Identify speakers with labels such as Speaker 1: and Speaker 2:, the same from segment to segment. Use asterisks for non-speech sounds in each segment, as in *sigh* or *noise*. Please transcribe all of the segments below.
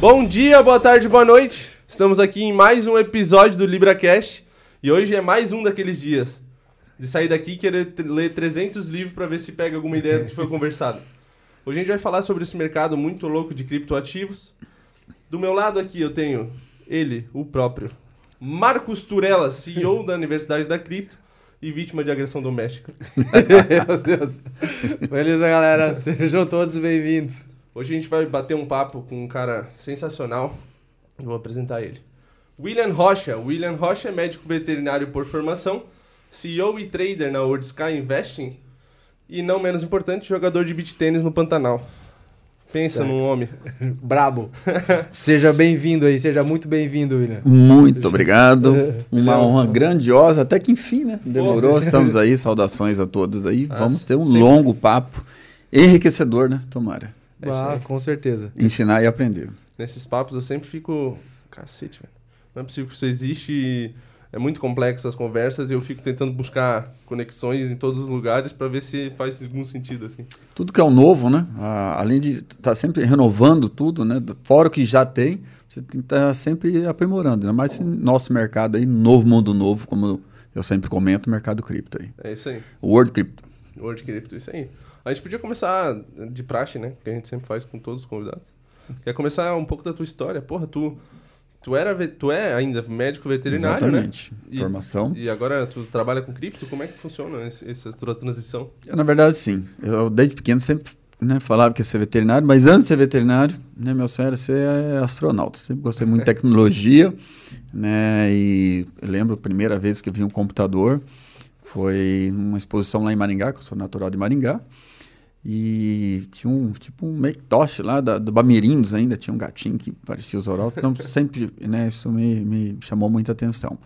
Speaker 1: Bom dia, boa tarde, boa noite. Estamos aqui em mais um episódio do LibraCast e hoje é mais um daqueles dias de sair daqui e querer ler 300 livros para ver se pega alguma ideia do que foi *laughs* conversado. Hoje a gente vai falar sobre esse mercado muito louco de criptoativos. Do meu lado aqui eu tenho ele, o próprio Marcos Turella, CEO da Universidade da Cripto e vítima de agressão doméstica. *laughs*
Speaker 2: Meu Deus. Beleza, galera? Sejam todos bem-vindos.
Speaker 1: Hoje a gente vai bater um papo com um cara sensacional. Vou apresentar ele. William Rocha. William Rocha é médico veterinário por formação, CEO e trader na World Sky Investing e, não menos importante, jogador de beach tênis no Pantanal. Pensa num homem. *laughs*
Speaker 2: Brabo. Seja bem-vindo aí, seja muito bem-vindo, William.
Speaker 3: Muito obrigado. *laughs* Uma honra grandiosa, até que enfim, né? Demorou, estamos aí. Saudações a todos aí. Vamos ter um
Speaker 1: sempre.
Speaker 3: longo papo. Enriquecedor, né? Tomara.
Speaker 2: Ah, com certeza.
Speaker 3: Ensinar e aprender.
Speaker 1: Nesses papos eu sempre fico. Cacete, velho. Não é possível que isso existe e é muito complexo as conversas e eu fico tentando buscar conexões em todos os lugares para ver se faz algum sentido, assim.
Speaker 3: Tudo que é o novo, né? Ah, além de estar sempre renovando tudo, né? Fora o que já tem, você tem que estar sempre aprimorando. Ainda mais esse nosso mercado aí, novo mundo novo, como eu sempre comento, o mercado cripto aí.
Speaker 1: É isso aí.
Speaker 3: O World Crypto.
Speaker 1: World Crypto, isso aí. A gente podia começar de praxe, né? Que a gente sempre faz com todos os convidados. Quer começar um pouco da tua história? Porra, tu, tu, era, tu é ainda médico veterinário,
Speaker 3: Exatamente.
Speaker 1: né? E-
Speaker 3: Formação.
Speaker 1: E agora tu trabalha com cripto? Como é que funciona esse- essa tua transição?
Speaker 3: Eu, na verdade, sim. Eu, desde pequeno, sempre né, falava que ia ser veterinário, mas antes de ser veterinário, né, meu sonho era ser astronauta. Sempre gostei muito de *laughs* tecnologia, né, e lembro a primeira vez que eu vi um computador, foi numa exposição lá em Maringá, que eu sou natural de Maringá, e tinha um, tipo um Macintosh lá, da, do Bamirindos ainda, tinha um gatinho que parecia o Zoralto, então *laughs* sempre, né, isso me, me chamou muita atenção.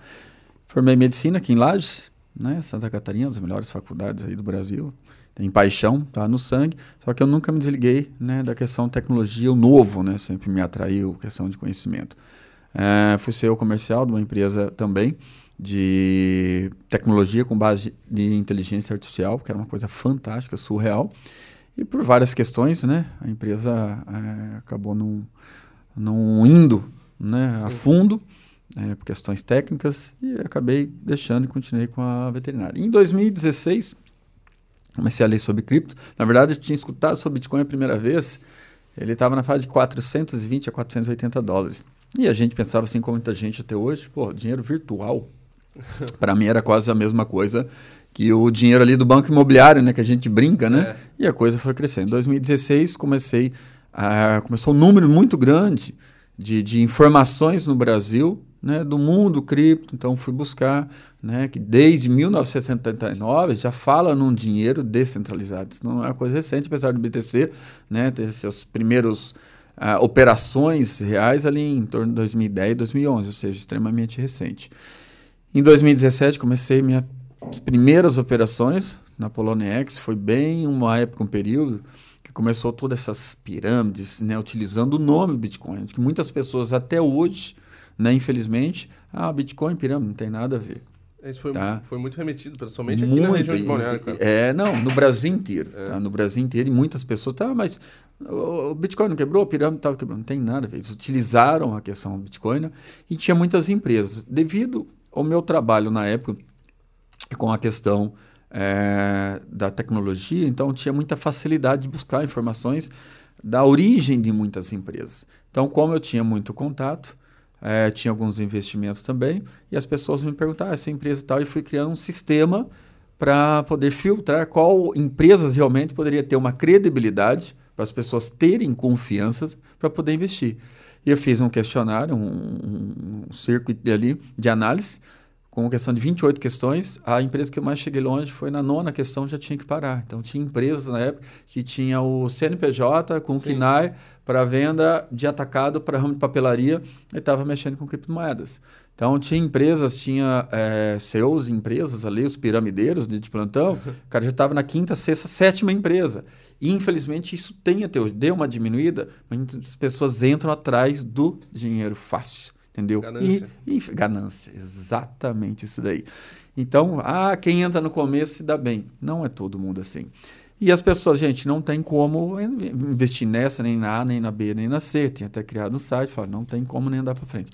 Speaker 3: Formei medicina aqui em Lages, né? Santa Catarina, uma das melhores faculdades aí do Brasil. Tem paixão, tá no sangue. Só que eu nunca me desliguei, né, da questão tecnologia, o novo, né? Sempre me atraiu questão de conhecimento. É, fui CEO comercial de uma empresa também de tecnologia com base de inteligência artificial, que era uma coisa fantástica, surreal. E por várias questões, né, a empresa é, acabou não, não indo né, a fundo é, por questões técnicas e acabei deixando e continuei com a veterinária. Em 2016, comecei a ler sobre cripto. Na verdade, eu tinha escutado sobre Bitcoin a primeira vez. Ele estava na fase de 420 a 480 dólares. E a gente pensava assim, como muita gente até hoje, pô, dinheiro virtual. *laughs* Para mim era quase a mesma coisa que o dinheiro ali do banco imobiliário, né, que a gente brinca, né?
Speaker 1: É.
Speaker 3: E a coisa foi crescendo. Em 2016 comecei a, começou um número muito grande de, de informações no Brasil, né, do mundo cripto. Então fui buscar, né, que desde 1979 já fala num dinheiro descentralizado. Isso não é uma coisa recente, apesar do BTC, né, ter seus primeiros ah, operações reais ali em torno de 2010, 2011, ou seja, extremamente recente. Em 2017 comecei minhas primeiras operações na Poloniex, foi bem uma época, um período que começou todas essas pirâmides, né, utilizando o nome Bitcoin, que muitas pessoas até hoje, né, infelizmente, ah, Bitcoin, pirâmide, não tem nada a ver.
Speaker 1: Isso foi,
Speaker 3: Tá.
Speaker 1: foi muito remetido, somente aqui na região de Balneário, cara.
Speaker 3: É, não, no Brasil inteiro. Tá? No Brasil inteiro, e muitas pessoas, tá, mas o o Bitcoin não quebrou, a pirâmide estava quebrando. Não tem nada a ver. Eles utilizaram a questão do Bitcoin né? e tinha muitas empresas. Devido ao meu trabalho na época com a questão é, da tecnologia, então tinha muita facilidade de buscar informações da origem de muitas empresas. Então, como eu tinha muito contato, é, tinha alguns investimentos também, e as pessoas me perguntavam, ah, essa empresa tal, e fui criando um sistema para poder filtrar qual empresas realmente poderia ter uma credibilidade para as pessoas terem confiança para poder investir. E eu fiz um questionário, um, um, um circuito ali de análise, com questão de 28 questões, a empresa que eu mais cheguei longe foi na nona questão, já tinha que parar. Então, tinha empresas na época que tinha o CNPJ com o. KNAI para venda de atacado para ramo de papelaria e estava mexendo com criptomoedas. Então, tinha empresas, tinha é, CEOs de empresas ali, os piramideiros de, plantão, o *laughs* cara já estava na quinta, sexta, sétima empresa. E, infelizmente, isso tem até hoje. Deu uma diminuída, mas muitas pessoas entram atrás do dinheiro fácil. Entendeu?
Speaker 1: Ganância.
Speaker 3: E, e ganância, exatamente isso daí. Então, ah, quem entra no começo se dá bem. Não é todo mundo assim. E as pessoas, gente, não tem como investir nessa, nem na A, nem na B, nem na C. Tinha até criado um site, fala, não tem como nem andar para frente.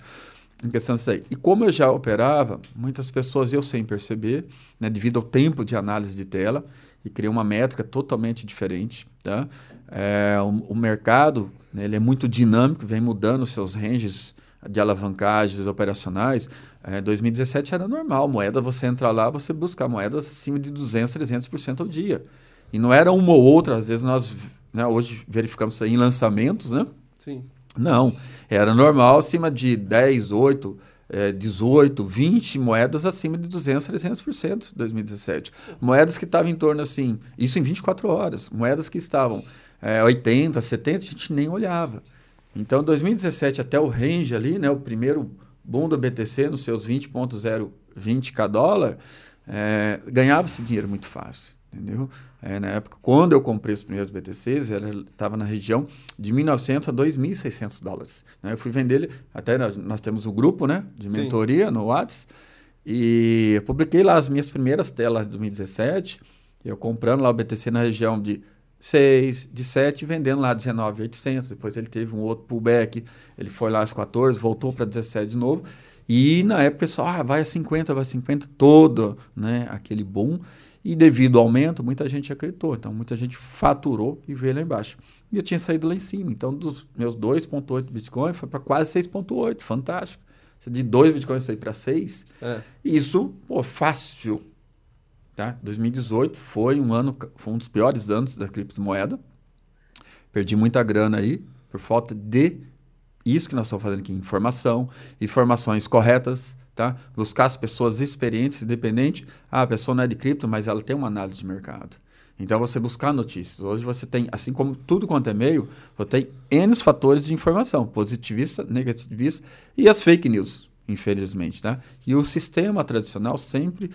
Speaker 3: Em questão disso aí. E como eu já operava, muitas pessoas, eu sem perceber, né, devido ao tempo de análise de tela, e criei uma métrica totalmente diferente. Tá? É, o, o, mercado né, ele é muito dinâmico, vem mudando seus ranges de alavancagens operacionais. É, 2017 era normal, moeda, você entra lá, você buscar moedas acima de 200, 300% ao dia. E não era uma ou outra, às vezes nós né, hoje verificamos isso aí em lançamentos, né?
Speaker 1: Sim.
Speaker 3: Não, era normal acima de 10, 8, é, 18, 20 moedas acima de 200, 300% em 2017. Moedas que estavam em torno assim, isso em 24 horas. Moedas que estavam é, 80, 70, a gente nem olhava. Então, 2017 até o range ali, né, o primeiro boom do BTC nos seus 20.020k dólar, é, ganhava esse dinheiro muito fácil, entendeu? É, na época, quando eu comprei os primeiros BTCs, estava na região de 1.900 a 2.600 dólares. Né? Eu fui vender ele, até nós, nós, temos o um grupo né, de mentoria Sim. no Whats, e eu publiquei lá as minhas primeiras telas de 2017, eu comprando lá o BTC na região de 6, de 7, vendendo lá 19,800. Depois ele teve um outro pullback, ele foi lá às 14, voltou para 17 de novo. E na época o pessoal, ah, vai a 50, vai a 50, todo né, aquele boom. E devido ao aumento, muita gente acreditou. Então, muita gente faturou e veio lá embaixo. E eu tinha saído lá em cima. Então, dos meus 2,8 Bitcoin foi para quase 6,8. Fantástico. De 2 Bitcoins sair para 6. É. Isso, pô, fácil. Tá? 2018 foi um ano, foi um dos piores anos da criptomoeda. Perdi muita grana aí por falta de isso que nós estamos fazendo aqui, informação, informações corretas, Tá? Buscar as pessoas experientes, independentes. Ah, a pessoa não é de cripto, mas ela tem uma análise de mercado. Então, você buscar notícias. Hoje você tem, assim como tudo quanto é meio, você tem N fatores de informação, positivista, negativista e as fake news, infelizmente. Tá? E o sistema tradicional sempre.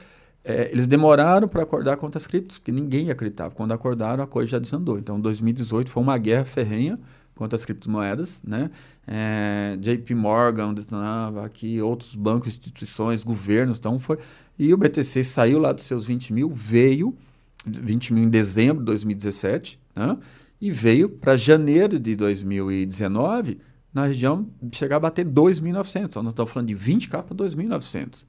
Speaker 3: É, eles demoraram para acordar contra as criptos, porque ninguém acreditava. Quando acordaram, a coisa já desandou. Então, 2018 foi uma guerra ferrenha contra as criptomoedas, né? É, JP Morgan detonava aqui, outros bancos, instituições, governos, então foi. E o BTC saiu lá dos seus 20 mil, veio, 20 mil em dezembro de 2017, né? E veio para janeiro de 2019 na região chegar a bater 2.900. Então, nós estamos falando de 20k para 2.900.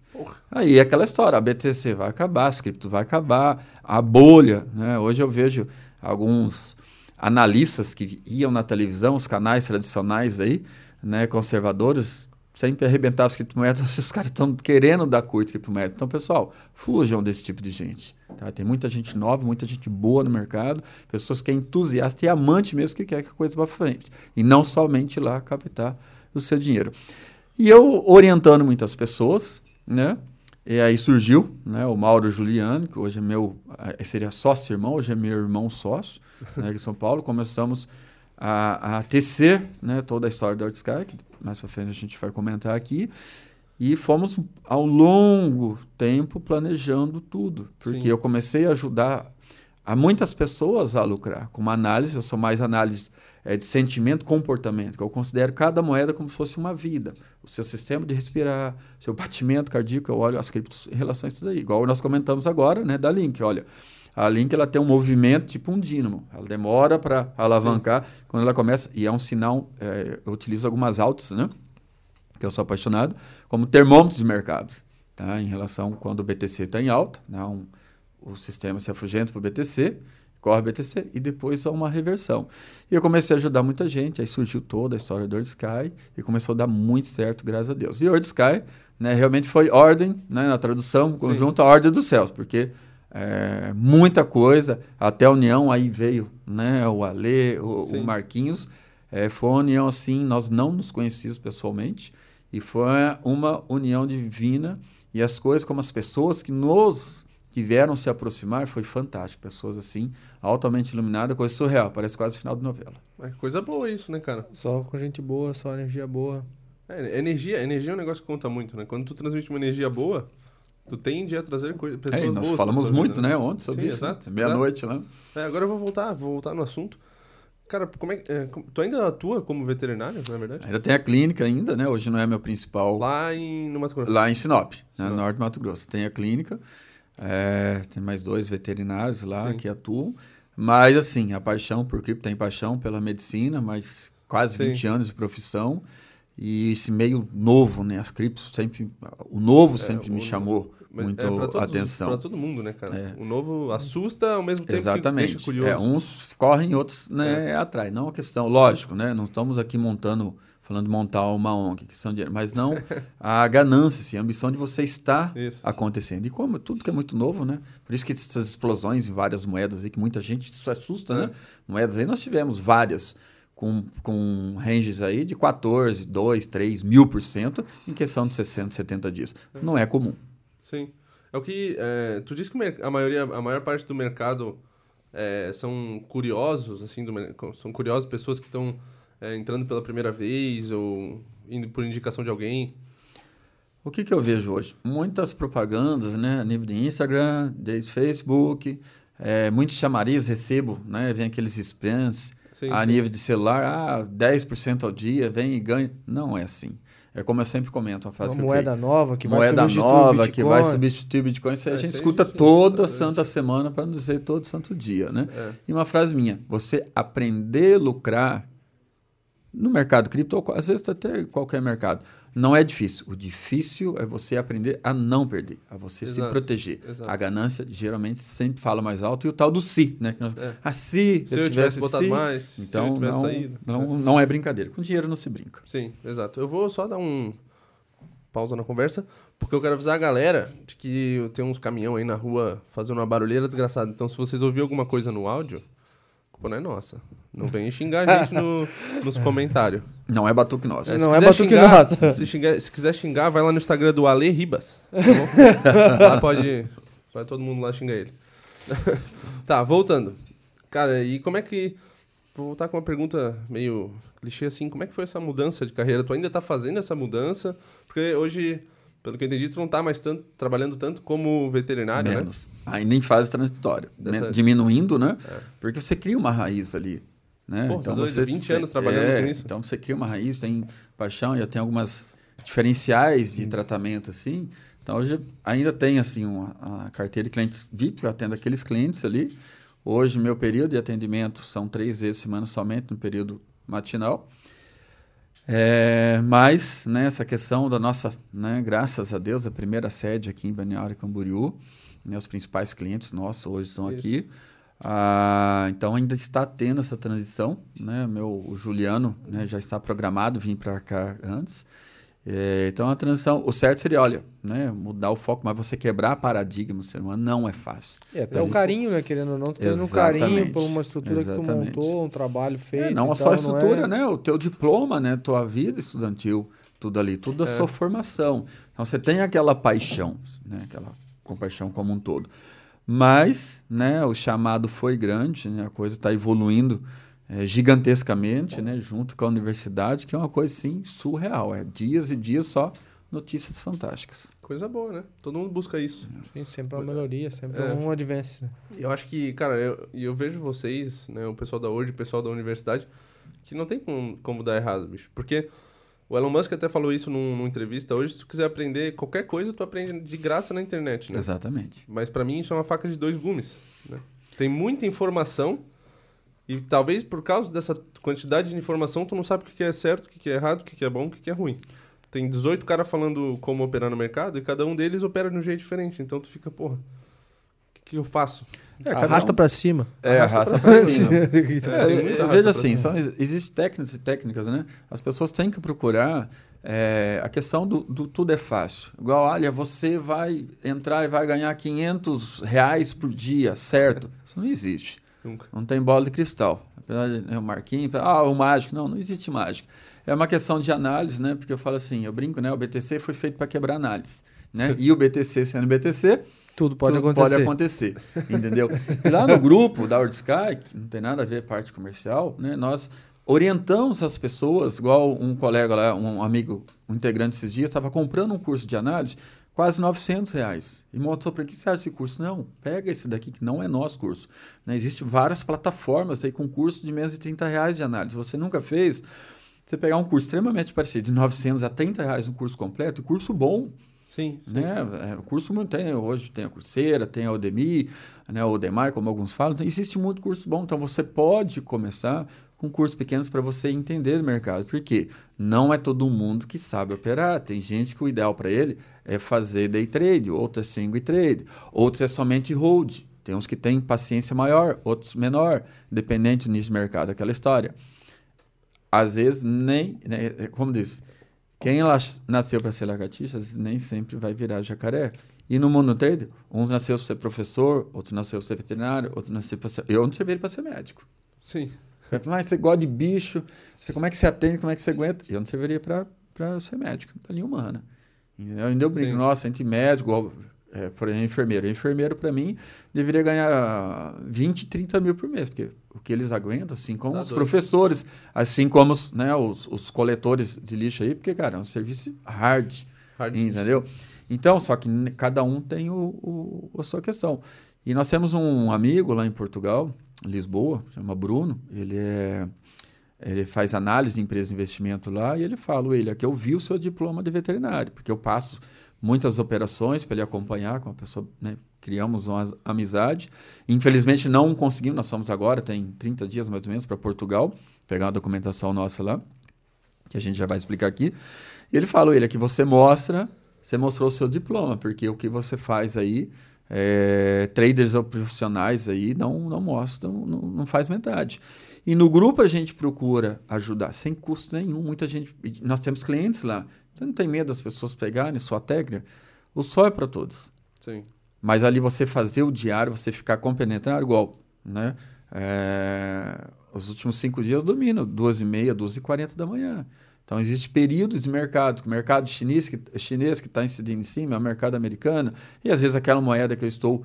Speaker 3: Aí é aquela história, a BTC vai acabar, as cripto vai acabar, a bolha, né? Hoje eu vejo alguns analistas que iam na televisão, os canais tradicionais aí, né, conservadores, sempre arrebentar as criptomoedas, *laughs* os caras estão querendo dar curto criptomoeda. Então, pessoal, fujam desse tipo de gente. Tá? Tem muita gente nova, muita gente boa no mercado, pessoas que é entusiasta e amante mesmo que quer que a coisa vá para frente. E não somente lá captar o seu dinheiro. E eu orientando muitas pessoas, né? E aí surgiu né, o Mauro Juliano, que hoje é meu, eh, seria sócio-irmão, hoje é meu irmão sócio, né, aqui em São Paulo. Começamos a, a tecer né, toda a história da Sky, que mais para frente a gente vai comentar aqui. E fomos ao longo tempo planejando tudo, porque Sim. eu comecei a ajudar a muitas pessoas a lucrar com uma análise, eu sou mais análise é, de sentimento, comportamento, que eu considero cada moeda como se fosse uma vida. O seu sistema de respirar, seu batimento cardíaco, eu olho as criptos em relação a isso daí. Igual nós comentamos agora, né, da Link, olha, a Link ela tem um movimento tipo um dínamo. Ela demora para alavancar. Sim. Quando ela começa, e é um sinal, é, eu utilizo algumas altas, né? Que eu sou apaixonado, como termômetros de mercado. Tá? Em relação quando o BTC está em alta, né? Um, o sistema se afugenta para o BTC corre BTC e depois há uma reversão. E eu comecei a ajudar muita gente, aí surgiu toda a história do Sky e começou a dar muito certo, graças a Deus. E Sky, né, realmente foi ordem, né, na tradução, conjunto, Sim. a ordem dos céus, porque é, muita coisa, até a união aí veio, né, o Ale, o, o Marquinhos, é, foi uma união assim, nós não nos conhecíamos pessoalmente, e foi uma união divina, e as coisas como as pessoas que nos que vieram se aproximar foi fantástico. Pessoas assim, altamente iluminadas, coisa surreal, parece quase final de novela.
Speaker 1: É coisa boa isso, né, cara?
Speaker 2: Só com gente boa, só energia boa.
Speaker 1: É, energia, energia é um negócio que conta muito, né? Quando tu transmite uma energia boa, tu tende a trazer coisa, pessoas é,
Speaker 3: nós boas. Nós falamos muito, né? né, ontem sobre Sim, isso. Exato. Meia-noite lá.
Speaker 1: É, agora eu vou voltar, vou voltar no assunto. Cara, como é, é, tu ainda atua como veterinário, na é verdade?
Speaker 3: Ainda tem a clínica ainda, né? Hoje não é meu principal.
Speaker 1: Lá em no Mato Grosso.
Speaker 3: Lá em Sinop, né? Sinop. Né? norte do Mato Grosso. Tem a clínica. É, tem mais dois veterinários lá Sim. que atuam. Mas, assim, a paixão por cripto, tem paixão pela medicina, mas quase
Speaker 1: Sim.
Speaker 3: 20 anos de profissão. E esse meio novo, né? As criptos sempre. O novo sempre
Speaker 1: É,
Speaker 3: me chamou muito
Speaker 1: é todos,
Speaker 3: atenção.
Speaker 1: Pra todo mundo, né, cara?
Speaker 3: É.
Speaker 1: O novo assusta ao mesmo tempo que
Speaker 3: Exatamente.
Speaker 1: deixa curioso.
Speaker 3: É, uns correm, outros né, atrás. Não é uma questão, lógico, né? Não estamos aqui montando, falando de montar uma ONG, questão de dinheiro, mas não *laughs* a ganância, assim, a ambição de você estar
Speaker 1: Isso.
Speaker 3: acontecendo. E como tudo que é muito novo, né? Por isso que essas explosões em várias moedas aí, que muita gente se assusta,
Speaker 1: É.
Speaker 3: né? Moedas aí nós tivemos várias. Com, com ranges aí de 14, 2, 3 mil por cento em questão de 60, 70 dias. Não é comum.
Speaker 1: Sim. É o que. é, tu disse que a, maioria, a maior parte do mercado é, são curiosos, assim, do são curiosos pessoas que estão é, entrando pela primeira vez ou indo por indicação de alguém.
Speaker 3: O que, que eu vejo hoje? Muitas propagandas, né? A nível de Instagram, de Facebook, é, muitos chamariz recebo, né? Vem aqueles spams.
Speaker 1: Sim,
Speaker 3: a
Speaker 1: sim.
Speaker 3: nível de celular, ah, 10% ao dia, vem e ganha. Não é assim. É como eu sempre comento, uma frase
Speaker 2: Uma
Speaker 3: que eu
Speaker 2: moeda
Speaker 3: criei.
Speaker 2: nova que
Speaker 3: moeda
Speaker 2: vai substituir o
Speaker 3: nova que vai substituir o Bitcoin. Isso aí a
Speaker 1: É,
Speaker 3: gente
Speaker 1: isso aí
Speaker 3: escuta
Speaker 1: a gente-
Speaker 3: toda
Speaker 1: a gente-
Speaker 3: santa semana, para não dizer todo santo dia, né?
Speaker 1: É.
Speaker 3: E uma frase minha: você aprender a lucrar no mercado cripto, ou às vezes até qualquer mercado, não é difícil. O difícil é você aprender a não perder, a você se
Speaker 1: Exato,
Speaker 3: proteger.
Speaker 1: exato.
Speaker 3: A ganância geralmente sempre fala mais alto e o tal do se, né? Nós-
Speaker 1: É.
Speaker 3: Ah, se,
Speaker 1: Se eu tivesse botado
Speaker 3: se,
Speaker 1: mais, se
Speaker 3: então
Speaker 1: tivesse
Speaker 3: não,
Speaker 1: saído.
Speaker 3: não, não é brincadeira. Com dinheiro não se brinca.
Speaker 1: Sim, exato. Eu vou só dar um pausa na conversa, porque eu quero avisar a galera de que eu tenho uns caminhão aí na rua fazendo uma barulheira desgraçada. Então, se vocês ouvirem alguma coisa no áudio, a culpa não é nossa. Não venham xingar a gente no- *laughs* nos comentários.
Speaker 3: Não é batuque nosso.
Speaker 1: É,
Speaker 2: Não
Speaker 1: se
Speaker 2: é
Speaker 1: quiser
Speaker 2: batuque
Speaker 1: xingar-
Speaker 2: nossa.
Speaker 1: Se, xingar- se quiser xingar, vai lá no Instagram do Ale Ribas. tá bom? *laughs* lá pode. Vai todo mundo lá xingar ele. *laughs* tá, voltando. Cara, e como é que. Vou voltar com uma pergunta meio clichê assim. Como é que foi essa mudança de carreira? Tu ainda tá fazendo essa mudança? Porque hoje, pelo que eu entendi, tu não tá mais tanto, trabalhando tanto como veterinário, né?
Speaker 3: Menos. Ainda em fase transitória.
Speaker 1: Dessa-
Speaker 3: né? Diminuindo, né? Porque você cria uma raiz ali. Né?
Speaker 1: Pô, tá doido, 20 anos trabalhando
Speaker 3: é,
Speaker 1: com isso.
Speaker 3: Então você cria uma raiz, tem paixão, já tem algumas diferenciais de tratamento assim. Então hoje ainda tem assim uma, a carteira de clientes VIP, eu atendo aqueles clientes ali. Hoje meu período de atendimento são três vezes por semana somente no período matinal. É, mas né, essa questão da nossa, né, graças a Deus, a primeira sede aqui em Balneário Camboriú, né, os principais clientes nossos hoje estão
Speaker 1: Isso.
Speaker 3: aqui. Ah, então ainda está tendo essa transição, né? Meu, o Juliano né, já está programado vir para cá antes. É, então a transição, o certo seria, olha, né, mudar o foco, mas você quebrar paradigma, ser humano não é fácil.
Speaker 2: É, até
Speaker 3: Então,
Speaker 2: o carinho, né? Querendo ou não, tu tendo um carinho
Speaker 3: Exatamente.
Speaker 2: por uma estrutura que tu
Speaker 3: Exatamente.
Speaker 2: montou, um trabalho feito.
Speaker 3: É, não só a
Speaker 2: é-
Speaker 3: estrutura, né? O teu diploma, né? Tua vida estudantil, tudo ali, tudo da
Speaker 1: É.
Speaker 3: sua formação. Então você tem aquela paixão, né? Aquela compaixão como um todo. Mas, né? O chamado foi grande, né? A coisa está evoluindo é, gigantescamente, né? Junto com a universidade, que é uma coisa assim surreal. É dias e dias só notícias fantásticas.
Speaker 1: Coisa boa, né? Todo mundo busca isso.
Speaker 2: Sim, sempre uma melhoria, sempre
Speaker 1: É.
Speaker 2: um advance. né?
Speaker 1: E Eu acho que, cara, eu, e eu vejo vocês, né, o pessoal da Word, o pessoal da universidade, que não tem como, como dar errado, bicho. Porque o Elon Musk até falou isso num- numa entrevista hoje, se tu quiser aprender qualquer coisa, tu aprende de graça na internet, né?
Speaker 3: Exatamente.
Speaker 1: Mas pra mim isso é uma faca de dois gumes, né? Tem muita informação e talvez por causa dessa quantidade de informação tu não sabe o que que é certo, o que é errado, o que é bom, o que é ruim. Tem 18 caras falando como operar no mercado e cada um deles opera de um jeito diferente. Então tu fica, porra, que, que eu faço?
Speaker 3: É,
Speaker 2: Arrasta
Speaker 3: um-
Speaker 2: pra cima.
Speaker 3: É,
Speaker 1: Arrasta
Speaker 3: arrasta
Speaker 1: pra
Speaker 3: pra cima. *laughs*
Speaker 1: Tem
Speaker 3: É,
Speaker 1: pra
Speaker 3: vejo assim,
Speaker 1: cima.
Speaker 3: são, existem técnicas e técnicas, né? As pessoas têm que procurar é, a questão do, do tudo é fácil. Igual, olha, você vai entrar e vai ganhar 500 reais por dia, certo? *laughs* Isso não existe.
Speaker 1: Nunca.
Speaker 3: Não tem bola de cristal. Apesar de né, o Marquinhos, ah, o mágico. Não, não existe mágico. É uma questão de análise, né? Porque eu falo assim, eu brinco, né? O BTC foi feito para quebrar análise, né? *laughs* E o BTC sendo BTC,
Speaker 2: Tudo pode
Speaker 3: tudo
Speaker 2: acontecer.
Speaker 3: pode acontecer, *laughs* entendeu? E lá no grupo da WordSky, que não tem nada a ver com parte comercial, né? Nós orientamos as pessoas, igual um colega lá, um amigo, um integrante esses dias, estava comprando um curso de análise, quase 900 reais. E mostrou para que você acha esse curso? Não, pega esse daqui que não é nosso curso. Né? Existem várias plataformas aí com curso de menos de 30 reais de análise. Você nunca fez? Você pegar um curso extremamente parecido, de 900 a 30 reais um curso completo, curso bom,
Speaker 1: Sim, sim.
Speaker 3: Né? É, o curso tem, hoje tem a Coursera, tem a Udemy, né, o Udemy, como alguns falam, existe muito curso bom, então você pode começar com cursos pequenos para você entender o mercado, porque não é todo mundo que sabe operar, tem gente que o ideal para ele é fazer day trade, outro é single trade, outros é somente hold, tem uns que têm paciência maior, outros menor, dependente do nicho de mercado, aquela história. Às vezes nem, né, como disse, quem nasceu para ser lagartixa nem sempre vai virar jacaré. E no mundo inteiro, uns nasceu para ser professor, outros nasceu para ser veterinário, outros nasceu para ser. Eu não serviria para ser médico.
Speaker 1: Sim.
Speaker 3: Mas você gosta de bicho, você, como é que você atende, como é que você aguenta? Eu não serviria para ser médico, da linha humana. Eu ainda eu brinco, Sim. nossa, entre médico, é, por exemplo, enfermeiro. Enfermeiro, para mim, deveria ganhar 20, 30 mil por mês, porque o que eles aguentam, assim como tá os doido. professores, assim como os, né, os, os, coletores de lixo aí, porque, cara, é um serviço hard, hard entendeu? Então, só que cada um tem o, o, a sua questão. E nós temos um amigo lá em Portugal, Lisboa, chama Bruno, ele é ele faz análise de empresa de investimento lá e ele fala, ele, aqui eu vi o seu diploma de veterinário, porque eu passo muitas operações para ele acompanhar com a pessoa, né? criamos uma amizade. Infelizmente não conseguimos, nós fomos agora, tem 30 dias mais ou menos, para Portugal, pegar uma documentação nossa lá, que a gente já vai explicar aqui. E ele falou, ele que você mostra, você mostrou o seu diploma, porque o que você faz aí, é, traders ou profissionais aí não, não mostram, não, não faz metade. E no grupo a gente procura ajudar, sem custo nenhum. Muita gente. Nós temos clientes lá. Você não tem medo das pessoas pegarem sua técnica? O sol é para todos.
Speaker 1: Sim.
Speaker 3: Mas ali você fazer o diário, você ficar compenetrado, igual. Né? É, os últimos cinco dias eu domino, duas e meia, duas e quarenta da manhã. Então, existem períodos de mercado. O mercado chinês que chinês está incidindo em cima é o mercado americano. E, às vezes, aquela moeda que eu estou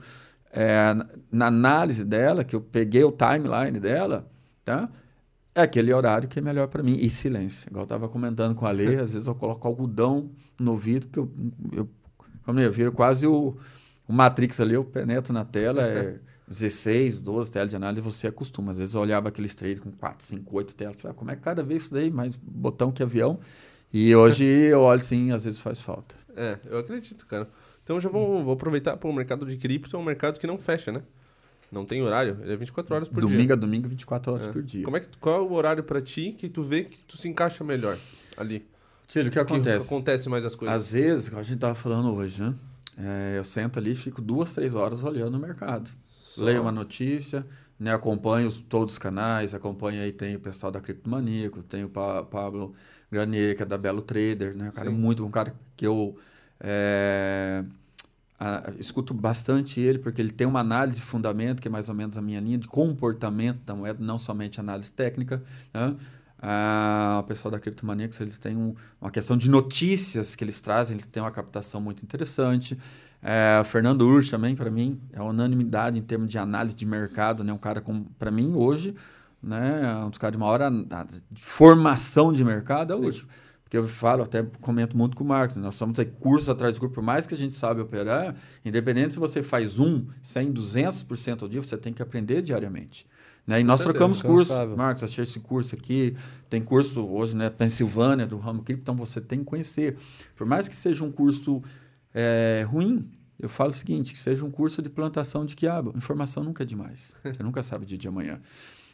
Speaker 3: é, na análise dela, que eu peguei o timeline dela, Tá? É aquele horário que é melhor para mim. E silêncio. Igual eu estava comentando com a Lei, às vezes eu coloco algodão no ouvido, que eu, eu, como eu viro quase o, o Matrix ali, eu penetro na tela, é *laughs* 16, 12 telas de análise, você acostuma. Às vezes eu olhava aqueles trade com 4, 5, 8 telas, falei, ah, como é que cada vez isso daí, mais botão que avião. E hoje *laughs* eu olho sim, às vezes faz falta.
Speaker 1: É, eu acredito, cara. Então já vou, vou aproveitar para o mercado de cripto, é um mercado que não fecha, né? Não tem horário, ele é 24 horas por
Speaker 3: domingo
Speaker 1: dia.
Speaker 3: Domingo a domingo, 24 horas é. por dia.
Speaker 1: Como é que, qual é o horário para ti que tu vê que tu se encaixa melhor ali?
Speaker 3: Tio, o que acontece?
Speaker 1: Que acontece mais as coisas.
Speaker 3: Às vezes, a gente tava falando hoje, né? É, eu sento ali e fico duas, três horas olhando o mercado. Só. Leio uma notícia, né, acompanho todos os canais, acompanho aí, tem o pessoal da Criptomaníaco, tem o pa Pablo Granier, que é da Belo Trader, né? O cara é muito um cara que eu... É, escuto bastante ele, porque ele tem uma análise de fundamento, que é mais ou menos a minha linha de comportamento da moeda, não somente análise técnica. Né? Ah, o pessoal da Criptomaníacos, eles têm um, uma questão de notícias que eles trazem, eles têm uma captação muito interessante. É, o Fernando Urch também, para mim, é unanimidade em termos de análise de mercado, né? um cara, para mim, hoje, né? Um dos caras de maior de formação de mercado é o. Porque eu falo, até comento muito com o Marcos, nós somos aí cursos atrás de curso, por mais que a gente sabe operar, independente se você faz um, 100, 200% ao dia, você tem que aprender diariamente. Né? E nós certeza, trocamos cursos. Marcos, achei esse curso aqui, tem curso hoje, né, Pensilvânia, do ramo cripto, então você tem que conhecer. Por mais que seja um curso é, ruim, eu falo o seguinte, que seja um curso de plantação de quiabo, informação nunca é demais. *laughs* Você nunca sabe o dia de amanhã.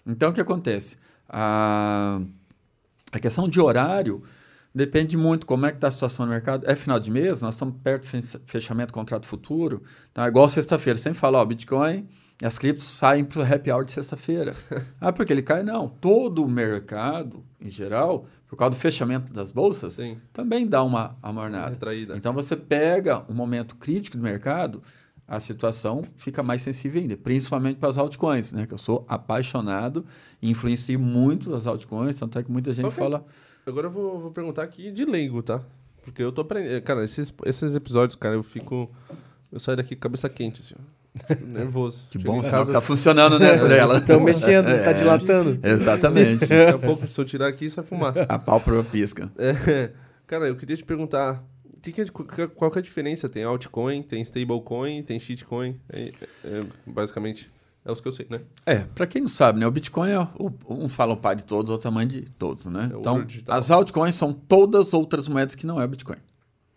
Speaker 3: Então, o que acontece? A, a questão de horário Depende muito como é que está a situação no mercado. É final de mês, nós estamos perto do fechamento do contrato futuro. Então, é igual sexta-feira. Sempre fala, ó, Bitcoin, as criptos saem para o happy hour de sexta-feira. *laughs* ah, porque ele cai? Não. Todo o mercado, em geral, por causa do fechamento das bolsas, Sim. também dá uma amornada. Retraída. Então, você pega um momento crítico do mercado, a situação fica mais sensível ainda, principalmente para as altcoins, né? Que eu sou apaixonado e influencio muito as altcoins, tanto é que muita gente okay. fala
Speaker 1: Agora eu vou, vou perguntar aqui de leigo, tá? Porque eu tô aprendendo. Cara, esses, esses episódios, cara, eu fico. Eu saio daqui com cabeça quente, assim, nervoso.
Speaker 3: Que bom, casa... tá funcionando, né, por ela. *laughs*
Speaker 2: Estão mexendo, é, tá dilatando.
Speaker 3: Exatamente.
Speaker 1: Daqui a pouco, se eu tirar aqui, sai fumaça.
Speaker 3: A pálpebra pisca.
Speaker 1: É, cara, eu queria te perguntar, que que é, qual que é a diferença? Tem altcoin, tem stablecoin, tem shitcoin, é, é, basicamente... É os que eu sei, né?
Speaker 3: É, para quem não sabe, né? O Bitcoin é o, um fala o pai de todos, outro é mãe de todos, né? É então, as altcoins são todas outras moedas que não é Bitcoin.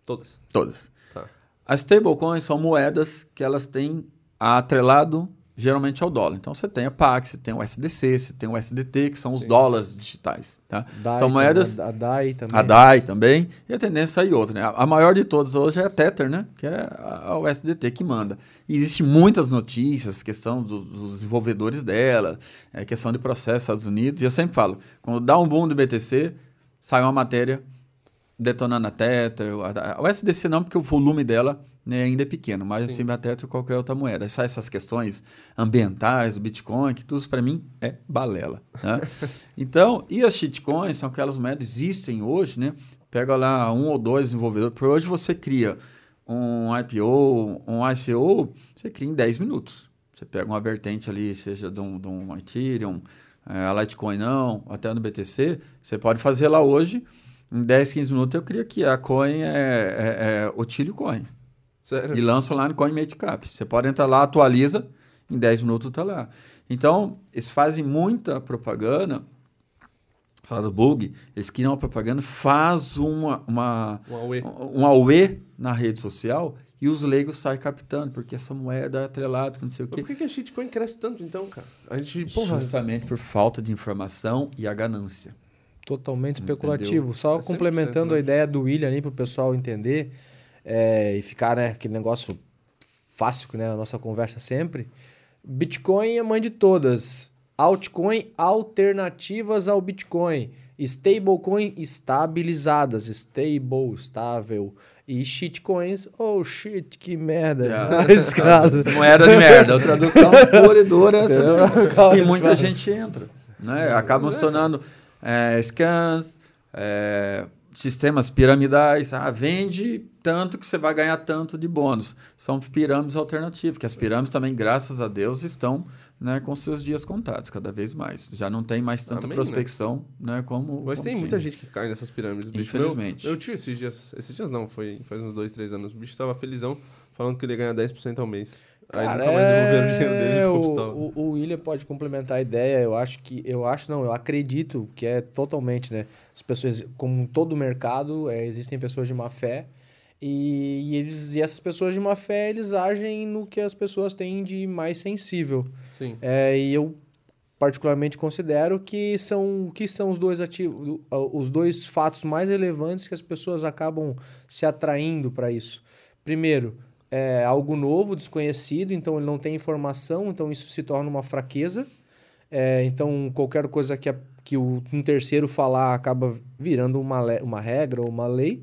Speaker 1: Todas?
Speaker 3: Todas.
Speaker 1: Tá.
Speaker 3: As stablecoins são moedas que elas têm atrelado geralmente ao dólar. Então você tem a PAX, você tem o SDC, você tem o SDT, que são os
Speaker 1: Sim.
Speaker 3: dólares digitais. Tá?
Speaker 2: DAI
Speaker 3: são moedas.
Speaker 2: A, a DAI também.
Speaker 3: A DAI também, e a tendência é sair outra. Né? A- A maior de todas hoje é a Tether, né? que é a, a USDT que manda. E existem muitas notícias, questão dos, dos desenvolvedores dela, é, questão de processo nos Estados Unidos. E eu sempre falo, quando dá um boom do BTC, sai uma matéria detonando a Tether. A, a USDC não, porque o volume dela né, ainda é pequeno, mas acima Tether qualquer outra moeda. Sai essas questões ambientais, do Bitcoin, que tudo para mim é balela. Né? *laughs* então, e as shitcoins são aquelas moedas que existem hoje, né? Pega lá um ou dois desenvolvedores. Por hoje você cria um IPO, um ICO, você cria em 10 minutos. Você pega uma vertente ali, seja de um, de um Ethereum, é, a Litecoin não, até no BTC, você pode fazer lá hoje, em 10, 15 minutos eu crio aqui. A coin é, é, é Otilio Coin.
Speaker 1: Sério?
Speaker 3: E lança lá no CoinMateCap. Você pode entrar lá, atualiza, em 10 minutos está lá. Então, eles fazem muita propaganda, faz o bug, eles criam uma propaganda, faz uma, uma,
Speaker 1: Um Aue.
Speaker 3: um auê na rede social e os leigos saem captando, porque essa moeda é atrelada com não sei o
Speaker 1: Mas
Speaker 3: quê.
Speaker 1: por que, a shitcoin cresce tanto então, cara? A gente, porra,
Speaker 3: Justamente por falta de informação e a ganância.
Speaker 2: Totalmente especulativo.
Speaker 1: É
Speaker 2: Só
Speaker 1: 100%,
Speaker 2: complementando
Speaker 1: né?
Speaker 2: a ideia do William ali para o pessoal entender é, e ficar né, aquele negócio fácil, né? A nossa conversa sempre. Bitcoin é mãe de todas. Altcoin alternativas ao Bitcoin. Stablecoin estabilizadas. Stable, estável. E shitcoins, oh shit, que merda.
Speaker 3: É.
Speaker 2: Escravo.
Speaker 3: Moeda de merda. A tradução *laughs* pura e dura é essa. *laughs*
Speaker 2: Calma,
Speaker 3: E muita gente entra. Né? Acabam se tornando é, scans, é, sistemas piramidais. Ah, vende tanto que você vai ganhar tanto de bônus. São pirâmides alternativas, que as pirâmides também, graças a Deus, estão né, com seus dias contados cada vez mais. Já não tem mais tanta
Speaker 1: Amém, né?
Speaker 3: prospecção né, como.
Speaker 1: Mas
Speaker 3: como
Speaker 1: tem
Speaker 3: tinha.
Speaker 1: muita gente que cai nessas pirâmides, bicho.
Speaker 3: Infelizmente.
Speaker 1: Meu, meu tio, esses dias. Esses dias não, foi faz uns dois, três anos. O bicho tava felizão, falando que ele ia ganhar 10% ao mês. Aí
Speaker 2: Cara,
Speaker 1: nunca mais devolveram o dinheiro dele
Speaker 2: é,
Speaker 1: ficou
Speaker 2: o,
Speaker 1: pistola.
Speaker 2: o, o William pode complementar a ideia. Eu acho que. Eu acho, não, eu acredito que é totalmente, né? As pessoas, como em todo mercado, é, existem pessoas de má fé. E, e eles, e essas pessoas de má fé, eles agem no que as pessoas têm de mais sensível.
Speaker 1: Sim.
Speaker 2: É, e eu particularmente considero que são que são os dois ativos, os dois fatos mais relevantes que as pessoas acabam se atraindo para isso. Primeiro, é algo novo, desconhecido, então ele não tem informação, então isso se torna uma fraqueza. É, então qualquer coisa que, a- que o, um terceiro falar acaba virando uma, le- uma regra ou uma lei.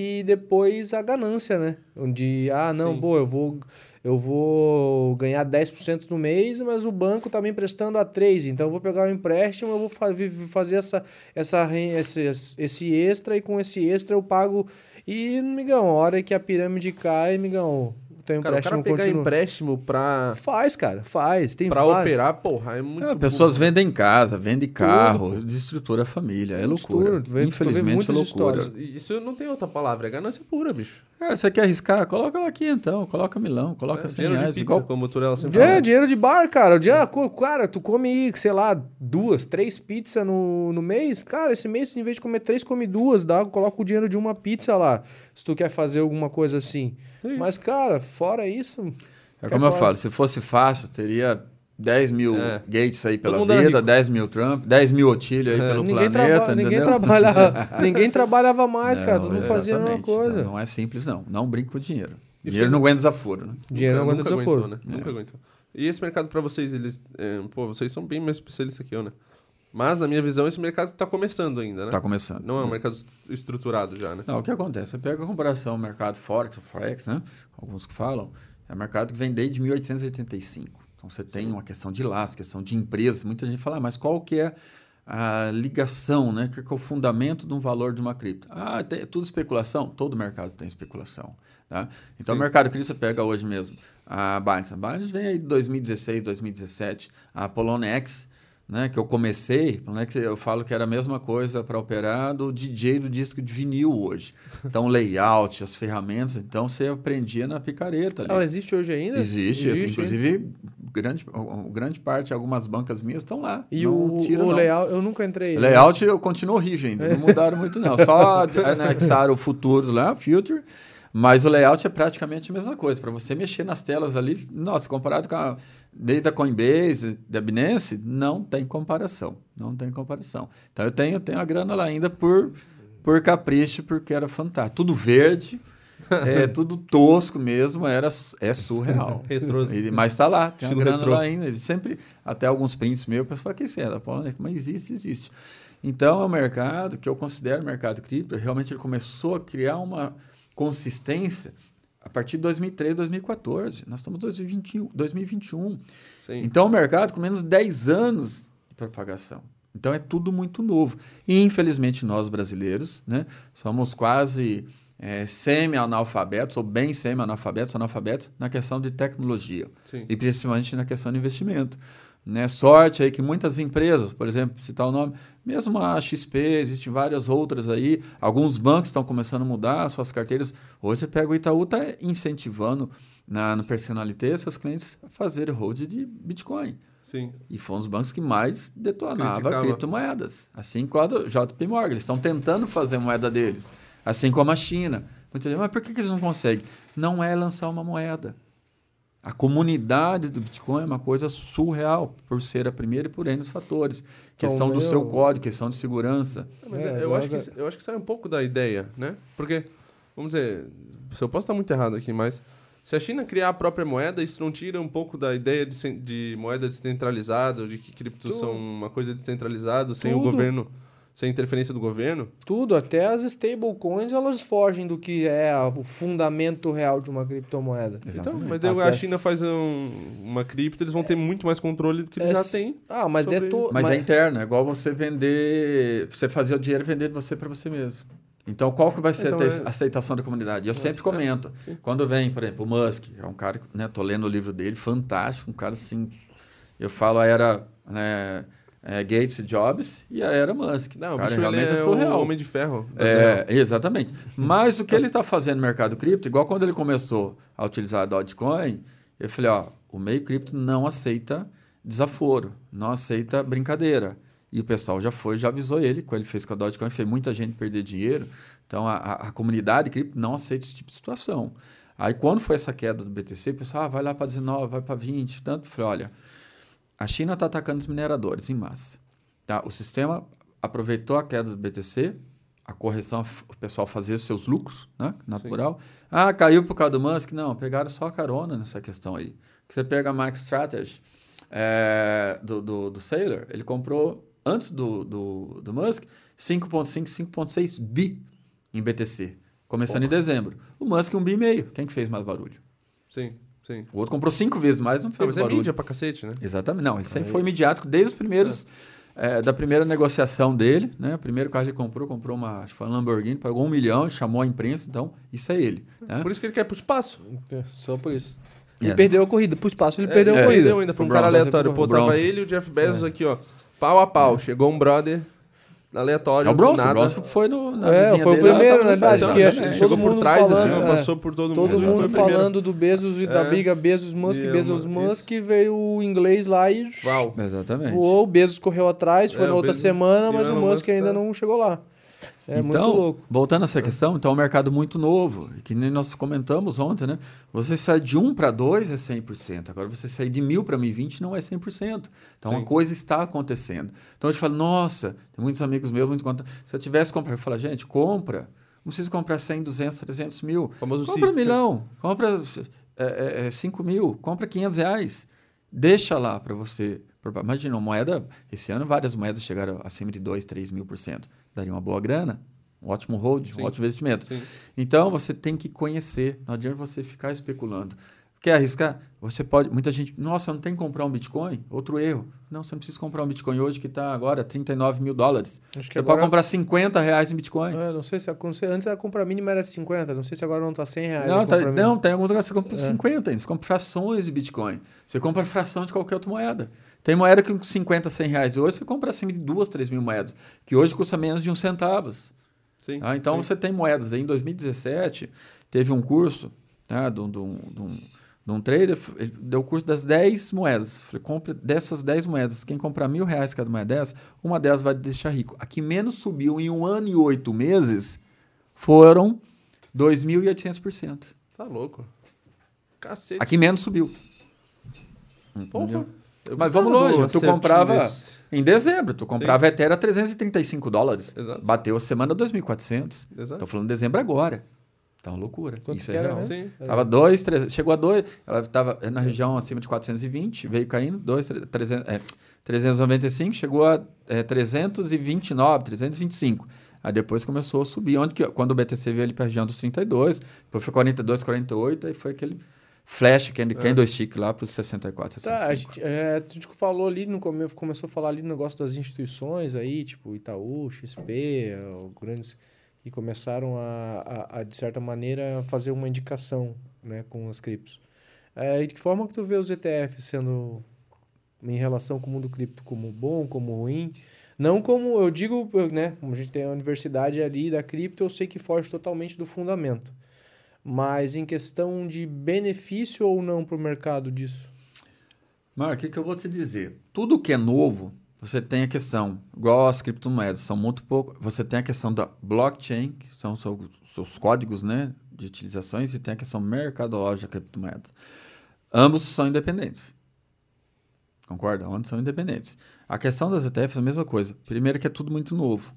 Speaker 2: E depois a ganância, né? Onde, ah, não,
Speaker 1: Sim.
Speaker 2: boa, eu vou, eu vou ganhar 10% no mês, mas o banco tá me emprestando a 3%. Então eu vou pegar o empréstimo, eu vou fa- fazer essa, essa, esse, esse extra e com esse extra eu pago. E, migão, a hora que a pirâmide cai, migão, teu
Speaker 1: Cara, o
Speaker 2: empréstimo
Speaker 1: cara pegar
Speaker 2: continua.
Speaker 1: empréstimo pra,
Speaker 2: Faz, cara, faz. Tem
Speaker 1: pra
Speaker 2: vários.
Speaker 1: operar, porra, é muito.
Speaker 3: É, pessoas
Speaker 1: burro.
Speaker 3: vendem casa, vendem carro, desestrutura a família. É loucura.
Speaker 2: Estrutura,
Speaker 3: Infelizmente é loucura.
Speaker 2: histórias.
Speaker 1: Isso não tem outra palavra, é ganância pura, bicho.
Speaker 3: Cara, você quer arriscar? Coloca lá aqui então. Coloca milão, coloca
Speaker 1: É,
Speaker 3: 100
Speaker 1: dinheiro de
Speaker 3: reais.
Speaker 1: pizza,
Speaker 3: Igual
Speaker 1: como o sempre
Speaker 2: É,
Speaker 1: fala.
Speaker 2: dinheiro de bar, cara. O dia, cara, tu come, sei lá, duas, três pizzas no, no mês. Cara, esse mês, em vez de comer três, come duas. Dá, coloca o dinheiro de uma pizza lá. Se tu quer fazer alguma coisa assim.
Speaker 1: Sim.
Speaker 2: Mas, cara, fora isso.
Speaker 3: É como eu
Speaker 2: falar?
Speaker 3: falo, se fosse fácil, teria 10 mil
Speaker 1: É.
Speaker 3: Gates aí pela vida,
Speaker 1: rico.
Speaker 3: 10 mil Trump, 10 mil Otílio aí
Speaker 1: É.
Speaker 3: pelo
Speaker 2: Ninguém,
Speaker 3: planeta,
Speaker 2: traba ninguém, trabalhava, *laughs* ninguém trabalhava mais, cara. Todo
Speaker 3: Não,
Speaker 2: mundo fazia a mesma
Speaker 3: exatamente.
Speaker 2: coisa.
Speaker 3: Então, não é simples, não. Não brinca com dinheiro.
Speaker 1: E
Speaker 3: dinheiro não aguenta desaforo, né?
Speaker 2: Dinheiro não aguenta
Speaker 1: nunca
Speaker 2: desaforo.
Speaker 1: aguentou, né? Nunca aguentou. E esse mercado pra vocês, eles. é, pô, vocês são bem mais especialistas que eu, né? Mas, na minha visão, esse mercado tá começando ainda, né?
Speaker 3: Tá começando.
Speaker 1: Não é um mercado estruturado já, né?
Speaker 3: Não, o que acontece? Você pega a comparação do mercado Forex, o Forex, né? Alguns que falam, é um mercado que vem desde 1885. Então você tem uma questão de laço, questão de empresas. Muita gente fala, ah, mas qual que é a ligação, né? Que é o fundamento de um valor de uma cripto? Ah, tem, é tudo especulação? Todo mercado tem especulação. Tá? Então
Speaker 1: Sim.
Speaker 3: o mercado cripto você pega hoje mesmo a Binance. A Binance vem aí de 2016, 2017. A Poloniex, né, que eu comecei, né, que eu falo que era a mesma coisa para operar do DJ do disco de vinil hoje. Então, o *laughs* layout, as ferramentas, então você aprendia na picareta ali.
Speaker 2: Ela existe hoje ainda?
Speaker 3: Existe,
Speaker 2: Existe,
Speaker 3: inclusive, grande, grande parte, algumas bancas minhas estão lá.
Speaker 2: E
Speaker 3: não
Speaker 2: o,
Speaker 3: tira,
Speaker 2: o layout, eu nunca entrei. né?
Speaker 3: Layout eu continuo horrível ainda, não mudaram muito não. Só *laughs* anexaram o Futuros lá, Future, Mas o layout é praticamente a mesma coisa. Para você mexer nas telas ali, nossa, comparado com a desde a Coinbase, da Binance, não tem comparação. Não tem comparação. Então eu tenho, tenho a grana lá ainda por, por capricho, porque era fantástico. Tudo verde, é *laughs* tudo tosco mesmo, era, é surreal. *laughs* Ele, mas está lá, tem Estilo a grana retrô. lá ainda. Ele sempre, até alguns prints meus, o pessoal, que isso é? Mas existe, existe. Então é um mercado que eu considero mercado cripto, realmente ele começou a criar uma consistência a partir de 2013, 2014. Nós estamos em 2021. 2021. Sim. Então, o mercado com menos de 10 anos de propagação. Então, é tudo muito novo. E, infelizmente, nós brasileiros né, somos quase é, semi-analfabetos, ou bem semi-analfabetos, analfabetos, na questão de tecnologia. Sim. E, principalmente, na questão de investimento. Né? Sorte aí que muitas empresas, por exemplo, citar o nome, mesmo a XP, existem várias outras aí, alguns bancos estão começando a mudar suas carteiras. Hoje você pega o Itaú, está incentivando na, no Personalité seus clientes a fazer hold de Bitcoin.
Speaker 1: Sim.
Speaker 3: E foram os bancos que mais detonavam criptomoedas. Assim como o JP Morgan. Eles estão tentando fazer moeda deles. Assim como a China. Muita gente, mas por que, que eles não conseguem? Não é lançar uma moeda. A comunidade do Bitcoin é uma coisa surreal, por ser a primeira e por N fatores. Então, questão do meu... seu código, questão de segurança.
Speaker 1: Mas é, eu, acho que, eu acho que sai um pouco da ideia, né? Porque, vamos dizer, se eu posso estar muito errado aqui, mas se a China criar a própria moeda, isso não tira um pouco da ideia de, de moeda descentralizada, de que criptos são uma coisa descentralizada, sem o governo sem interferência do governo?
Speaker 2: Tudo, até as stablecoins elas fogem do que é o fundamento real de uma criptomoeda.
Speaker 1: Então, mas até... a China faz um, uma cripto, eles vão ter muito mais controle do que eles é, já têm.
Speaker 2: Ah, mas, sobre...
Speaker 3: deto... mas, mas é interno, é igual você vender, você fazer o dinheiro vender você para você mesmo. Então, qual que vai ser então, a é... aceitação da comunidade? Eu é, sempre comento. É. Quando vem, por exemplo, o Musk, é um cara, né, tô lendo o livro dele, fantástico, um cara assim, eu falo, era né, é, Gates Jobs e a era Musk.
Speaker 1: Não, o cara, realmente é, é surreal. homem de ferro.
Speaker 3: É, exatamente. Mas o que ele está fazendo no mercado cripto, igual quando ele começou a utilizar a Dogecoin, eu falei, ó, o meio cripto não aceita desaforo, não aceita brincadeira. E o pessoal já foi, já avisou ele, quando ele fez com a Dogecoin, fez muita gente perder dinheiro. Então, a, a, comunidade cripto não aceita esse tipo de situação. Aí, quando foi essa queda do BTC, o pessoal, ah, vai lá para 19, vai para 20, tanto. Eu falei, olha, a China está atacando os mineradores em massa. Tá? O sistema aproveitou a queda do BTC, a correção, o pessoal fazia seus lucros, né? natural. Sim. Ah, caiu por causa do Musk? Não, pegaram só a carona nessa questão aí. Você pega a MicroStrategy é, do, do, do Sailor, ele comprou, antes do, do, do Musk, 5,5, 5,6 bi em BTC, começando em dezembro. O Musk, um bi e meio. Quem que fez mais barulho?
Speaker 1: Sim. Sim.
Speaker 3: O outro comprou cinco vezes mais, não fez não, mas é barulho. é
Speaker 1: mídia pra cacete, né?
Speaker 3: Exatamente. Não, ele sempre foi midiático desde os primeiros... É. É, da primeira negociação dele, né? O primeiro carro que ele comprou, comprou uma, acho que foi uma Lamborghini, pagou um milhão, chamou a imprensa, então isso é ele. Né?
Speaker 1: Por isso que ele quer pro espaço.
Speaker 2: É, só por isso. Ele é. perdeu a corrida. Pro espaço, ele é, perdeu a corrida. Perdeu
Speaker 1: ainda pra um cara aleatório. Pô, tava ele e o Jeff Bezos aqui, ó. Pau a pau. Chegou um brother aleatório.
Speaker 3: É o Bronson, nada. o Bronson foi no,
Speaker 2: na É, foi o primeiro, na verdade.
Speaker 1: Então, é, chegou por trás, assim, falando, assim, é, passou por todo,
Speaker 2: todo
Speaker 1: mundo.
Speaker 2: Todo mundo falando do Bezos e da é. briga Bezos Musk, e Bezos Musk, veio o inglês lá e.
Speaker 3: Uau. Exatamente.
Speaker 2: O Bezos correu atrás, foi é, na outra Bezos, semana, mas o Musk ainda tá. não chegou lá. É
Speaker 3: então, voltando a essa questão, então é um mercado muito novo, que nem nós comentamos ontem, né? Você sai de 1 para 2 é 100%, agora você sair de 1000 para 1020 não é 100%. Então, Sim. uma coisa está acontecendo. Então, a gente fala, nossa, tem muitos amigos meus, muito conta. Se eu tivesse comprado, eu falo, gente, compra. Não precisa comprar 100, 200, 300 mil. Famoso compra um milhão, compra é, é, 5 é, mil, compra 500 reais. Deixa lá para você. Imagina, uma moeda, esse ano várias moedas chegaram acima de 2, 3 mil por cento daria uma boa grana, um ótimo hold, Sim. um ótimo investimento. Sim. Então você tem que conhecer, não adianta você ficar especulando. Quer arriscar? Você pode. Muita gente. Nossa, não tem que comprar um Bitcoin? Outro erro. Não, você não precisa comprar um Bitcoin hoje que está agora 39 mil dólares. Acho que você agora... pode comprar 50 reais em Bitcoin.
Speaker 2: É, não sei se antes a compra mínima era 50. Não sei se agora não está 100 reais.
Speaker 3: Não, tá, não tem algum lugar que você compra é. 50 ainda. Você compra frações de Bitcoin. Você compra fração de qualquer outra moeda. Tem moeda que com 50, 100 reais hoje você compra acima de duas, três mil moedas, que hoje custa menos de um centavos. Sim, ah, então sim. você tem moedas. Em 2017, teve um curso tá, de, um, de, um, de um trader, ele deu o curso das 10 moedas. Falei, compre dessas 10 moedas. Quem comprar mil reais cada moeda dessas, uma delas vai deixar rico. A que menos subiu em um ano e oito meses foram 2.800%.
Speaker 1: Tá louco. Cacete.
Speaker 3: Aqui menos subiu.
Speaker 1: Porra.
Speaker 3: Entendeu?
Speaker 1: Eu
Speaker 3: Mas vamos longe, tu comprava
Speaker 1: desse.
Speaker 3: em dezembro, tu comprava Ethereum a 335 dólares.
Speaker 1: Exato.
Speaker 3: Bateu a semana 2.400.
Speaker 1: Exato.
Speaker 3: Tô falando de dezembro agora. Tá uma loucura.
Speaker 2: Quanto
Speaker 3: Isso é
Speaker 2: era
Speaker 3: real.
Speaker 1: Sim.
Speaker 3: Tava 2, 3, chegou a 2, ela estava na região acima de 420, veio caindo, 2, 300, é, 395, chegou a é, 329, 325. Aí depois começou a subir, onde que, quando o BTC veio ali para a região dos 32, depois foi 42, 48, aí foi aquele flash, que é candlestick lá para os 64, 65.
Speaker 2: Tá, a gente, é, a gente falou ali no começo, começou a falar ali no negócio das instituições aí, tipo Itaú, XP, é, grandes que começaram a, a, a, de certa maneira, fazer uma indicação né, com as criptos. É, e de que forma que tu vê os ETFs sendo em relação com o mundo cripto como bom, como ruim? Não como, eu digo, né, como a gente tem a universidade ali da cripto, eu sei que foge totalmente do fundamento. Mas em questão de benefício ou não para o mercado disso?
Speaker 3: Marco, o que, que eu vou te dizer? Tudo que é novo, você tem a questão, igual as criptomoedas, são muito pouco. Você tem a questão da blockchain, que são seus, seus códigos né, de utilizações, e tem a questão mercadológica da criptomoeda. Ambos são independentes. Concorda? Ambos são independentes. A questão das ETFs é a mesma coisa. Primeiro que é tudo muito novo.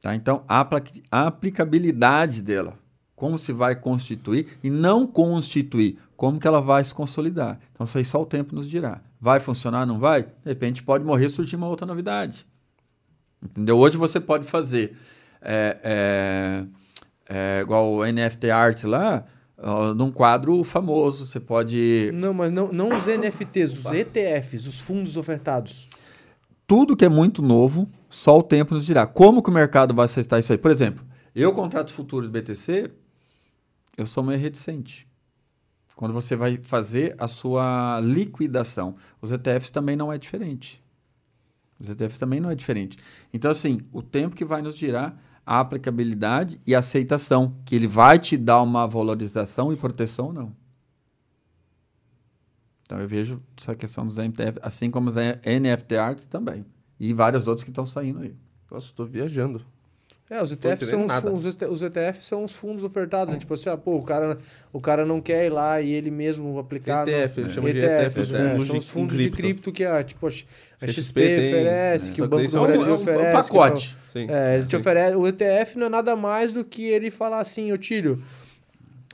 Speaker 3: Tá? Então, a a aplicabilidade dela, como se vai constituir e não constituir, como que ela vai se consolidar. Então, isso aí só o tempo nos dirá. Vai funcionar, não vai? De repente pode morrer e surgir uma outra novidade. Entendeu? Hoje você pode fazer é, é, é, igual o NFT Art lá, ó, num quadro famoso. Você pode.
Speaker 2: Não, mas não, não os NFTs, os ETFs, os fundos ofertados.
Speaker 3: Tudo que é muito novo, só o tempo nos dirá. Como que o mercado vai aceitar isso aí? Por exemplo, eu contrato futuro do BTC, eu sou meio reticente. Quando você vai fazer a sua liquidação. Os ETFs também não é diferente. Os ETFs também não é diferente. Então, assim, o tempo que vai nos dirá a aplicabilidade e a aceitação, que ele vai te dar uma valorização e proteção ou não. Então, eu vejo essa questão dos NFTs, assim como os NFT Arts também. E vários outros que estão saindo aí.
Speaker 1: Nossa, tô viajando.
Speaker 2: É, os ETFs, são os, fundos, os ET os ETFs são os fundos ofertados. né? Tipo assim, ah, pô, o cara, o cara não quer ir lá e ele mesmo aplicar. no-
Speaker 1: ETF, eles chamam de
Speaker 2: ETFs,
Speaker 1: ETF,
Speaker 2: né?
Speaker 1: fundos
Speaker 2: são
Speaker 1: de-
Speaker 2: os fundos de
Speaker 1: cripto.
Speaker 2: cripto que a, tipo, a XP,
Speaker 1: XP tem,
Speaker 2: oferece,
Speaker 1: né?
Speaker 2: que o
Speaker 1: Só que
Speaker 2: Banco do
Speaker 1: é um-
Speaker 2: Brasil
Speaker 1: é um
Speaker 2: oferece.
Speaker 3: pacote.
Speaker 1: Sim.
Speaker 2: É, ele te
Speaker 1: Sim.
Speaker 2: oferece. O ETF não é nada mais do que ele falar assim, ô Tílio,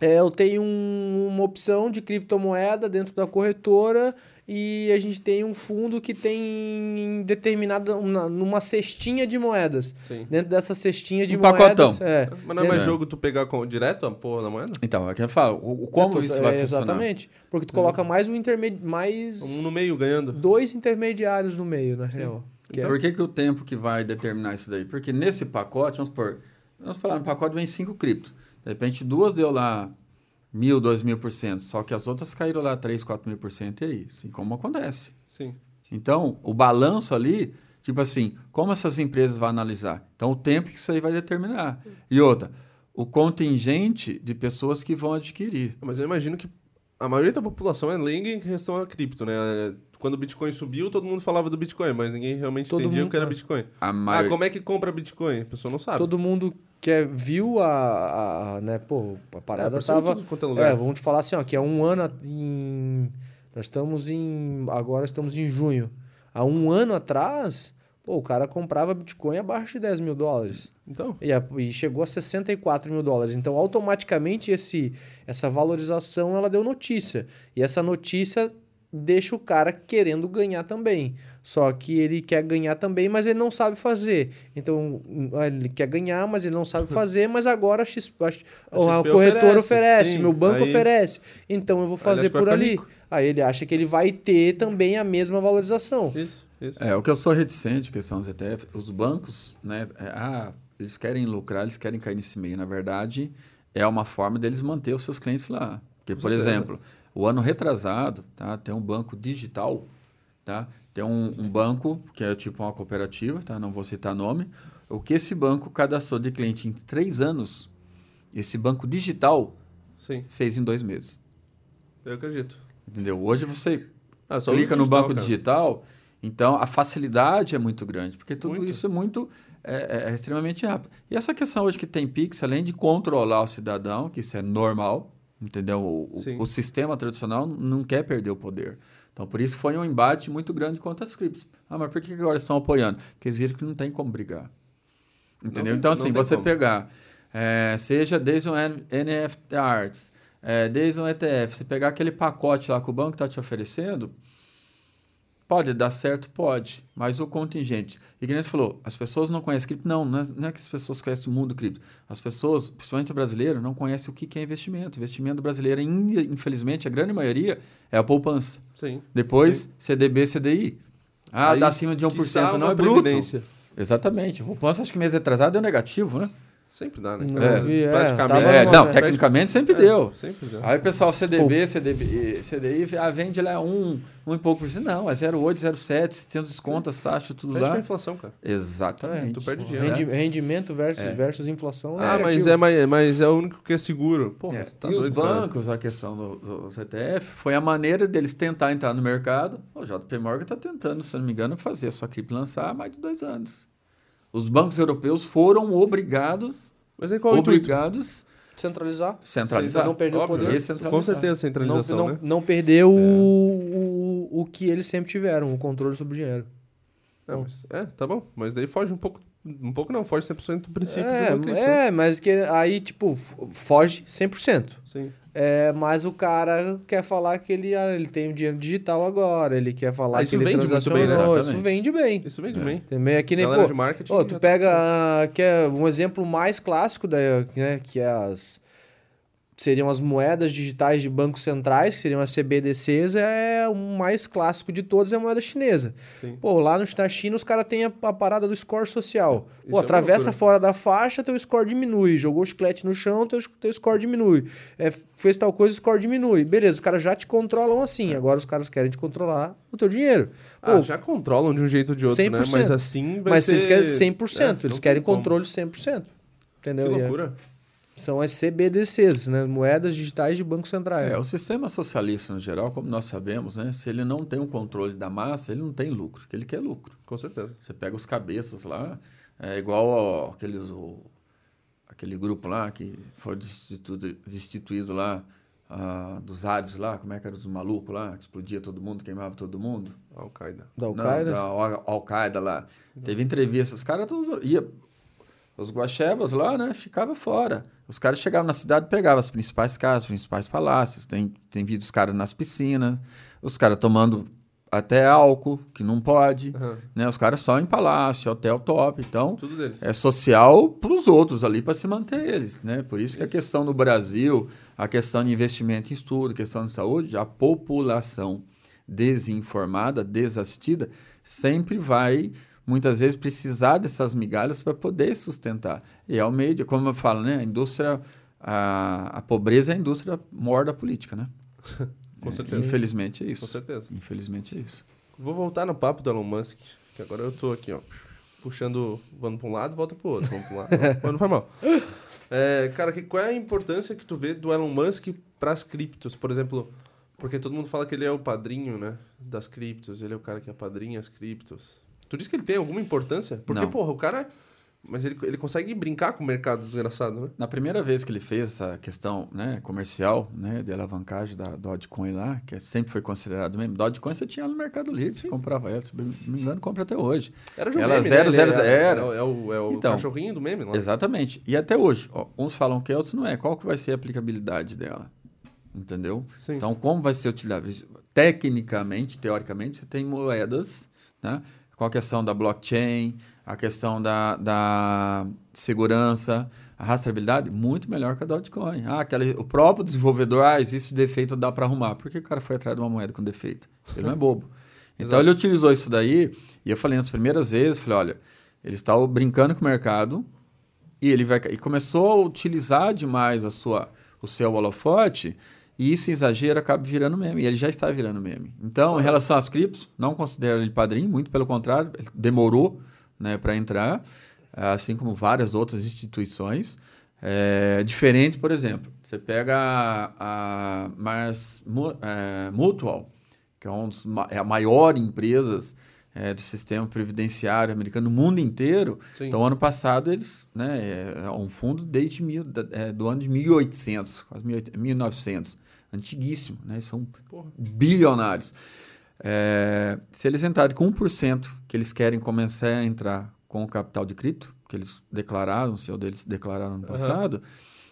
Speaker 2: é, eu tenho um- uma opção de criptomoeda dentro da corretora e a gente tem um fundo que tem determinada uma- numa cestinha de moedas.
Speaker 1: Sim.
Speaker 2: Dentro dessa cestinha de
Speaker 3: Um
Speaker 2: moedas.
Speaker 3: pacotão.
Speaker 2: É,
Speaker 1: Mas não é mais
Speaker 3: É.
Speaker 1: jogo tu pegar com, direto a porra da moeda?
Speaker 3: Então, é que eu falo, o, o como
Speaker 2: é,
Speaker 3: isso
Speaker 2: é,
Speaker 3: vai funcionar.
Speaker 2: Exatamente. Porque tu coloca mais um intermediário. Mais
Speaker 1: Um no meio ganhando.
Speaker 2: dois intermediários no meio, na real. Que é-
Speaker 3: Por que, que o tempo que vai determinar isso daí? Porque nesse pacote, vamos supor, vamos falar, no pacote vem cinco cripto. De repente, duas deu lá mil, dois mil por cento, só que as outras caíram lá três, quatro mil por cento, e aí? Assim como acontece.
Speaker 1: Sim.
Speaker 3: Então, o balanço ali, tipo assim, como essas empresas vão analisar? Então, o tempo que isso aí vai determinar. E outra, o contingente de pessoas que vão adquirir.
Speaker 1: Mas eu imagino que a maioria da população é leiga em relação a cripto, né? Quando o Bitcoin subiu, todo mundo falava do Bitcoin, mas ninguém realmente
Speaker 2: Todo
Speaker 1: entendia
Speaker 2: mundo-
Speaker 1: o que era
Speaker 2: é.
Speaker 1: Bitcoin.
Speaker 3: A
Speaker 1: Ah,
Speaker 3: maior...
Speaker 1: como é que compra Bitcoin? A pessoa não sabe.
Speaker 2: Todo mundo que é- viu a, a- né, pô, a parada
Speaker 1: em
Speaker 2: tava...
Speaker 1: é lugar.
Speaker 2: É, vamos te falar assim, ó, que há um ano em... Nós estamos em... Agora estamos em junho. Há um ano atrás, pô, o cara comprava Bitcoin abaixo de 10 mil dólares.
Speaker 1: Então,
Speaker 2: E, a- e chegou a 64 mil dólares. Então, automaticamente, esse, essa valorização, ela deu notícia. E essa notícia deixa o cara querendo ganhar também. Só que ele quer ganhar também, mas ele não sabe fazer. Então, ele quer ganhar, mas ele não sabe *laughs* fazer, mas agora a, X, a, a
Speaker 1: XP
Speaker 2: corretora
Speaker 1: oferece,
Speaker 2: oferece,
Speaker 1: sim.
Speaker 2: meu banco
Speaker 1: Aí-
Speaker 2: oferece. Então, eu vou fazer por ali.
Speaker 1: rico.
Speaker 2: Aí ele acha que ele vai ter também a mesma valorização.
Speaker 1: isso, isso.
Speaker 3: É, o que eu sou reticente, que são os ETFs, os bancos, né? é, ah, eles querem lucrar, eles querem cair nesse meio. Na verdade, é uma forma deles manter os seus clientes lá. Porque, por exemplo, o ano retrasado, tá? Tem um banco digital, tá? Tem um, um banco que é tipo uma cooperativa, tá? Não vou citar nome. O que esse banco cadastrou de cliente em três anos, esse banco digital
Speaker 1: Sim,
Speaker 3: fez em dois meses.
Speaker 1: eu acredito.
Speaker 3: Entendeu? Hoje você
Speaker 1: Ah,
Speaker 3: clica no
Speaker 1: digital,
Speaker 3: banco
Speaker 1: cara.
Speaker 3: digital Então, a facilidade é muito grande, porque tudo
Speaker 1: Muito.
Speaker 3: isso é muito é, é extremamente rápido. E essa questão hoje que tem Pix, além de controlar o cidadão, que isso é normal, entendeu? O, o, o sistema tradicional não quer perder o poder. Então, por isso foi um embate muito grande contra as criptos. Ah, mas por que agora estão apoiando? Porque eles viram que não tem como brigar. Entendeu?
Speaker 1: tem-
Speaker 3: então,
Speaker 1: não
Speaker 3: assim, você
Speaker 1: como.
Speaker 3: pegar, é, seja desde um NFT Arts, é, desde um ETF, você pegar aquele pacote lá que o banco está te oferecendo, pode dar certo? Pode. Mas o contingente. E que nem você falou, as pessoas não conhecem cripto. Não, não é, não é que as pessoas conhecem o mundo cripto. As pessoas, principalmente o brasileiro, não conhecem o que é investimento. Investimento brasileiro, in- infelizmente, a grande maioria é a poupança.
Speaker 1: Sim.
Speaker 3: Depois, CDB, CDI. Ah,
Speaker 1: Aí,
Speaker 3: dá acima de 1%,
Speaker 1: quiçá,
Speaker 3: não é bruto. Exatamente. Poupança, acho que mês atrasado deu negativo, né?
Speaker 1: Sempre dá, né?
Speaker 2: Não
Speaker 1: cara?
Speaker 2: vi, é,
Speaker 1: Praticamente.
Speaker 3: É, não,
Speaker 2: é,
Speaker 3: tecnicamente sempre
Speaker 1: É,
Speaker 3: deu.
Speaker 1: Sempre deu.
Speaker 3: Aí o pessoal, CDB, CDB, CDI, ah, vende lá um, um e pouco por cento. Não, é 0,8, 0,7, tem os descontos, taxa, tudo
Speaker 1: a
Speaker 3: lá.
Speaker 1: inflação, cara.
Speaker 3: Exatamente.
Speaker 1: É, tu perde dinheiro.
Speaker 2: Rendi- Rendimento versus, versus inflação.
Speaker 1: Ah, mas é, mas, mas é o único que é seguro. Pô,
Speaker 3: É,
Speaker 1: tá
Speaker 3: e os
Speaker 1: doido, cara.
Speaker 3: bancos, a questão do- dos ETF, foi a maneira deles tentar entrar no mercado. O JP Morgan está tentando, se não me engano, fazer a sua cripto lançar há mais de dois anos. Os bancos europeus foram obrigados,
Speaker 1: Mas aí qual é
Speaker 3: obrigados
Speaker 2: Centralizar.
Speaker 3: centralizar.
Speaker 2: Não perder o poder.
Speaker 1: Com certeza,
Speaker 2: Não,
Speaker 1: centralização,
Speaker 2: não,
Speaker 1: né?
Speaker 2: não perder o, o, o que eles sempre tiveram, o controle sobre o dinheiro.
Speaker 1: Não, mas- é, tá bom. Mas daí foge um pouco. Um pouco não, foge 100% do princípio
Speaker 2: É,
Speaker 1: do cripto.
Speaker 2: é, mas que aí, tipo, foge 100%.
Speaker 1: Sim.
Speaker 2: É, mas o cara quer falar que ele, ah, ele tem o dinheiro digital agora, ele quer falar
Speaker 1: Ah,
Speaker 2: que ele
Speaker 1: bem,
Speaker 2: transacionou,
Speaker 3: né?
Speaker 2: isso vende bem.
Speaker 1: Isso vende bem.
Speaker 2: Também é que nem, pô,
Speaker 1: de marketing.
Speaker 2: Ó, tu
Speaker 1: já-
Speaker 2: pega ah, que é um exemplo mais clássico da, né, que é as seriam as moedas digitais de bancos centrais, que seriam as CBDCs, é o mais clássico de todos é a moeda chinesa.
Speaker 1: Sim.
Speaker 2: Pô, lá na China os caras têm a, a parada do score social.
Speaker 1: Isso
Speaker 2: Pô,
Speaker 1: é
Speaker 2: atravessa fora da faixa, teu score diminui. Jogou o chiclete no chão, teu, teu score diminui. É, fez tal coisa, o score diminui. Beleza, os caras já te controlam assim. Agora os caras querem te controlar o teu dinheiro. Pô,
Speaker 1: Ah, já controlam de um jeito ou de outro, né?
Speaker 2: 100%.
Speaker 1: Mas assim vai
Speaker 2: mas
Speaker 1: ser...
Speaker 2: eles querem 100%,
Speaker 1: É,
Speaker 2: eles querem
Speaker 1: como.
Speaker 2: controle 100%. Entendeu?
Speaker 1: Que
Speaker 2: E é-
Speaker 1: loucura.
Speaker 2: São as CBDCs, né? Moedas digitais de bancos centrais.
Speaker 3: É, o sistema socialista, no geral, como nós sabemos, né, se ele não tem um controle da massa, ele não tem lucro, porque ele quer lucro.
Speaker 1: Com certeza.
Speaker 3: Você pega os cabeças lá, é igual aqueles, o- aquele grupo lá que foi destituído, destituído lá, ah, dos árabes lá, como é que era os malucos lá, que explodia todo mundo, queimava todo mundo.
Speaker 1: Al-Qaeda.
Speaker 2: Da
Speaker 3: Não,
Speaker 2: Al-Qaeda?
Speaker 3: da Al- Al-Qaeda lá. Teve entrevista, os caras todos ia os guaxebas lá, né, ficava fora. Os caras chegavam na cidade, pegavam as principais casas, os principais palácios, tem tem vídeo dos caras nas piscinas, os caras tomando até álcool, que não pode,
Speaker 1: Aham.
Speaker 3: né? Os caras só em palácio, hotel top, então
Speaker 1: Tudo deles.
Speaker 3: é social para os outros ali para se manter eles, né? Por isso que a questão no Brasil, a questão de investimento em estudo, a questão de saúde, a população desinformada, desassistida, sempre vai muitas vezes precisar dessas migalhas para poder sustentar. E é o meio de, como eu falo, né? A indústria, a, a pobreza é a indústria maior da política, né? *laughs*
Speaker 1: Com
Speaker 3: É,
Speaker 1: certeza.
Speaker 3: Infelizmente é
Speaker 1: Com
Speaker 3: isso.
Speaker 1: certeza.
Speaker 3: Infelizmente é isso.
Speaker 1: Vou voltar no papo do Elon Musk, que agora eu tô aqui, ó. Puxando, vamos pra um lado, volta pro outro. Vamos pra um lado. Mas *laughs* não faz mal. É, cara, que, qual é a importância que tu vê do Elon Musk pras criptos? Por exemplo, porque todo mundo fala que ele é o padrinho, né? Das criptos. Ele é o cara que apadrinha as criptos. Tu diz que ele tem alguma importância? Porque,
Speaker 3: Não.
Speaker 1: porra, o cara. Mas ele, ele consegue brincar com o mercado desgraçado, né?
Speaker 3: Na primeira vez que ele fez essa questão né, comercial, né, de alavancagem da Dogecoin lá, que sempre foi considerado mesmo, Dogecoin você tinha no Mercado Livre, você comprava ela, se não me engano, compra até hoje.
Speaker 1: Era de um
Speaker 3: Ela
Speaker 1: meme,
Speaker 3: zero,
Speaker 1: né?
Speaker 3: zero,
Speaker 1: é-
Speaker 3: zero.
Speaker 1: É, o- é o, é o
Speaker 3: Então,
Speaker 1: cachorrinho do meme lá.
Speaker 3: Exatamente. E até hoje, ó, uns falam que outros não é. Qual que vai ser a aplicabilidade dela? Entendeu?
Speaker 1: Sim.
Speaker 3: Então, como vai ser utilizado? Tecnicamente, teoricamente, você tem moedas, né? Com a questão da blockchain, a questão da, da segurança, a rastreabilidade, muito melhor que a Dogecoin. Ah, aquela, o próprio desenvolvedor, ah, existe defeito, dá para arrumar. Por que o cara foi atrás de uma moeda com defeito? Ele não é bobo. *laughs* Então, ele utilizou isso daí, e eu falei nas primeiras vezes, falei, olha, ele está brincando com o mercado, e ele vai e começou a utilizar demais a sua o seu holofote e isso exagero acaba virando meme. E ele já está virando meme. Então em relação às criptos não considero ele padrinho muito pelo contrário ele demorou né para entrar assim como várias outras instituições. É, diferente por exemplo você pega a, a Mars é, Mutual que é, um dos é a maior empresa é, do sistema previdenciário americano no mundo inteiro.
Speaker 1: Sim.
Speaker 3: Então, ano passado, eles, né, é, é um fundo desde mil, é, do ano de 1800, quase 1800, 1900, antiguíssimo, né, são
Speaker 1: Porra.
Speaker 3: bilionários. É, se eles entrarem com 1%, que eles querem começar a entrar com o capital de cripto, que eles declararam, o seu deles declararam no passado,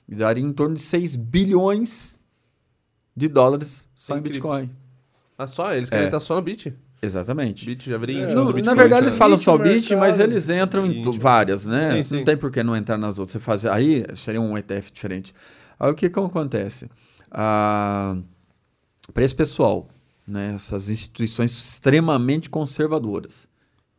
Speaker 3: daria em torno de 6 bilhões de dólares só
Speaker 1: Em
Speaker 3: em,
Speaker 1: cripto.
Speaker 3: Bitcoin.
Speaker 1: Ah, só? Eles querem
Speaker 3: É.
Speaker 1: estar só no Bit?
Speaker 3: Exatamente.
Speaker 1: Bit já viria
Speaker 2: É,
Speaker 3: No- na verdade, eles falam só
Speaker 2: Bit,
Speaker 3: Bit, mas eles entram em várias, né?
Speaker 1: Sim, sim.
Speaker 3: Não tem por que não entrar nas outras. Você faz, aí seria um ETF diferente. Aí o que, que acontece? Ah, Para esse pessoal, né, essas instituições extremamente conservadoras,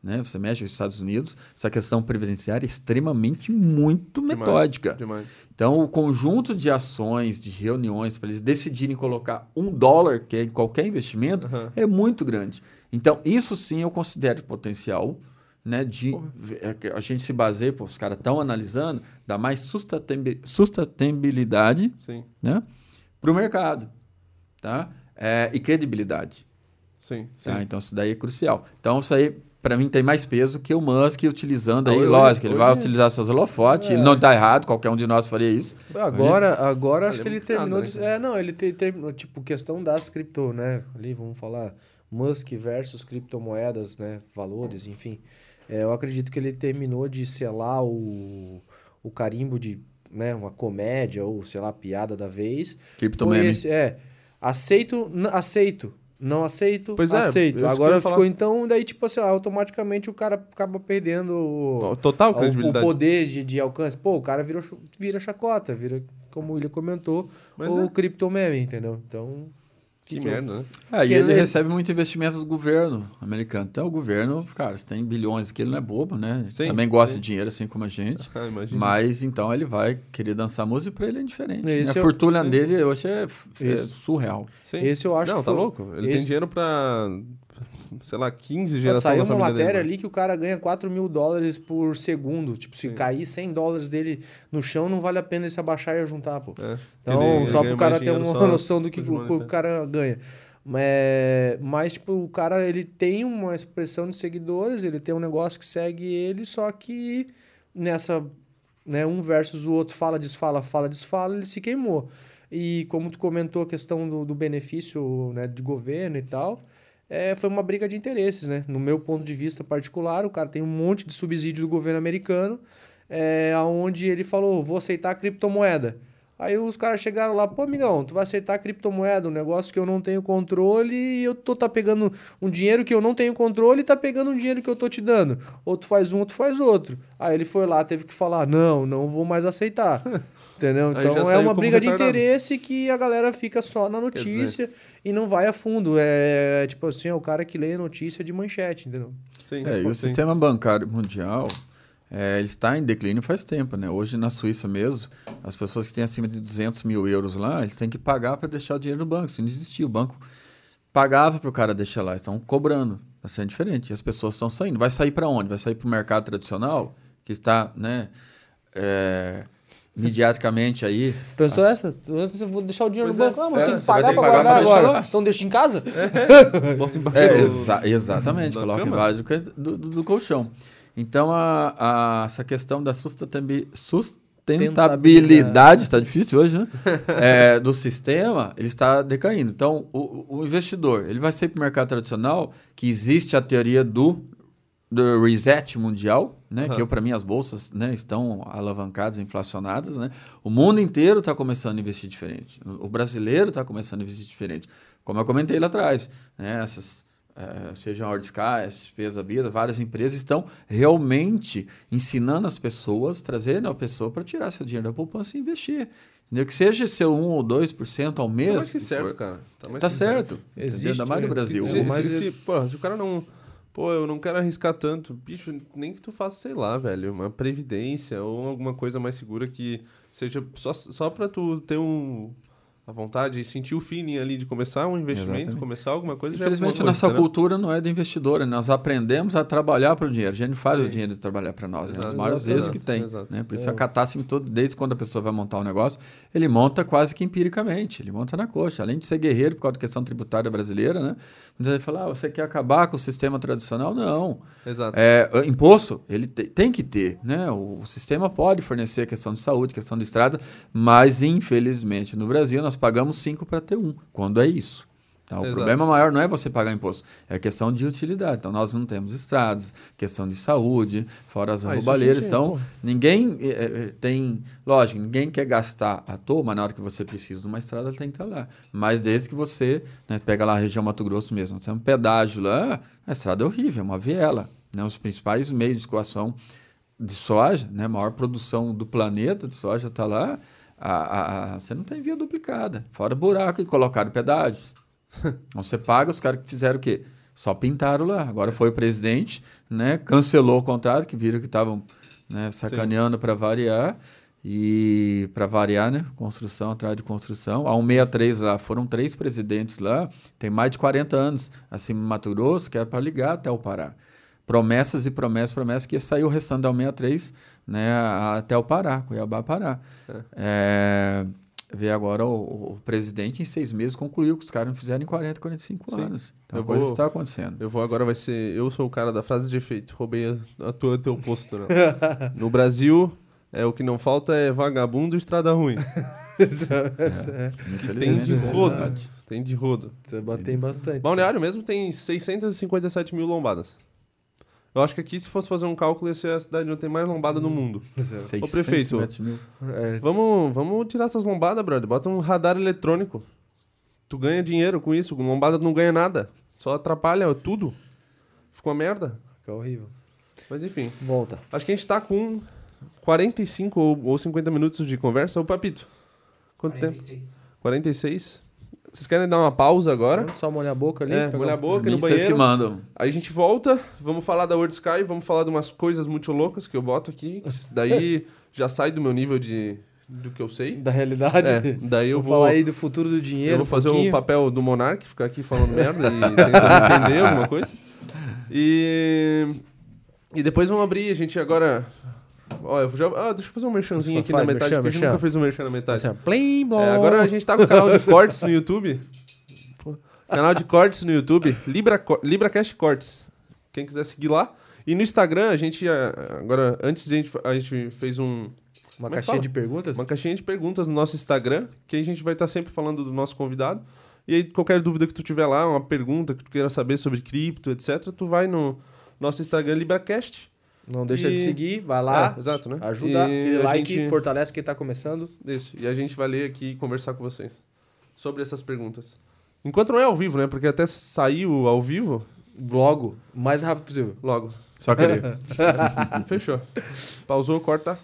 Speaker 3: né? Você mexe nos Estados Unidos, essa questão previdenciária é extremamente muito
Speaker 1: Demais,
Speaker 3: metódica.
Speaker 1: Demais.
Speaker 3: Então, o conjunto de ações, de reuniões, para eles decidirem colocar um dólar, que é em qualquer investimento,
Speaker 1: Aham.
Speaker 3: é muito grande. Então, isso sim eu considero potencial. Né, de, é a gente se baseia, pô, os caras estão analisando, dá mais sustentab- sustentabilidade
Speaker 1: Sim,
Speaker 3: né, para o mercado tá? É, e credibilidade.
Speaker 1: sim, sim.
Speaker 3: Tá? Então, isso daí é crucial. Então, isso aí, para mim, tem mais peso que o Musk utilizando aí,
Speaker 1: Hoje-
Speaker 3: lógico, ele vai
Speaker 1: hoje-
Speaker 3: utilizar seus holofotes,
Speaker 2: É.
Speaker 3: ele não está errado, qualquer um de nós faria isso.
Speaker 2: Agora, agora acho
Speaker 1: Ele
Speaker 2: que
Speaker 1: é
Speaker 2: ele terminou
Speaker 1: nada,
Speaker 2: de.
Speaker 1: né?
Speaker 2: É, não, ele te- terminou, tipo, questão das cripto, né? Ali, vamos falar Musk versus criptomoedas, né? Valores, enfim. É, eu acredito que ele terminou de selar o, o carimbo de né, uma comédia ou, sei lá, piada da vez.
Speaker 3: Criptomeme.
Speaker 2: Esse, é. Aceito, aceito. Não aceito,
Speaker 1: Pois é,
Speaker 2: aceito. Agora ficou
Speaker 1: falar.
Speaker 2: então, daí, tipo assim, automaticamente o cara acaba perdendo o,
Speaker 1: Total
Speaker 2: o- o
Speaker 1: credibilidade.
Speaker 2: poder de, de alcance. Pô, o cara virou, vira chacota, vira, como William comentou,
Speaker 1: Mas
Speaker 2: o
Speaker 1: é.
Speaker 2: criptomeme, entendeu? Então.
Speaker 1: Que
Speaker 2: que eu-
Speaker 1: merda, né?
Speaker 3: É, e ele
Speaker 2: ele-
Speaker 3: recebe muito investimento do governo americano. Então, o governo, cara, tem bilhões aqui, ele não é bobo, né?
Speaker 1: Sim,
Speaker 3: Também gosta
Speaker 1: sim.
Speaker 3: de dinheiro, assim como a gente. *laughs*
Speaker 1: Ah.
Speaker 3: Mas, então, ele vai querer dançar música e pra ele é indiferente.
Speaker 2: Esse
Speaker 3: a
Speaker 2: eu-
Speaker 3: fortuna
Speaker 1: sim.
Speaker 3: dele hoje é, é surreal.
Speaker 1: Sim.
Speaker 2: Esse eu acho
Speaker 1: Não,
Speaker 2: que
Speaker 1: tá
Speaker 2: foi-
Speaker 1: louco? Ele tem
Speaker 2: esse-
Speaker 1: dinheiro pra, sei lá, 15
Speaker 2: Pô,
Speaker 1: gerações
Speaker 2: Saiu uma matéria
Speaker 1: dele.
Speaker 2: ali que o cara ganha 4 mil dólares por segundo. Tipo, se
Speaker 1: Sim.
Speaker 2: cair 100 dólares dele no chão, não vale a pena ele se abaixar e juntar, pô.
Speaker 1: É.
Speaker 2: Então,
Speaker 1: Ele-
Speaker 2: só pro cara ter uma noção do que, o, o
Speaker 1: monetário.
Speaker 2: cara ganha. Mas, mas, tipo, o cara, ele tem uma expressão de seguidores, ele tem um negócio que segue ele, só que nessa, né, um versus o outro, fala, desfala, fala, desfala, ele se queimou. E como tu comentou a questão do, do benefício né, de governo e tal, é, foi uma briga de interesses, né? No meu ponto de vista particular, o cara tem um monte de subsídio do governo americano, é, onde ele falou, vou aceitar a criptomoeda. Aí os caras chegaram lá, pô, amigão, tu vai aceitar a criptomoeda, um negócio que eu não tenho controle e eu tô tá pegando um dinheiro que eu não tenho controle e tá pegando um dinheiro que eu tô te dando. Ou tu faz um, ou tu faz outro. Aí ele foi lá, teve que falar, não, não vou mais aceitar. *laughs* Entendeu?
Speaker 1: Aí
Speaker 2: Então é uma briga de
Speaker 1: retardado.
Speaker 2: interesse que a galera fica só na
Speaker 1: dizer-
Speaker 2: notícia e não vai a fundo. É tipo assim, é o cara que lê a notícia de manchete, entendeu?
Speaker 1: Sim,
Speaker 3: É, e o
Speaker 1: sim.
Speaker 3: sistema bancário mundial é, ele está em declínio faz tempo, né? Hoje na Suíça mesmo, as pessoas que têm acima de 200 mil euros lá, eles têm que pagar para deixar o dinheiro no banco. Isso não existia. O banco pagava para o cara deixar lá, estão cobrando. Está sendo diferente. E as pessoas estão saindo. Vai sair para onde? Vai sair para o mercado tradicional, que está, né? é, mediaticamente aí.
Speaker 2: Pensou
Speaker 3: as-
Speaker 2: essa? Eu vou deixar o dinheiro
Speaker 1: Pois
Speaker 2: no
Speaker 1: é.
Speaker 2: banco. Ah, mas
Speaker 3: É,
Speaker 2: eu tenho que pagar
Speaker 3: que pagar deixar
Speaker 2: agora.
Speaker 3: lá.
Speaker 2: Então deixa em casa? *laughs*
Speaker 1: Bota embaixo
Speaker 3: É,
Speaker 1: do-
Speaker 3: exa- exatamente,
Speaker 1: da
Speaker 3: coloca
Speaker 1: cama.
Speaker 3: embaixo do, do, do colchão. Então, a, a- essa questão da sustentabilidade, está difícil hoje, né? É, do sistema, ele está decaindo. Então, o, o investidor, ele vai sair para o mercado tradicional, que existe a teoria do, do reset mundial, né?
Speaker 1: Aham.
Speaker 3: Que para mim as bolsas né, estão alavancadas, inflacionadas, né? O mundo inteiro está começando a investir diferente. O brasileiro está começando a investir diferente. Como eu comentei lá atrás, né? Essas eh, seja a Ordsky, a Despesa Vida, várias empresas estão realmente ensinando as pessoas, trazendo a pessoa para tirar seu dinheiro da poupança e investir. Entendeu? Que seja seu 1 ou 2% ao mês.
Speaker 1: Tá mais que
Speaker 3: que
Speaker 1: certo,
Speaker 3: for.
Speaker 1: cara. Tá, mais
Speaker 3: Tá
Speaker 1: que
Speaker 3: certo.
Speaker 2: Existe?
Speaker 3: Ainda mais no
Speaker 2: né?
Speaker 3: Brasil.
Speaker 1: Se,
Speaker 2: Mas
Speaker 1: se, se, porra, se o cara não. Pô, eu não quero arriscar tanto. Bicho, nem que tu faça, sei lá, velho, uma previdência ou alguma coisa mais segura que seja só, só pra tu ter um. A vontade e sentir o feeling ali de começar um investimento,
Speaker 3: Exatamente.
Speaker 1: começar alguma coisa.
Speaker 3: Infelizmente,
Speaker 1: já é
Speaker 3: a
Speaker 1: alguma
Speaker 3: nossa
Speaker 1: coisa, né?
Speaker 3: cultura não é de investidora. Nós aprendemos a trabalhar para o dinheiro. A gente faz
Speaker 1: Sim.
Speaker 3: o dinheiro trabalhar para nós. É um dos maiores erros que tem.
Speaker 1: exato.
Speaker 3: Né? Por isso,
Speaker 2: É.
Speaker 3: a catástrofe, todo, desde quando a pessoa vai montar um negócio, ele monta quase que empiricamente. Ele monta na coxa. Além de ser guerreiro por causa da questão tributária brasileira, né? Muitas vezes fala, ah, você quer acabar com o sistema tradicional? Não.
Speaker 1: Exato.
Speaker 3: É, imposto, ele te- tem que ter, né? O, o sistema pode fornecer a questão de saúde, questão de estrada, mas infelizmente no Brasil nós pagamos cinco para ter um, quando é isso. Tá? O
Speaker 1: Exato.
Speaker 3: problema maior não é você pagar imposto, é questão de utilidade. Então nós não temos estradas, questão de saúde, fora as
Speaker 1: Ah,
Speaker 3: roubalheiras. Então ninguém eh, tem, lógico, ninguém quer gastar à toa, mas na hora que você precisa de uma estrada tem que estar lá. Mas desde que você né, pega lá a região Mato Grosso mesmo, tem um pedágio lá, a estrada é horrível, é uma viela. Né? Os principais meios de escoação de soja, né, maior produção do planeta de soja está lá, a, a- você não tem via duplicada. Fora buraco e colocaram pedágio. *laughs* Então você paga, os caras que fizeram o quê? Só pintaram lá. Agora foi o presidente, né? Cancelou o contrato, que viram que estavam né, sacaneando para variar. E para variar, né? Construção atrás de construção. A 163 lá, foram três presidentes lá, tem mais de 40 anos, assim, Mato Grosso, que era para ligar até o Pará. Promessas e promessas, promessas, que ia sair o restante da 163 né, até o Pará, Cuiabá, Pará. É, vê agora o, o presidente em seis meses concluiu que os caras não fizeram em 40, 45
Speaker 1: Sim.
Speaker 3: anos. Então
Speaker 1: Eu
Speaker 3: a coisa
Speaker 1: vou-
Speaker 3: está acontecendo.
Speaker 1: Eu vou agora, vai ser. Eu sou o cara da frase de efeito. Roubei a, a tua, teu posto, né? *laughs* No Brasil, é, o que não falta é vagabundo e estrada ruim. *laughs*
Speaker 3: Infelizmente,
Speaker 1: Tem de
Speaker 3: é
Speaker 1: rodo. Tem de rodo.
Speaker 2: Você bateu bastante.
Speaker 1: Balneário mesmo tem 657 mil lombadas. Eu acho que aqui, se fosse fazer um cálculo, ia ser a cidade onde tem mais lombada no mundo. *laughs* Ô, prefeito.
Speaker 3: 607 mil.
Speaker 2: É,
Speaker 1: Vamos, vamos tirar essas lombadas, brother. Bota um radar eletrônico. Tu ganha dinheiro com isso. Lombada tu não ganha nada. Só atrapalha tudo. Fica uma merda.
Speaker 2: fica horrível.
Speaker 1: Mas enfim.
Speaker 2: Volta.
Speaker 1: Acho que a gente tá com 45 ou, ou 50 minutos de conversa. Ô, Papito. Quanto tempo? 46. Vocês querem dar uma pausa agora?
Speaker 2: Vamos só molhar a boca ali.
Speaker 1: É, molhar a
Speaker 2: um-
Speaker 1: boca no
Speaker 3: mim, vocês que
Speaker 1: banheiro.
Speaker 3: mandam.
Speaker 1: Aí a gente volta, vamos falar da World Sky, vamos falar de umas coisas muito loucas que eu boto aqui. Daí *laughs* já sai do meu nível de do que eu sei.
Speaker 2: Da realidade.
Speaker 1: É, daí eu
Speaker 2: Vou
Speaker 1: vou,
Speaker 2: falar aí do futuro do dinheiro.
Speaker 1: eu vou fazer
Speaker 2: um
Speaker 1: o
Speaker 2: pouquinho.
Speaker 1: papel do Monark, ficar aqui falando merda e tentando *laughs* entender alguma coisa. E e depois vamos abrir, a gente agora Ó, eu já, ah, deixa eu fazer um merchanzinho aqui na metade,
Speaker 2: merchan,
Speaker 1: porque a gente
Speaker 2: merchan.
Speaker 1: nunca fez um merchan na metade.
Speaker 2: Assim, ó.
Speaker 1: É, agora a gente tá com o canal de cortes no YouTube. *laughs* Canal de cortes no YouTube, Libra, LibraCast Cortes. Quem quiser seguir lá. E no Instagram, a gente. ah, Agora, antes a gente, a gente fez um,
Speaker 2: Uma
Speaker 1: Como é
Speaker 2: caixinha de perguntas?
Speaker 1: uma caixinha de perguntas no nosso Instagram, que a gente vai estar sempre falando do nosso convidado. E aí, qualquer dúvida que tu tiver lá, uma pergunta que tu queira saber sobre cripto, etc., tu vai no nosso Instagram LibraCast.
Speaker 2: Não deixa
Speaker 1: E-
Speaker 2: de seguir, vai lá.
Speaker 1: É, exato, né?
Speaker 2: Ajuda,
Speaker 1: E
Speaker 2: aquele like,
Speaker 1: gente-
Speaker 2: fortalece quem tá começando.
Speaker 1: Isso. E a gente vai ler aqui e conversar com vocês sobre essas perguntas. Enquanto não é ao vivo, né? Porque até saiu ao vivo,
Speaker 2: Logo, o mais rápido possível.
Speaker 1: logo.
Speaker 3: Só querer. *laughs*
Speaker 1: Fechou. Pausou, corta.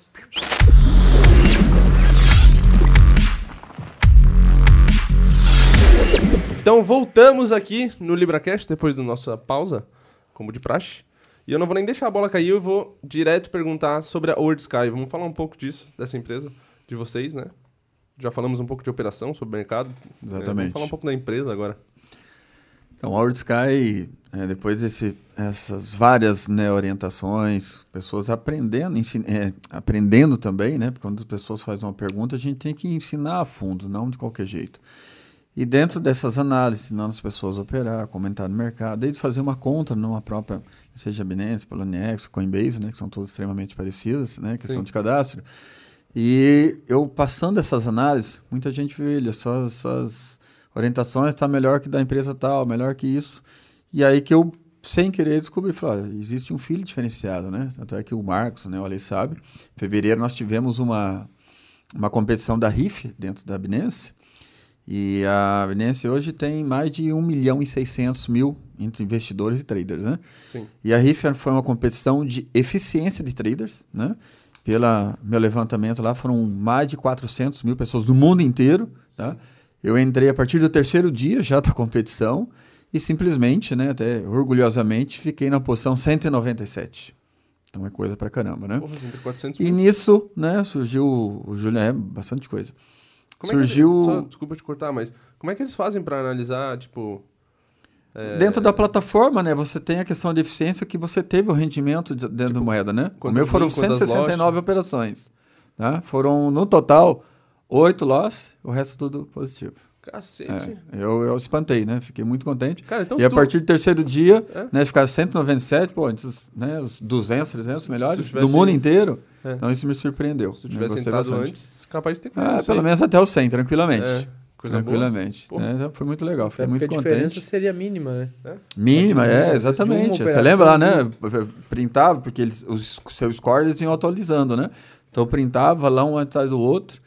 Speaker 1: Então voltamos aqui no LibraCast depois da nossa pausa, como de praxe. E eu não vou nem deixar a bola cair, eu vou direto perguntar sobre a World Sky. Vamos falar um pouco disso, dessa empresa, de vocês, né? Já falamos um pouco de operação, sobre o mercado. É,
Speaker 3: Exatamente.
Speaker 1: vamos falar um pouco da empresa agora.
Speaker 3: Então, a World Sky, é, depois desse, essas várias né, orientações, pessoas aprendendo, ensin- é, aprendendo também, né? Porque quando as pessoas fazem uma pergunta, a gente tem que ensinar a fundo, não de qualquer jeito. E dentro dessas análises, ensinando as pessoas a operar, comentar no mercado, desde fazer uma conta numa própria, seja Binance, Poloniex, Coinbase, né? Que são todas extremamente parecidas, né? Questão
Speaker 1: Sim.
Speaker 3: de cadastro. E eu passando essas análises, muita gente viu, olha, suas, suas orientações está melhor que da empresa tal, melhor que isso. E aí que eu, sem querer, descobri, falei, olha, existe um filho diferenciado, né? Tanto é que o Marcos, né, o Ale sabe, em fevereiro nós tivemos uma, uma competição da RIF dentro da Binance, e a Binance hoje tem mais de 1 milhão e 600 mil entre investidores e traders, né?
Speaker 1: Sim.
Speaker 3: E a RIF foi uma competição de eficiência de traders, né? Pela meu levantamento lá, foram mais de 400 mil pessoas do mundo inteiro, tá? Eu entrei a partir do terceiro dia já da competição e simplesmente, né, até orgulhosamente, fiquei na posição 197. Então é coisa pra caramba, né?
Speaker 1: Porra, entre 400
Speaker 3: E nisso, né, surgiu o Júlio, é bastante coisa.
Speaker 1: Como é que
Speaker 3: surgiu
Speaker 1: eles- só- desculpa te cortar, mas como é que eles fazem pra analisar, tipo... é,
Speaker 3: dentro da plataforma, né? Você tem a questão de eficiência que você teve o rendimento de- dentro da moeda, né? O meu foram
Speaker 1: win, quantas
Speaker 3: 169 operações. Tá? Foram, no total, 8 loss, o resto tudo positivo.
Speaker 1: Cacete.
Speaker 3: É, eu, eu espantei, né? Fiquei muito contente.
Speaker 1: Cara, então
Speaker 3: e a
Speaker 1: tu-
Speaker 3: partir do terceiro dia,
Speaker 1: É.
Speaker 3: né, ficar 197, pô, antes, né, os 200, 300 melhores
Speaker 1: tivesse-
Speaker 3: do mundo inteiro.
Speaker 1: É.
Speaker 3: Então isso me surpreendeu.
Speaker 1: Se tu
Speaker 3: né,
Speaker 1: tivesse entrado
Speaker 3: bastante.
Speaker 1: antes, capaz de ter
Speaker 3: Ah, pelo menos até o 100, tranquilamente.
Speaker 1: É, coisa
Speaker 3: tranquilamente. Né, então foi muito legal, fiquei
Speaker 2: Até
Speaker 3: muito
Speaker 2: porque a diferença
Speaker 3: contente.
Speaker 2: seria mínima, né?
Speaker 3: Mínima,
Speaker 2: De uma-
Speaker 3: é,
Speaker 2: de
Speaker 3: exatamente. Você lembra lá, né? Printava, porque eles, os seus scores iam atualizando, né? Então printava lá um atrás do outro.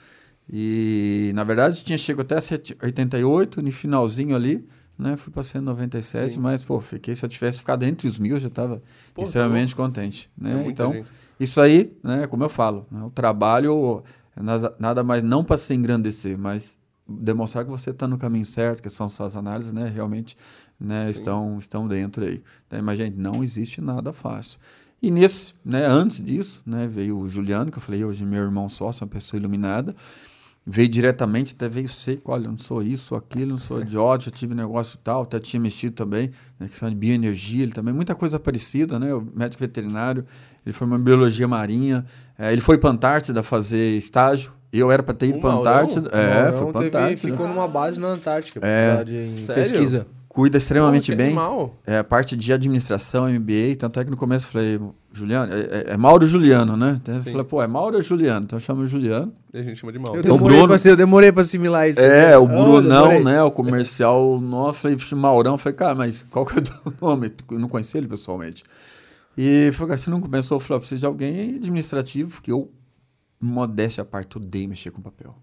Speaker 3: E na verdade tinha chegado até 88, no finalzinho ali, né? Fui para 197,
Speaker 1: Sim.
Speaker 3: mas, pô, fiquei, se eu tivesse ficado entre os mil, eu já estava
Speaker 1: tá
Speaker 3: extremamente contente.
Speaker 1: É
Speaker 3: Né?
Speaker 1: muita
Speaker 3: então,
Speaker 1: gente.
Speaker 3: isso aí, né, como eu falo, né, o trabalho é nada, mais não para se engrandecer, mas demonstrar que você está no caminho certo, que são suas análises, né, realmente né, estão, estão dentro aí. Então, mas, gente, não existe nada fácil. E nesse, né, antes disso, né, veio o Juliano, que eu falei, hoje meu irmão sócio, uma pessoa iluminada, veio diretamente, até veio seco, olha, eu não sou isso, sou aquilo, não sou idiota, *laughs* já tive negócio e tal, até tinha mexido também, na questão de bioenergia, ele também, muita coisa parecida, né, o médico veterinário, ele formou em biologia marinha, eh, ele foi para a Antártida fazer estágio, eu era para ter ido para? Antártida, é,
Speaker 2: Maurão
Speaker 3: foi para Antártida,
Speaker 2: Ficou numa base na Antártica.
Speaker 3: É.
Speaker 2: em
Speaker 1: Sério?
Speaker 2: pesquisa.
Speaker 3: Cuida extremamente bem,
Speaker 1: animal.
Speaker 3: é, a parte de administração, MBA, tanto é que no começo eu falei, Juliano, é, é- é Mauro Juliano, né? Então eu falei, pô, é Mauro ou Juliano? Então eu chamo o Juliano.
Speaker 1: E a gente chama de mal.
Speaker 2: Eu
Speaker 3: Então,
Speaker 2: demorei,
Speaker 3: Bruno-
Speaker 2: pra, eu demorei pra assimilar isso.
Speaker 3: É, o
Speaker 2: Oh,
Speaker 3: Brunão, né? O comercial nosso, falei, "Vixe, Maurão, falei, cara, mas qual que é o *laughs* nome? Eu não conhecia ele pessoalmente. E falei, cara, você não começou? Eu falei, "Eu preciso de alguém administrativo, que eu, modéstia à parte, odeio mexer com papel.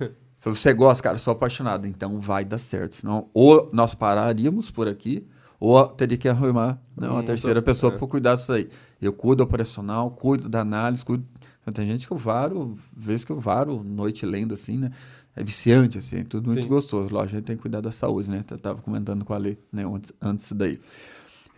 Speaker 3: *laughs* falei, você gosta, cara, eu sou apaixonado, então vai dar certo. Senão, ou nós pararíamos por aqui, ou teria que arrumar né, uma
Speaker 1: Hum,
Speaker 3: terceira
Speaker 1: tá,
Speaker 3: pessoa
Speaker 1: é.
Speaker 3: para cuidar disso aí. Eu cuido do operacional, cuido da análise, cuido. Tem gente que eu varo, vezes que eu varo noite lendo assim, né? É viciante, assim, é tudo muito
Speaker 1: Sim.
Speaker 3: gostoso. Lógico, a gente tem que cuidar da saúde, né? Eu tava comentando com a Lei, né? Antes, antes disso daí.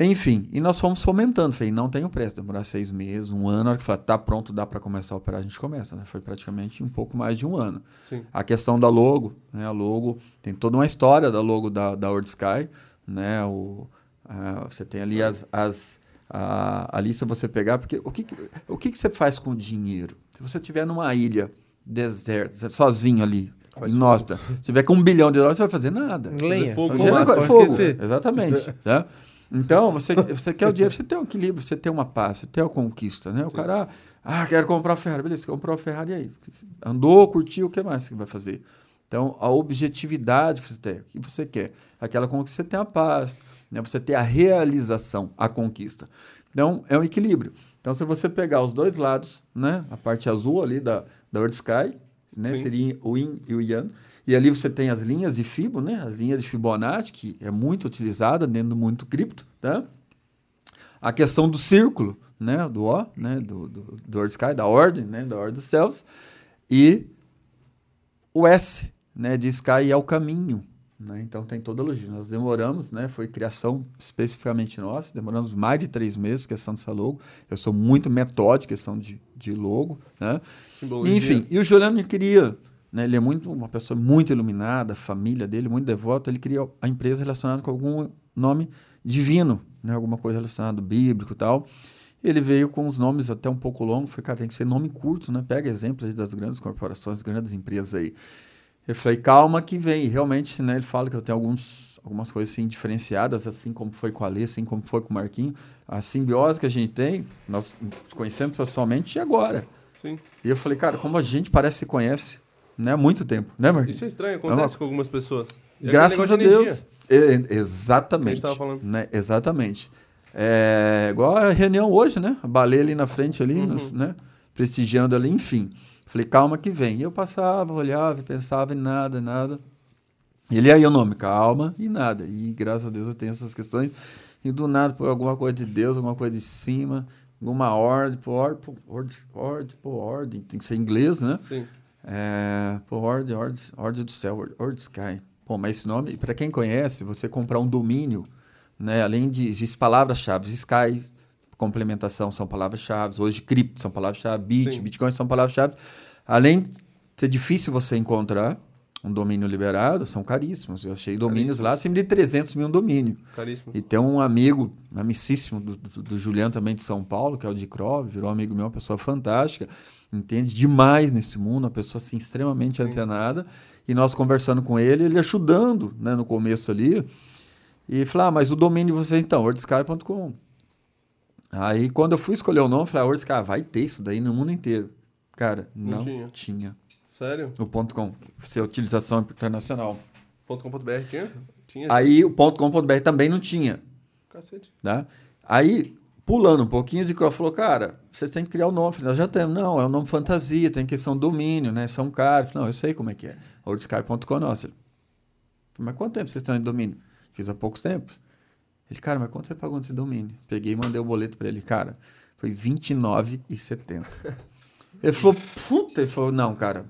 Speaker 3: Enfim, e nós fomos fomentando. Falei, não tenho preço, demorar seis meses, um ano. A hora que falei, tá pronto, dá para começar a operar, a gente começa, né? Foi praticamente um pouco mais de um ano.
Speaker 1: Sim.
Speaker 3: A questão da logo, né? A logo, tem toda uma história da logo da, da World Sky, né? O, ah, você tem ali as... as a, ali se você pegar, porque o que, que- o que, que você faz com o dinheiro? Se você estiver numa ilha deserta, sozinho ali,
Speaker 1: Faz
Speaker 3: inóspita, se tiver com um bilhão de dólares, você vai fazer nada.
Speaker 2: Lenha.
Speaker 1: Fogo,
Speaker 2: Fogo,
Speaker 3: fogo.
Speaker 2: esquecer.
Speaker 3: Exatamente. tá? *laughs* Então, você, você quer o dinheiro, você tem um equilíbrio, você tem uma paz, você tem uma conquista, né? O cara, ah, quero comprar uma Ferrari. Beleza, você comprou a Ferrari e aí? Andou, curtiu, o que mais você vai fazer? Então, a objetividade que você tem, o que você quer? Aquela conquista, você tem a paz, né? você tem a realização, a conquista. Então, é um equilíbrio. Então, se você pegar os dois lados, né? A parte azul ali da, da Earth Sky, né?
Speaker 1: Sim.
Speaker 3: Seria o Yin e o Yang. E ali você tem as linhas de Fibo, né? As linhas de Fibonacci, que é muito utilizada dentro do mundo cripto, tá? A questão do círculo, né? Do O, né? Do, do, do Earth Sky, da ordem, né? Da ordem dos céus. E o S, né? De Sky é o caminho, né? Então tem toda a logística. Nós demoramos, né? Foi criação especificamente nossa, demoramos mais de três meses questão dessa logo. Eu sou muito metódico questão de, de logo, né?
Speaker 1: Simbologia.
Speaker 3: Enfim, e o Juliano queria, né, ele é muito uma pessoa muito iluminada, a família dele muito devota, ele queria a empresa relacionada com algum nome divino, né, alguma coisa relacionada bíblico e tal. Ele veio com os nomes até um pouco longos, falei, cara, tem que ser nome curto, né? Pega exemplos das grandes corporações, grandes empresas aí. Eu falei, calma que vem. E realmente, né, ele fala que eu tenho alguns, algumas coisas assim diferenciadas, assim como foi com a Alê, assim como foi com o Marquinho. A simbiose que a gente tem, nós conhecemos pessoalmente e agora.
Speaker 1: Sim.
Speaker 3: E eu falei, cara, como a gente parece que se conhece né, muito tempo, né, Marquinhos?
Speaker 1: Isso é estranho, acontece
Speaker 3: É
Speaker 1: com algumas pessoas. E aquele
Speaker 3: Graças a
Speaker 1: de
Speaker 3: Deus. E-
Speaker 1: Que a
Speaker 3: exatamente.
Speaker 1: gente tava falando.
Speaker 3: Né? Exatamente. É, igual a reunião hoje, né? A baleia ali na frente, ali,
Speaker 1: Uhum.
Speaker 3: nas- né? Prestigiando ali, enfim. Falei, calma que vem. E eu passava, olhava, pensava em nada, nada. Ele aí o nome, calma e nada. E graças a Deus eu tenho essas questões. E do nada, por alguma coisa de Deus, alguma coisa de cima, alguma ordem, por ordem, por ordem, ordem, por ordem, tem que ser em inglês, né?
Speaker 1: Sim.
Speaker 3: É, pô, ordem, ordem, ordem do céu, ordem sky. Pô, mas esse nome, para quem conhece, você comprar um domínio, né, além de existem palavras-chave, sky, complementação são palavras-chave, hoje cripto são palavras-chave, bit,
Speaker 1: Sim.
Speaker 3: bitcoin são palavras-chave. Além de ser difícil você encontrar, um domínio liberado, são caríssimos. Eu achei domínios lá acima de 300 mil um domínio.
Speaker 1: Caríssimo.
Speaker 3: E tem um amigo, amicíssimo do, do, do Juliano também de São Paulo, que é o de Crove, virou amigo meu, uma pessoa fantástica, entende demais nesse mundo, uma pessoa assim extremamente antenada. E nós conversando com ele, ele ajudando né, no começo ali. E falou: ah, mas o domínio de vocês então, wordsky.com. Aí quando eu fui escolher o nome, eu falei: ah, wordsky, vai ter isso daí no mundo inteiro. Cara,
Speaker 1: Não
Speaker 3: não,
Speaker 1: tinha.
Speaker 3: tinha.
Speaker 1: Sério?
Speaker 3: O ponto .com, ser utilização internacional.
Speaker 1: .com.br tinha? Tinha.
Speaker 3: Aí o ponto .com.br também não tinha.
Speaker 1: Cacete.
Speaker 3: Tá? Aí, pulando um pouquinho, de Croft falou, cara, vocês têm que criar o nome. Eu falei, nós já temos. Não, é um nome fantasia, tem questão do domínio, né? São caros. Não, eu sei como é que é. Wordsky.com, nossa. Ele, mas quanto tempo vocês estão em domínio? Fiz há poucos tempos. Ele, cara, mas quanto você pagou nesse domínio? Peguei e mandei o boleto para ele. Cara, foi R$29,70. *laughs* ele falou, puta, ele falou, não, cara,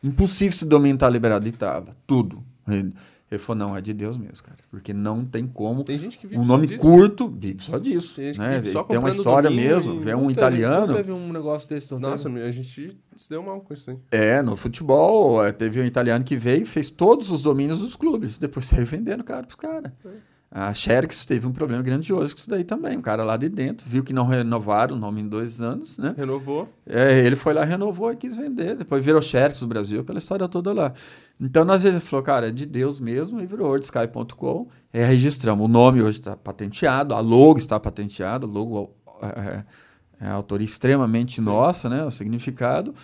Speaker 3: impossível esse domínio estar liberado. E tava, tudo. Ele, ele falou, não, é de Deus mesmo, cara. Porque não tem como.
Speaker 1: Tem gente que vive
Speaker 3: um
Speaker 1: só
Speaker 3: nome
Speaker 1: disso.
Speaker 3: curto, vive só disso.
Speaker 1: Tem gente que
Speaker 3: Né?
Speaker 1: vive só
Speaker 3: Tem uma história mesmo. É
Speaker 2: Não
Speaker 3: um italiano.
Speaker 2: não teve um negócio desse, não
Speaker 1: Nossa,
Speaker 2: teve?
Speaker 1: a gente se deu mal com isso aí.
Speaker 3: É, no futebol, é, teve um italiano que veio e fez todos os domínios dos clubes. Depois *laughs* saiu vendendo caro pros caras. A Xerox teve um problema grandioso com isso daí também. Um cara lá de dentro viu que não renovaram o nome em dois anos, né?
Speaker 1: Renovou.
Speaker 3: É, ele foi lá, renovou e quis vender. Depois virou Xerox do Brasil, aquela história toda lá. Então, nós ele falou, cara, é de Deus mesmo, e virou wordsky.com. É, registramos. O nome hoje está patenteado, a logo está patenteada, a logo é, é, é a autoria extremamente nossa, né? O significado.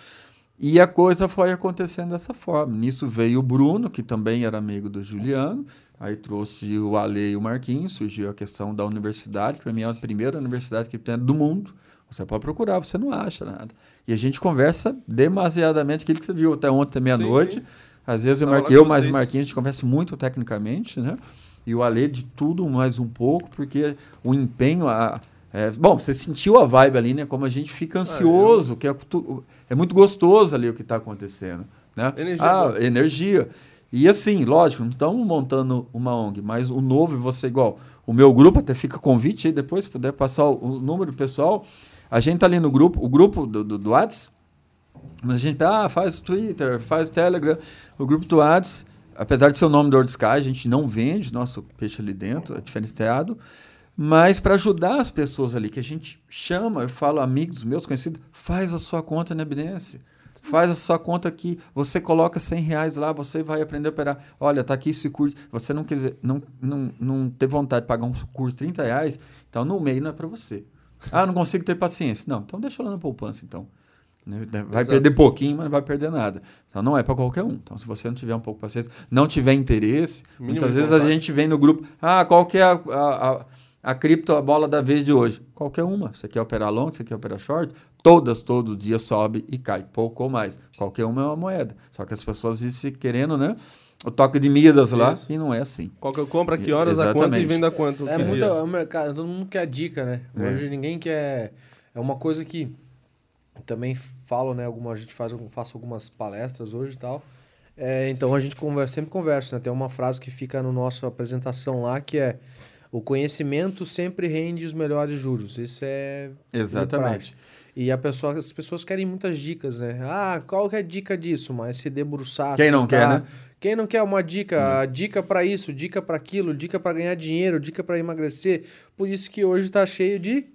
Speaker 3: E a coisa foi acontecendo dessa forma. Nisso veio o Bruno, que também era amigo do Juliano. Aí trouxe o Ale e o Marquinhos. Surgiu a questão da universidade, que para mim é a primeira universidade que tem do mundo. Você pode procurar, você não acha nada. E a gente conversa demasiadamente, aquilo que você viu até ontem, meia-noite. Às vezes eu,
Speaker 1: Tava
Speaker 3: marquei, eu mais o. Marquinhos, a gente conversa muito tecnicamente, né? E o Ale de tudo mais um pouco, porque o empenho. A, é, bom, você sentiu a vibe ali, né? Como a gente fica ansioso, que é, é muito gostoso ali o que está acontecendo. Né?
Speaker 1: Energia
Speaker 3: ah, energia. E assim, lógico, não estamos montando uma ONG, mas o novo, você igual. O meu grupo até fica convite aí, depois, se puder passar o, o número pessoal. A gente tá ali no grupo, o grupo do, do, do mas a gente ah, faz o Twitter, faz o Telegram, o grupo do Whats, apesar de ser o nome do Sky, a gente não vende nosso peixe ali dentro, é diferenciado, mas para ajudar as pessoas ali, que a gente chama, eu falo amigos meus conhecidos, faz a sua conta na Evidência. Faz a sua conta aqui, você coloca 100 reais lá, você vai aprender a operar. Olha, tá aqui esse curso. Você não quiser, não, não, não ter vontade de pagar um curso de 30 reais, então no meio não é para você. Ah, não consigo ter paciência. Não, então deixa lá na poupança, então. Né, Vai
Speaker 1: Exato.
Speaker 3: perder pouquinho, mas não vai perder nada. Então não é para qualquer um. Então, se você não tiver um pouco de paciência, não tiver interesse,
Speaker 1: Mínimo
Speaker 3: muitas vezes a
Speaker 1: vontade.
Speaker 3: gente vem no grupo, ah, qual que é a, a, a, a cripto, a bola da vez de hoje? Qualquer uma. Você quer operar long, você quer operar short, todas, todo dia sobe e cai, pouco ou mais. Qualquer uma é uma moeda. Só que as pessoas dizem querendo, né? O toque de Midas lá,
Speaker 1: Isso.
Speaker 3: e não é assim.
Speaker 1: Qual que eu compro, a que horas, a quanto e
Speaker 3: Exatamente.
Speaker 1: venda a quanto?
Speaker 2: É muito, é o mercado, todo mundo quer dica, né?
Speaker 3: É.
Speaker 2: Hoje ninguém quer. É uma coisa que também falo, né? Alguma, a gente faz, faço algumas palestras hoje e tal. É, então a gente conversa, sempre conversa, né? Tem uma frase que fica na nossa apresentação lá que é o conhecimento sempre rende os melhores juros. Isso é de
Speaker 3: Exatamente.
Speaker 2: E a pessoa, as pessoas querem muitas dicas, né? Ah, qual que é a dica disso? Mas se debruçar.
Speaker 3: Quem não
Speaker 2: sentar-
Speaker 3: quer, né?
Speaker 2: Quem não quer uma dica? Dica pra isso, dica pra aquilo, dica pra ganhar dinheiro, dica pra emagrecer. Por isso que hoje tá cheio de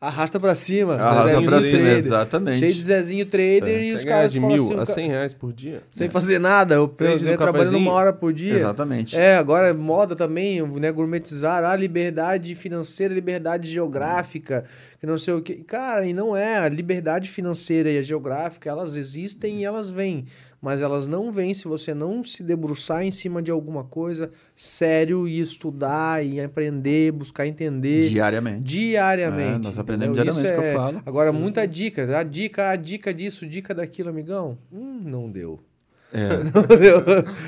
Speaker 2: arrasta pra cima.
Speaker 3: Arrasta
Speaker 2: Zezinho
Speaker 3: pra cima,
Speaker 2: trader.
Speaker 3: exatamente.
Speaker 2: Cheio de Zezinho Trader
Speaker 1: É,
Speaker 2: e os caras
Speaker 1: de mil
Speaker 2: assim,
Speaker 1: a
Speaker 2: o ca-
Speaker 1: 100 reais por dia.
Speaker 2: sem fazer nada, eu, eu
Speaker 1: no
Speaker 2: trabalhando uma hora por dia.
Speaker 3: Exatamente.
Speaker 2: É, agora é moda também, né? Gourmetizar a liberdade financeira, liberdade geográfica, que não sei o que. Cara, e não é. A liberdade financeira e a geográfica, elas existem e elas vêm. Mas elas não vêm se você não se debruçar em cima de alguma coisa sério e estudar e aprender, buscar entender.
Speaker 3: Diariamente.
Speaker 2: Diariamente.
Speaker 3: É, nós aprendemos
Speaker 2: entendeu?
Speaker 3: diariamente,
Speaker 2: Isso
Speaker 3: que eu
Speaker 2: é-
Speaker 3: falo.
Speaker 2: Agora, muita dica. A dica, a dica disso, dica daquilo, amigão. Hum, não deu.
Speaker 3: É. *laughs*
Speaker 2: Não deu.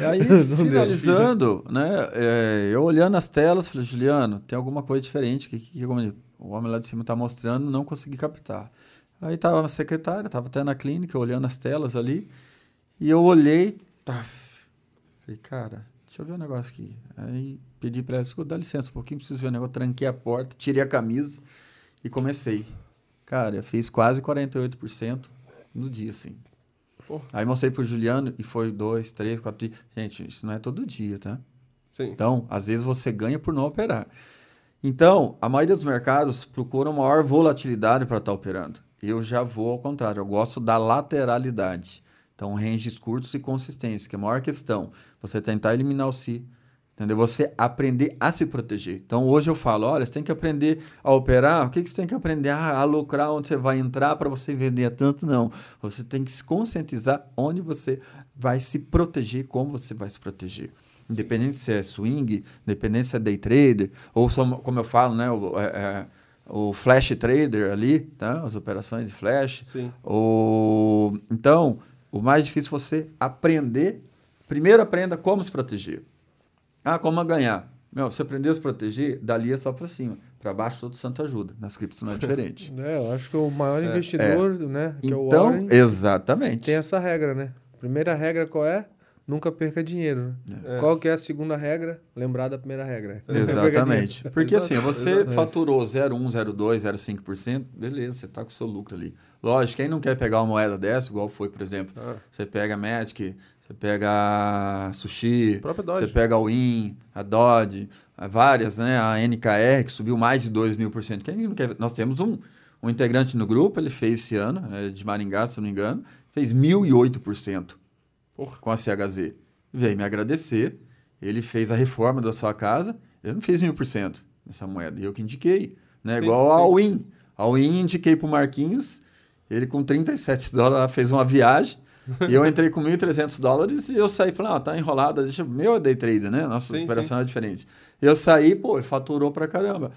Speaker 3: Aí, *laughs* finalizando, né? é, eu olhando as telas, falei, Juliano, tem alguma coisa diferente que, que, como o homem lá de cima está mostrando, não consegui captar. Aí tava a secretária, estava até na clínica, olhando as telas ali, e eu olhei, tá, falei, cara, deixa eu ver um negócio aqui. Aí pedi para ela, dá licença um pouquinho, preciso ver um negócio, tranquei a porta, tirei a camisa e comecei. Cara, eu fiz quase 48% no dia, assim.
Speaker 1: Porra.
Speaker 3: Aí mostrei pro Juliano e foi dois, três, quatro dias. Gente, isso não é todo dia, tá?
Speaker 1: Sim.
Speaker 3: Então, às vezes você ganha por não operar. Então, a maioria dos mercados procura maior volatilidade para estar operando. Eu já vou ao contrário, eu gosto da lateralidade. Então, ranges curtos e consistência, que é a maior questão. Você tentar eliminar o si, entendeu? Você aprender a se proteger. Então, hoje eu falo, olha, você tem que aprender a operar. O que, que você tem que aprender? Ah, a lucrar onde você vai entrar para você vender tanto? Não. Você tem que se conscientizar onde você vai se proteger, como você vai se proteger. Independente se é swing, independente se é day trader, ou como eu falo, né, o, é, é, o flash trader ali, tá? as operações de flash.
Speaker 1: Sim.
Speaker 3: O... Então, o mais difícil é você aprender. Primeiro aprenda como se proteger. Ah, como ganhar? Meu, você aprender a se proteger, dali é só para cima. Para baixo todo santo ajuda. Nas criptos não é diferente. *laughs*
Speaker 2: É, eu acho que o maior investidor, né, que é o
Speaker 3: então,
Speaker 2: Warren,
Speaker 3: exatamente.
Speaker 2: tem essa regra, né? Primeira regra qual é? Nunca perca dinheiro. Né? Qual que é a segunda regra? Lembrar da primeira regra. *laughs*
Speaker 3: Exatamente. Porque assim, você
Speaker 1: Exatamente.
Speaker 3: faturou 0,1, 0,2, 0,5%, beleza, você está com o seu lucro ali. Lógico, quem não quer pegar uma moeda dessa, igual foi, por exemplo,
Speaker 1: Ah.
Speaker 3: você pega a Magic, você pega a Sushi, você pega a Win, a Dodge, várias, né? A NKR, que subiu mais de 2 mil por cento. Quem não quer... Nós temos um, um integrante no grupo, ele fez esse ano, é de Maringá, se não me engano, fez 1.008%
Speaker 1: Porra.
Speaker 3: com a CHZ. Veio me agradecer. Ele fez a reforma da sua casa. Eu não fiz mil por cento nessa moeda. Eu que indiquei. Né?
Speaker 1: Sim,
Speaker 3: Igual a
Speaker 1: sim.
Speaker 3: Win. A Win indiquei para o Marquinhos. Ele com 37 dólares fez uma viagem. e eu entrei com 1.300 dólares e eu saí falei, ah, tá enrolado. Deixa... Meu é day trade, né? Nosso
Speaker 1: Sim,
Speaker 3: operacional é diferente. Eu saí, pô, ele faturou pra caramba.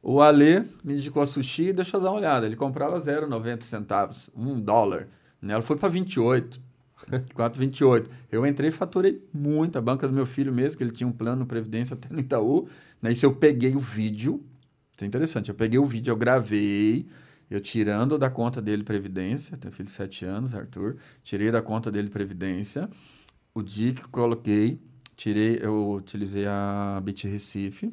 Speaker 3: O Ale me indicou a sushi, deixa eu dar uma olhada. Ele comprava 0,90 centavos, um dólar. Né? Ela foi para 28. *laughs* 4,28. Eu entrei e faturei muito. A banca do meu filho mesmo, que ele tinha um plano Previdência até no Itaú. Né? Isso eu peguei o vídeo. Isso é interessante. Eu peguei o vídeo, eu gravei. Eu tirando da conta dele Previdência. Tenho filho de 7 anos, Arthur. Tirei da conta dele Previdência. O dia que coloquei, tirei, eu utilizei a Bit Recife.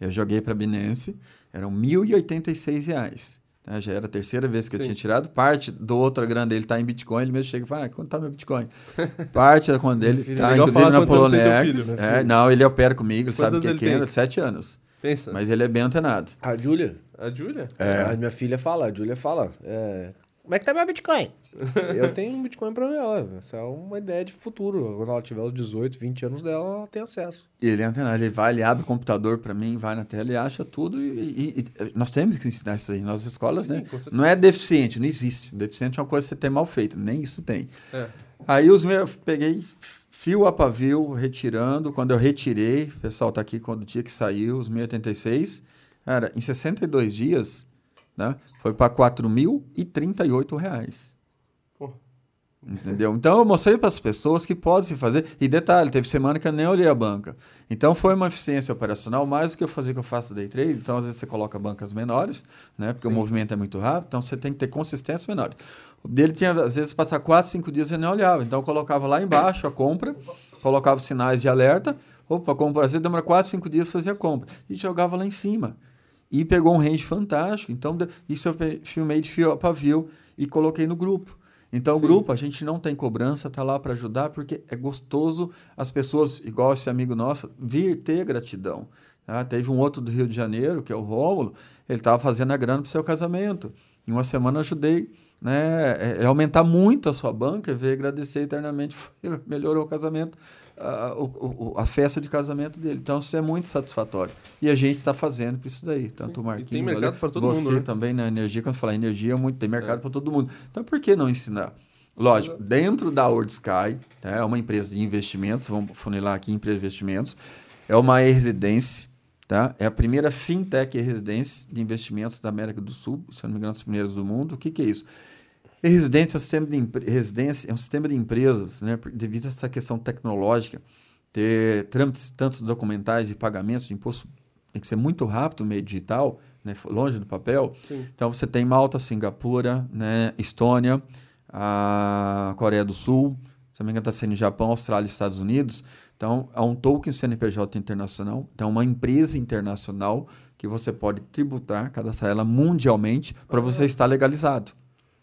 Speaker 3: Eu joguei para a Binance. Eram R$ 1.086 Tá? Já era a terceira vez que eu
Speaker 1: Sim.
Speaker 3: tinha tirado. Parte do outra grana dele está em Bitcoin. Ele mesmo chega e fala, ah, quanto está meu Bitcoin? *laughs* Parte da conta dele está, inclusive, na Polonex.
Speaker 1: filho, né?
Speaker 3: É, não, ele opera comigo, ele sabe o que é
Speaker 1: ele
Speaker 3: sete anos.
Speaker 1: Pensa.
Speaker 3: Mas ele é bem antenado.
Speaker 2: A Júlia?
Speaker 1: A Júlia?
Speaker 3: É.
Speaker 2: A minha filha fala, a Júlia fala. é, como é que tá meu Bitcoin? Eu tenho um Bitcoin pra ela. Essa é uma ideia de futuro. Quando ela tiver os 18, 20 anos dela, ela tem acesso.
Speaker 3: Ele é antenado, ele vai, ele abre o computador para mim, vai na tela e acha tudo. E, e- e- nós temos que ensinar isso aí. Nas escolas,
Speaker 1: Sim,
Speaker 3: né? Não é deficiente, não existe. Deficiente é uma coisa que você tem mal feito, nem isso tem.
Speaker 1: É.
Speaker 3: Aí os meus, eu peguei fio a pavio, retirando. Quando eu retirei, o pessoal tá aqui quando o dia que saiu, os 1086, cara, em 62 dias, né? Foi para 4.038 reais. Entendeu? Então eu mostrei para as pessoas que pode se fazer. E detalhe, teve semana que eu nem olhei a banca. Então foi uma eficiência operacional, mais do que eu fazer que eu faço day trade. Então às vezes você coloca bancas menores, né? Porque o movimento é muito rápido, então você tem que ter consistência menores. O dele tinha, às vezes, passar 4, 5 dias e nem olhava. Então eu colocava lá embaixo a compra, colocava sinais de alerta. Opa, compra, às vezes demora 4, 5 dias para fazer a compra. E jogava lá em cima. E pegou um range fantástico. Então, isso eu filmei de fio a pavio e coloquei no grupo. Então, o
Speaker 1: Sim.
Speaker 3: grupo, a gente não tem cobrança, tá lá para ajudar, porque é gostoso as pessoas, igual esse amigo nosso, vir ter gratidão. tá? Teve um outro do Rio de Janeiro, que é o Rômulo, ele estava fazendo a grana para o seu casamento. Em uma semana ajudei né, é, é aumentar muito a sua banca e ver agradecer eternamente. *laughs* Melhorou o casamento, a, o- o- a festa de casamento dele. Então, isso é muito satisfatório. E a gente está fazendo por isso daí. Tanto o
Speaker 1: E
Speaker 3: Marquinhos,
Speaker 1: tem mercado todo
Speaker 3: você
Speaker 1: mundo, né?
Speaker 3: também na energia, quando falar energia, é muito, tem mercado para todo mundo. Então, por que não ensinar? Lógico, dentro da World Sky, tá? é uma empresa de investimentos, vamos funilar aqui em empresa de investimentos, é uma e-residência, tá? é a primeira fintech e-residência de investimentos da América do Sul, se não me engano, as primeiras do mundo. O que, que é isso? E-residência é um sistema de empre- residência, é um sistema de empresas, né? devido a essa questão tecnológica, ter trâmites tantos documentais de pagamentos de imposto tem que ser muito rápido meio digital, né? longe do papel.
Speaker 1: Sim.
Speaker 3: Então você tem Malta, Singapura, né? Estônia, a Coreia do Sul, se não me engano está sendo Japão, Austrália e Estados Unidos. Então é um token CNPJ internacional, então é uma empresa internacional que você pode tributar, cadastrar ela mundialmente para você estar legalizado.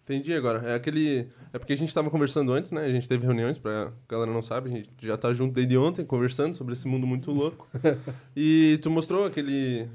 Speaker 1: Entendi agora. É aquele. É porque a gente estava conversando antes, né? A gente teve reuniões, pra galera não sabe, a gente já tá junto desde ontem conversando sobre esse mundo muito louco. *laughs* e tu mostrou aquele.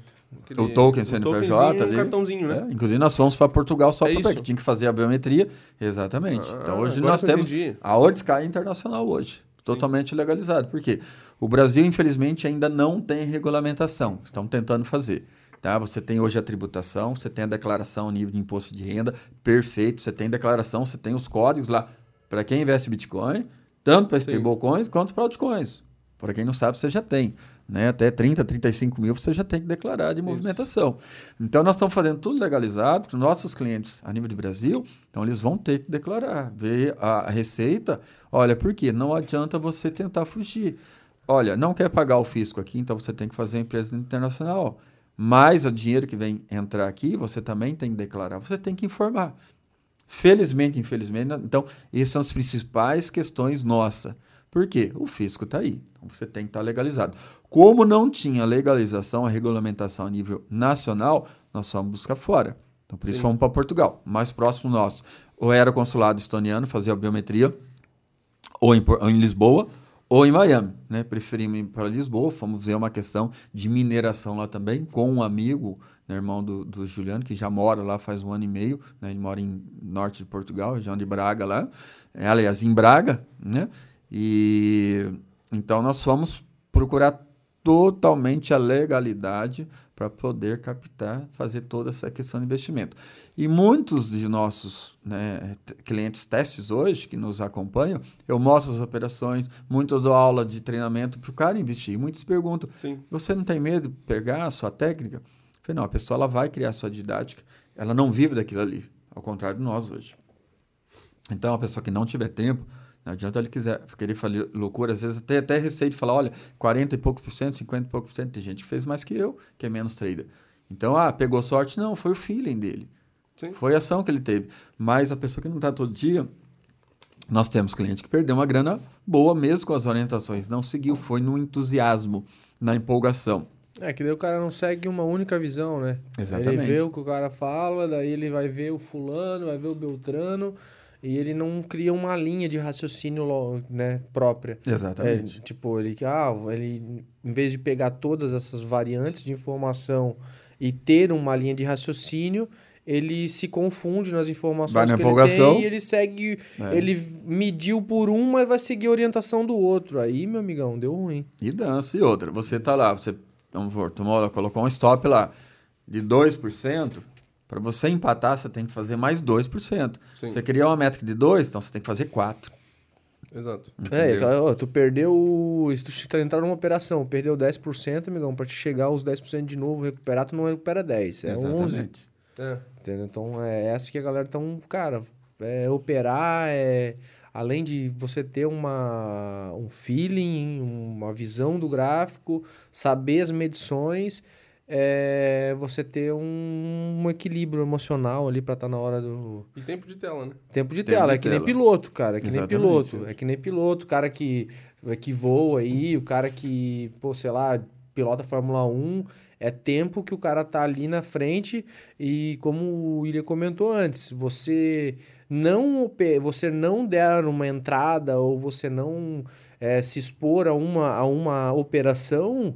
Speaker 1: aquele
Speaker 3: o token CNPJ ali.
Speaker 1: um cartãozinho, né?
Speaker 3: É, inclusive nós fomos para Portugal só
Speaker 1: É
Speaker 3: para que tinha que fazer a biometria. Exatamente.
Speaker 1: Ah,
Speaker 3: então hoje nós temos
Speaker 1: entendi.
Speaker 3: a Ordsky internacional hoje, totalmente legalizado. Por quê? O Brasil infelizmente ainda não tem regulamentação. Estão tentando fazer. Tá? Você tem hoje a tributação, você tem a declaração a nível de imposto de renda, perfeito. Você tem declaração, você tem os códigos lá para quem investe Bitcoin, tanto para stablecoins quanto para altcoins. Para quem não sabe, você já tem. Né? Até 30, 35 mil você já tem que declarar de movimentação. Então, nós estamos fazendo tudo legalizado para os nossos clientes a nível de Brasil. Então, eles vão ter que declarar, ver a a receita. Olha, por quê? Não adianta você tentar fugir. Olha, não quer pagar o fisco aqui, então você tem que fazer a empresa internacional. Mas o dinheiro que vem entrar aqui, você também tem que declarar, você tem que informar. Felizmente, infelizmente, então, essas são as principais questões nossas. Por quê? O fisco está aí. Então, você tem que estar legalizado. Como não tinha legalização, a regulamentação a nível nacional, nós fomos buscar fora. Então, por isso
Speaker 1: Sim.
Speaker 3: fomos para Portugal, mais próximo nosso. Ou era consulado estoniano, fazia a biometria, ou em, ou em Lisboa, ou em Miami. Né? Preferimos ir para Lisboa, fomos ver uma questão de mineração lá também, com um amigo, né, irmão do, do Juliano, que já mora lá faz um ano e meio, né? ele mora em norte de Portugal, região de Braga lá, é, aliás, em Braga, né? E então nós fomos procurar totalmente a legalidade para poder captar, fazer toda essa questão de investimento. E muitos de nossos né, clientes testes hoje, que nos acompanham, eu mostro as operações, muitos dou aula de treinamento para o cara investir. E muitos perguntam,
Speaker 1: Sim.
Speaker 3: você não tem medo de pegar a sua técnica? Eu falei, não, a pessoa ela vai criar a sua didática, ela não vive daquilo ali, ao contrário de nós hoje. Então, a pessoa que não tiver tempo, não adianta ele quiser querer fazer loucura, às vezes até, até receio de falar, olha, 40 e poucos por cento, 50 e poucos por cento, tem gente que fez mais que eu, que é menos trader. Então, ah, pegou sorte? Não, foi o feeling dele.
Speaker 1: Sim.
Speaker 3: Foi a ação que ele teve. Mas a pessoa que não está todo dia, nós temos cliente que perdeu uma grana boa mesmo com as orientações, não seguiu, foi no entusiasmo, na empolgação.
Speaker 2: É, que daí o cara não segue uma única visão, né?
Speaker 3: Exatamente.
Speaker 2: Ele vê o que o cara fala, daí ele vai ver o fulano, vai ver o Beltrano, e ele não cria uma linha de raciocínio né, própria.
Speaker 3: Exatamente.
Speaker 2: É, tipo, ele, ah, ele, em vez de pegar todas essas variantes de informação e ter uma linha de raciocínio, ele se confunde nas informações
Speaker 3: Vai na
Speaker 2: que
Speaker 3: empolgação.
Speaker 2: ele tem e ele segue,
Speaker 3: É.
Speaker 2: ele mediu por um, mas vai seguir a orientação do outro. Aí, meu amigão, deu ruim.
Speaker 3: E dança e outra. Você tá lá, você vamos ver, tomou, colocou um stop lá de 2%. Para você empatar, você tem que fazer mais 2%.
Speaker 1: Sim.
Speaker 3: Você queria uma métrica de 2, então você tem que fazer 4.
Speaker 1: Exato.
Speaker 2: É, aquela, ó, tu perdeu. Se tu tá entrando numa operação, perdeu 10%, amigão, pra te chegar aos 10% de novo, recuperar, tu não recupera 10, é 11.
Speaker 3: Exatamente.
Speaker 1: É.
Speaker 2: Entendeu? Então é essa que a galera tão, cara, é operar é além de você ter uma um feeling, uma visão do gráfico, saber as medições, é você ter um, um equilíbrio emocional ali pra estar na hora do
Speaker 1: E tempo de tela, né?
Speaker 2: Tempo de
Speaker 3: Tempo
Speaker 2: tela,
Speaker 3: de
Speaker 2: é que nem
Speaker 3: tela.
Speaker 2: piloto, cara. É que
Speaker 3: Exatamente.
Speaker 2: nem piloto. É que nem piloto, o cara que, que voa aí, o cara que, pô, sei lá, pilota Fórmula 1, é tempo que o cara tá ali na frente e como o William comentou antes, você não você não der uma entrada ou você não eh, se expor a uma, a uma operação,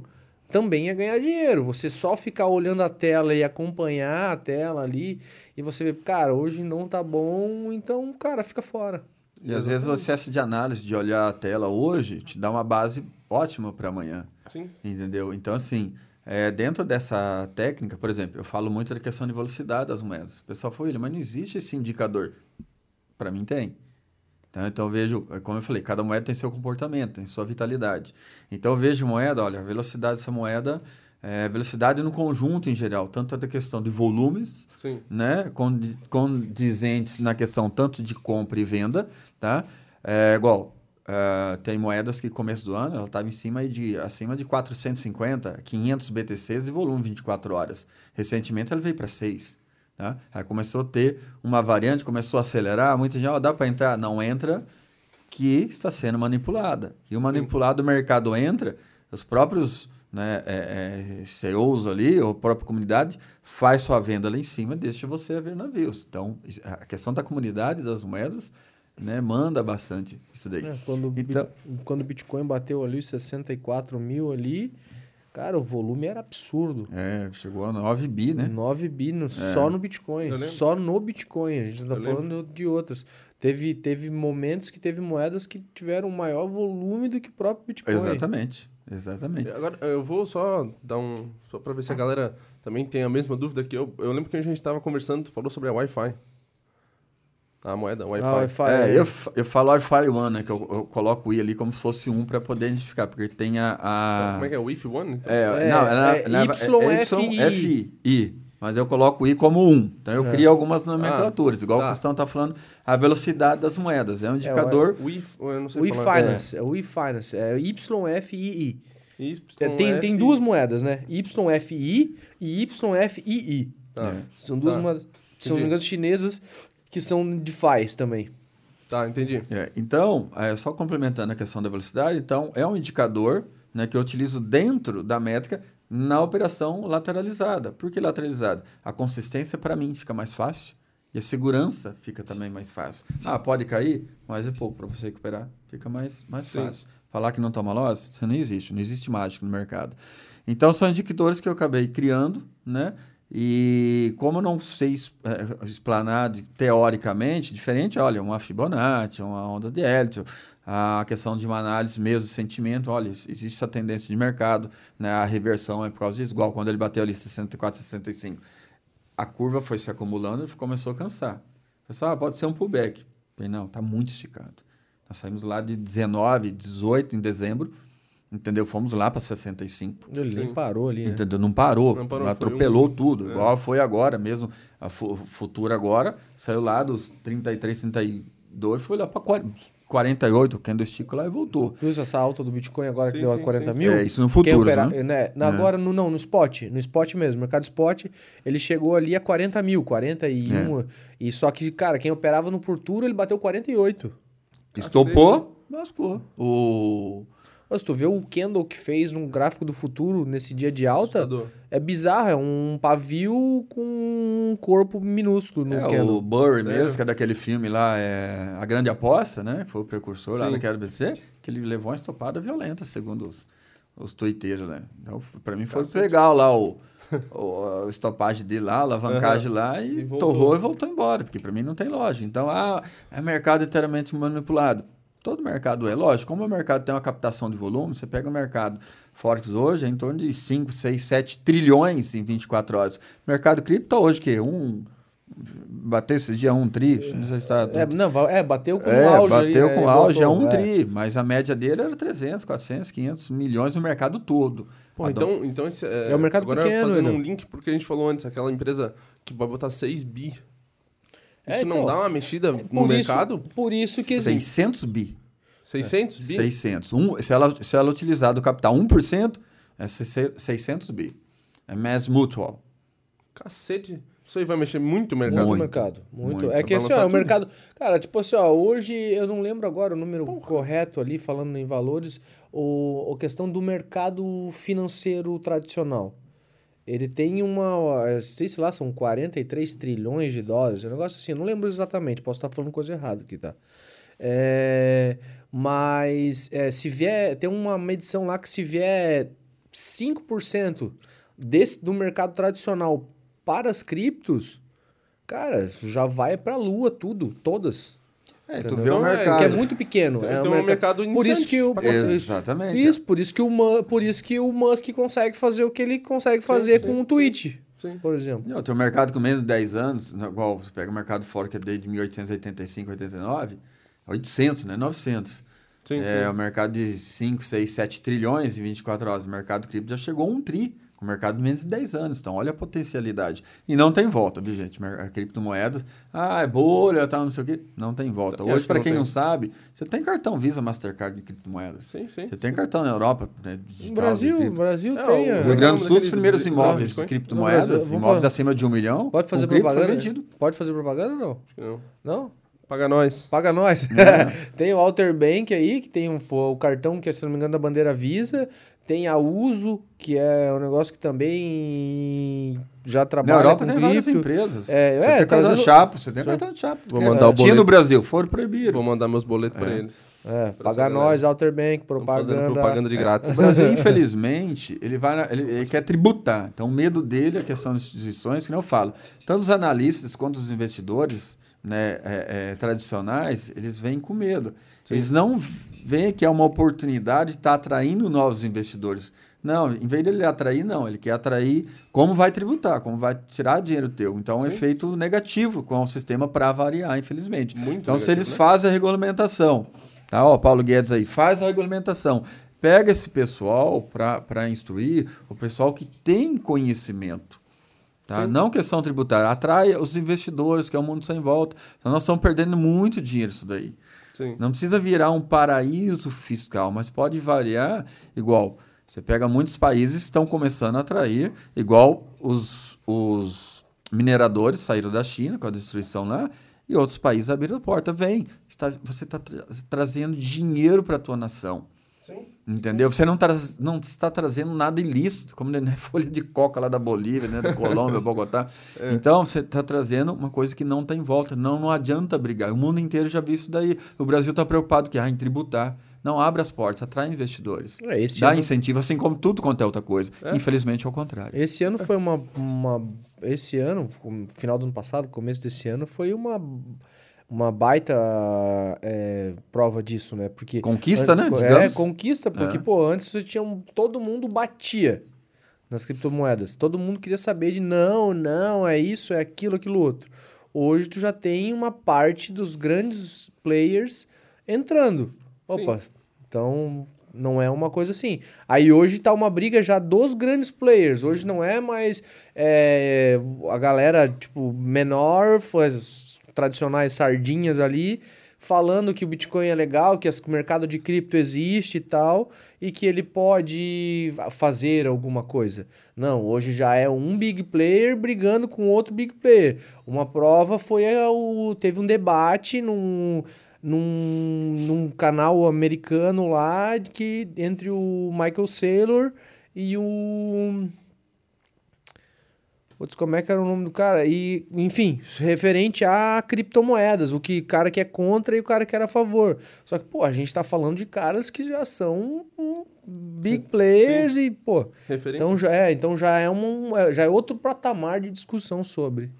Speaker 2: também é ganhar dinheiro. Você só ficar olhando a tela e acompanhar a tela ali e você vê, cara, hoje não tá bom, então, cara, fica fora.
Speaker 3: E às vezes o excesso de análise, de olhar a tela hoje, te dá uma base ótima para amanhã.
Speaker 1: Sim.
Speaker 3: Entendeu? Então, assim, é, dentro dessa técnica, por exemplo, eu falo muito da questão de velocidade das moedas. O pessoal falou, "William, mas não existe esse indicador. Para mim tem. Então, então eu vejo, é como eu falei, cada moeda tem seu comportamento, tem sua vitalidade. Então eu vejo moeda, olha, a velocidade dessa moeda, é, velocidade no conjunto em geral, tanto da questão de volumes,
Speaker 1: Sim.
Speaker 3: né, condi- condizentes na questão tanto de compra e venda, tá? É igual, é, tem moedas que começo do ano ela estava em cima de acima de 450, 500 BTCs de volume 24 horas. Recentemente ela veio para 6, tá? Aí começou a ter uma variante, começou a acelerar, muita gente, ó, dá para entrar, não entra, que está sendo manipulada. E o manipulado o mercado entra, os próprios né, é, é, CEOs ali, ou a própria comunidade, faz sua venda lá em cima, deixa você ver navios. Então, a questão da comunidade das moedas né, manda bastante isso daí.
Speaker 2: É, quando,
Speaker 3: Então-
Speaker 2: quando o Bitcoin bateu ali os 64 mil ali, cara, o volume era absurdo.
Speaker 3: É, chegou a 9 bi, né?
Speaker 2: 9 bi no- só no Bitcoin.
Speaker 1: Lembro.
Speaker 2: Só no Bitcoin. A gente não tá
Speaker 1: Eu
Speaker 2: falando de outras. Teve, teve momentos que teve moedas que tiveram maior volume do que o próprio Bitcoin.
Speaker 3: Exatamente, exatamente.
Speaker 1: Agora, eu vou só dar um. Só pra ver se a galera também tem a mesma dúvida que eu. Eu lembro que a gente tava conversando, tu falou sobre a Wi-Fi. A moeda, Wi-Fi.
Speaker 2: Ah, Wi-Fi.
Speaker 3: É, eu, fa- eu falo Wi-Fi One, né? Que eu, eu coloco o i ali como se fosse um para poder identificar, porque tem a. a-
Speaker 1: Como é que é? Wi-Fi One? Então?
Speaker 3: É,
Speaker 2: É,
Speaker 3: não, ela,
Speaker 2: é YFI.
Speaker 3: é YFI, I, mas eu coloco o I como 1. Então eu crio algumas nomenclaturas, igual
Speaker 1: tá.
Speaker 3: o Cristão está falando, a velocidade das moedas. É um indicador.
Speaker 1: Wi eu não sei
Speaker 2: O
Speaker 1: falar.
Speaker 2: eFinance. É. É YFII.
Speaker 1: Y,
Speaker 2: É, tem, tem duas moedas, né? YFI e YFII.
Speaker 1: Tá.
Speaker 2: São duas
Speaker 1: Tá.
Speaker 2: moedas, se não me
Speaker 1: Entendi.
Speaker 2: engano, chinesas que são DeFi também.
Speaker 1: Tá, entendi.
Speaker 3: É, então, é, só complementando a questão da velocidade, então é um indicador né, que eu utilizo dentro da métrica na operação lateralizada. Por que lateralizada? A consistência para mim fica mais fácil e a segurança fica também mais fácil. Ah, pode cair, mas é pouco para você recuperar, fica mais, mais
Speaker 1: Sim.
Speaker 3: fácil. Falar que não toma loss, você não existe, não existe mágico no mercado. Então são indicadores que eu acabei criando, né? E como eu não sei eh, explanar de- teoricamente, diferente, olha, uma Fibonacci, uma onda de Elliott, a questão de uma análise mesmo sentimento, olha, existe essa tendência de mercado, né? a reversão é por causa disso, igual quando ele bateu ali 64, 65. A curva foi se acumulando e começou a cansar. Pessoal, ah, pode ser um pullback. Falei, não, está muito esticado. Nós saímos lá de 19, 18 em dezembro, entendeu? Fomos lá para 65.
Speaker 2: Ele nem parou ali, né?
Speaker 3: Entendeu? Não parou,
Speaker 1: Não parou,
Speaker 3: atropelou
Speaker 1: um-
Speaker 3: tudo.
Speaker 1: É.
Speaker 3: Igual foi agora mesmo, a fu Futura agora, saiu lá dos 33, 32, foi lá para 48, o candlestick lá e voltou.
Speaker 2: Viu essa alta do Bitcoin agora que
Speaker 1: Sim,
Speaker 2: deu a
Speaker 1: sim,
Speaker 2: 40
Speaker 1: sim,
Speaker 2: mil?
Speaker 3: É, isso no futuro,
Speaker 2: opera-
Speaker 3: né?
Speaker 2: né? Na- Agora, no, não, no spot. No spot mesmo. Mercado spot, ele chegou ali a 40 mil, 41.
Speaker 3: É.
Speaker 2: E só que, cara, quem operava no futuro, ele bateu 48.
Speaker 3: Estopou, lascou. O...
Speaker 2: Mas tu vê o candle que fez num gráfico do futuro nesse dia de alta,
Speaker 1: Assustador.
Speaker 2: é bizarro. É um pavio com um corpo minúsculo no
Speaker 3: É,
Speaker 2: candle.
Speaker 3: o Burry
Speaker 1: Sério?
Speaker 3: mesmo, que é daquele filme lá, é A Grande Aposta, né? Foi o precursor lá
Speaker 1: Sim.
Speaker 3: daquela BC, que ele levou uma estopada violenta, segundo os, os tuiteiros, né? Então, pra mim foi
Speaker 1: Cacete.
Speaker 3: legal lá o, *laughs* o, a estopagem dele lá, a alavancagem lá, e,
Speaker 1: E
Speaker 3: torrou e voltou embora, porque pra mim não tem loja. Então, ah, é mercado inteiramente manipulado. Todo mercado é, lógico, como o mercado tem uma captação de volume, você pega o mercado Forex hoje é em torno de 5, 6, 7 trilhões em 24 horas. Mercado cripto hoje o quê? Um, bateu esse dia um tri, não sei se tá...
Speaker 2: É, não, é, bateu com
Speaker 3: É,
Speaker 2: o auge. ali,
Speaker 3: bateu
Speaker 2: né,
Speaker 3: com
Speaker 2: e
Speaker 3: auge, é
Speaker 2: voltou,
Speaker 3: um tri, mas a média dele era 300, 400, 500 milhões no mercado todo.
Speaker 1: Pô,
Speaker 3: A do-
Speaker 1: então, então esse é,
Speaker 2: É o mercado
Speaker 1: agora
Speaker 2: pequeno,
Speaker 1: fazendo
Speaker 2: Enio.
Speaker 1: um link porque a gente falou antes, aquela empresa que vai botar 6 bi. Isso
Speaker 2: É,
Speaker 1: não
Speaker 2: então,
Speaker 1: dá uma mexida no
Speaker 2: Por isso,
Speaker 1: mercado?
Speaker 2: por isso que...
Speaker 3: 600 bi.
Speaker 1: 600 bi?
Speaker 3: 600. Um, se, ela, se ela utilizar do capital 1%, é 600 bi. É mass mutual.
Speaker 1: Cacete. Isso aí vai mexer muito o mercado.
Speaker 3: Muito,
Speaker 2: mercado. Muito.
Speaker 3: muito.
Speaker 2: É que assim, ó, o mercado. Cara, tipo assim, ó, hoje eu não lembro agora o número correto ali, falando em valores, o, a questão do mercado financeiro tradicional. Ele tem uma. eh, Sei se lá, são 43 trilhões de dólares. É um negócio assim, não lembro exatamente, posso estar falando coisa errada aqui, tá? É, mas é, se vier. Tem uma medição lá que se vier 5% desse, do mercado tradicional para as criptos, cara, já vai pra lua tudo, todas.
Speaker 3: É, tu vê o
Speaker 1: Então, é,
Speaker 3: mercado.
Speaker 2: Que é muito pequeno.
Speaker 1: Tem-
Speaker 2: é
Speaker 1: tem um mercado
Speaker 2: Por isso
Speaker 1: iniciante
Speaker 2: que o
Speaker 3: Exatamente.
Speaker 2: Isso, por isso que o por isso que o Musk consegue fazer o que ele consegue fazer
Speaker 1: sim,
Speaker 2: com o Twitch,
Speaker 1: Sim.
Speaker 2: por exemplo.
Speaker 3: Não, tem um mercado com menos de 10 anos, né, igual você pega o mercado fora que é desde 1885, 89, 800, né? 900.
Speaker 1: Sim,
Speaker 3: é
Speaker 1: sim.
Speaker 3: o mercado de 5, 6, 7 trilhões em 24 horas. O mercado cripto já chegou a um tri, o mercado de menos de 10 anos. Então, olha a potencialidade. E não tem volta, viu, gente? A criptomoedas, ah, é bolha, tal, não sei o quê. Não tem volta.
Speaker 1: Acho
Speaker 3: Hoje, para quem
Speaker 1: tem.
Speaker 3: não sabe, você tem cartão Visa, Mastercard de criptomoedas.
Speaker 1: Sim, sim.
Speaker 3: Você tem cartão na Europa, né,
Speaker 2: No
Speaker 3: digital.
Speaker 2: Brasil. Brasil
Speaker 1: É,
Speaker 2: tem.
Speaker 1: o
Speaker 2: é.
Speaker 3: Rio Grande do Sul, os primeiros imóveis de criptomoedas,
Speaker 2: Brasil,
Speaker 3: imóveis acima de um milhão,
Speaker 2: Pode fazer propaganda?
Speaker 3: vendido.
Speaker 2: Pode fazer propaganda ou não?
Speaker 1: Acho que não.
Speaker 2: Não?
Speaker 1: Paga nós.
Speaker 2: Paga nós. *laughs* tem o Alter Bank aí, que tem um, o cartão que é, se não me engano, da bandeira Visa. Tem a Uso, que é um negócio que também já
Speaker 3: Na
Speaker 2: trabalha
Speaker 3: Europa
Speaker 2: com
Speaker 3: tem várias
Speaker 2: cripto.
Speaker 3: empresas.
Speaker 2: É,
Speaker 3: você
Speaker 2: é,
Speaker 3: tem
Speaker 2: trazendo-
Speaker 3: Chapo, você tem cartão Chapo.
Speaker 1: Vou
Speaker 3: É,
Speaker 1: mandar o
Speaker 3: Tinha no
Speaker 1: boleto.
Speaker 3: Brasil, foram proibidos.
Speaker 1: Vou mandar meus boletos
Speaker 3: É.
Speaker 1: eles.
Speaker 2: É,
Speaker 1: Pra
Speaker 2: pagar nós, Outer Bank, propaganda.
Speaker 1: propaganda de
Speaker 3: O
Speaker 1: grátis.
Speaker 3: Brasil, infelizmente, ele, vai na- ele, ele quer tributar. Então, o medo dele é a questão das instituições, que não eu falo. Tanto os analistas quanto os investidores né, é, é, tradicionais, eles vêm com medo. Eles não veem que é uma oportunidade de estar atraindo novos investidores. Não, em vez dele atrair, não. Ele quer atrair como vai tributar, como vai tirar dinheiro teu. Então, é um
Speaker 1: Sim.
Speaker 3: efeito negativo com o sistema para variar, infelizmente.
Speaker 1: Muito
Speaker 3: então, se
Speaker 1: negativo,
Speaker 3: eles
Speaker 1: né?
Speaker 3: fazem a regulamentação, tá? Ó, Paulo Guedes aí, faz a regulamentação. Pega esse pessoal para instruir, o pessoal que tem conhecimento. Tá?
Speaker 1: Sim.
Speaker 3: Não questão tributária. Atrai os investidores, que é um mundo sem volta. Então, nós estamos perdendo muito dinheiro isso daí.
Speaker 1: Sim.
Speaker 3: Não precisa virar um paraíso fiscal, mas pode variar igual. Você pega muitos países estão começando a atrair, igual os, os mineradores saíram da China com a destruição lá, e outros países abriram a porta. Vem, está, você está tra- trazendo dinheiro para a tua nação.
Speaker 1: Sim.
Speaker 3: Entendeu? Você não, traz, não está trazendo nada ilícito, como né, *laughs* folha de coca lá da Bolívia, né, da *laughs* Colômbia, Bogotá. Então, você está trazendo uma coisa que não tem volta. Não, não adianta brigar. O mundo inteiro já viu isso daí. O Brasil está preocupado que, ah, em tributar. Não, abre as portas, atrai investidores.
Speaker 2: É, esse
Speaker 3: Dá
Speaker 2: ano-
Speaker 3: incentivo, assim como tudo quanto é outra coisa.
Speaker 1: É.
Speaker 3: Infelizmente, é o contrário.
Speaker 2: Esse ano foi uma, uma. Esse ano, final do ano passado, começo desse ano, foi uma, uma baita é, prova disso, né? Porque.
Speaker 3: Conquista,
Speaker 2: antes-
Speaker 3: né?
Speaker 2: É,
Speaker 3: Digamos.
Speaker 2: conquista, porque,
Speaker 3: É.
Speaker 2: pô, antes você tinha. um- todo mundo batia nas criptomoedas. Todo mundo queria saber de não, não, é isso, é aquilo, aquilo outro. Hoje tu já tem uma parte dos grandes players entrando. Opa, então não é uma coisa assim. Aí hoje tá uma briga já dos grandes players. Hoje não é mais é, a galera, tipo, menor, as tradicionais sardinhas ali, falando que o Bitcoin é legal, que o mercado de cripto existe e tal, e que ele pode fazer alguma coisa. Não, hoje já é um big player brigando com outro big player. Uma prova foi o, teve um debate num, num, num canal americano lá que entre o Michael Saylor e o Putz, como é que era o nome do cara? E, enfim, referente a criptomoedas, o que cara que é contra e o cara que era a favor. Só que, pô, a gente tá falando de caras que já são um, big players e, pô,
Speaker 1: Referência.
Speaker 2: então já é, então já é um é- já é outro patamar de discussão sobre.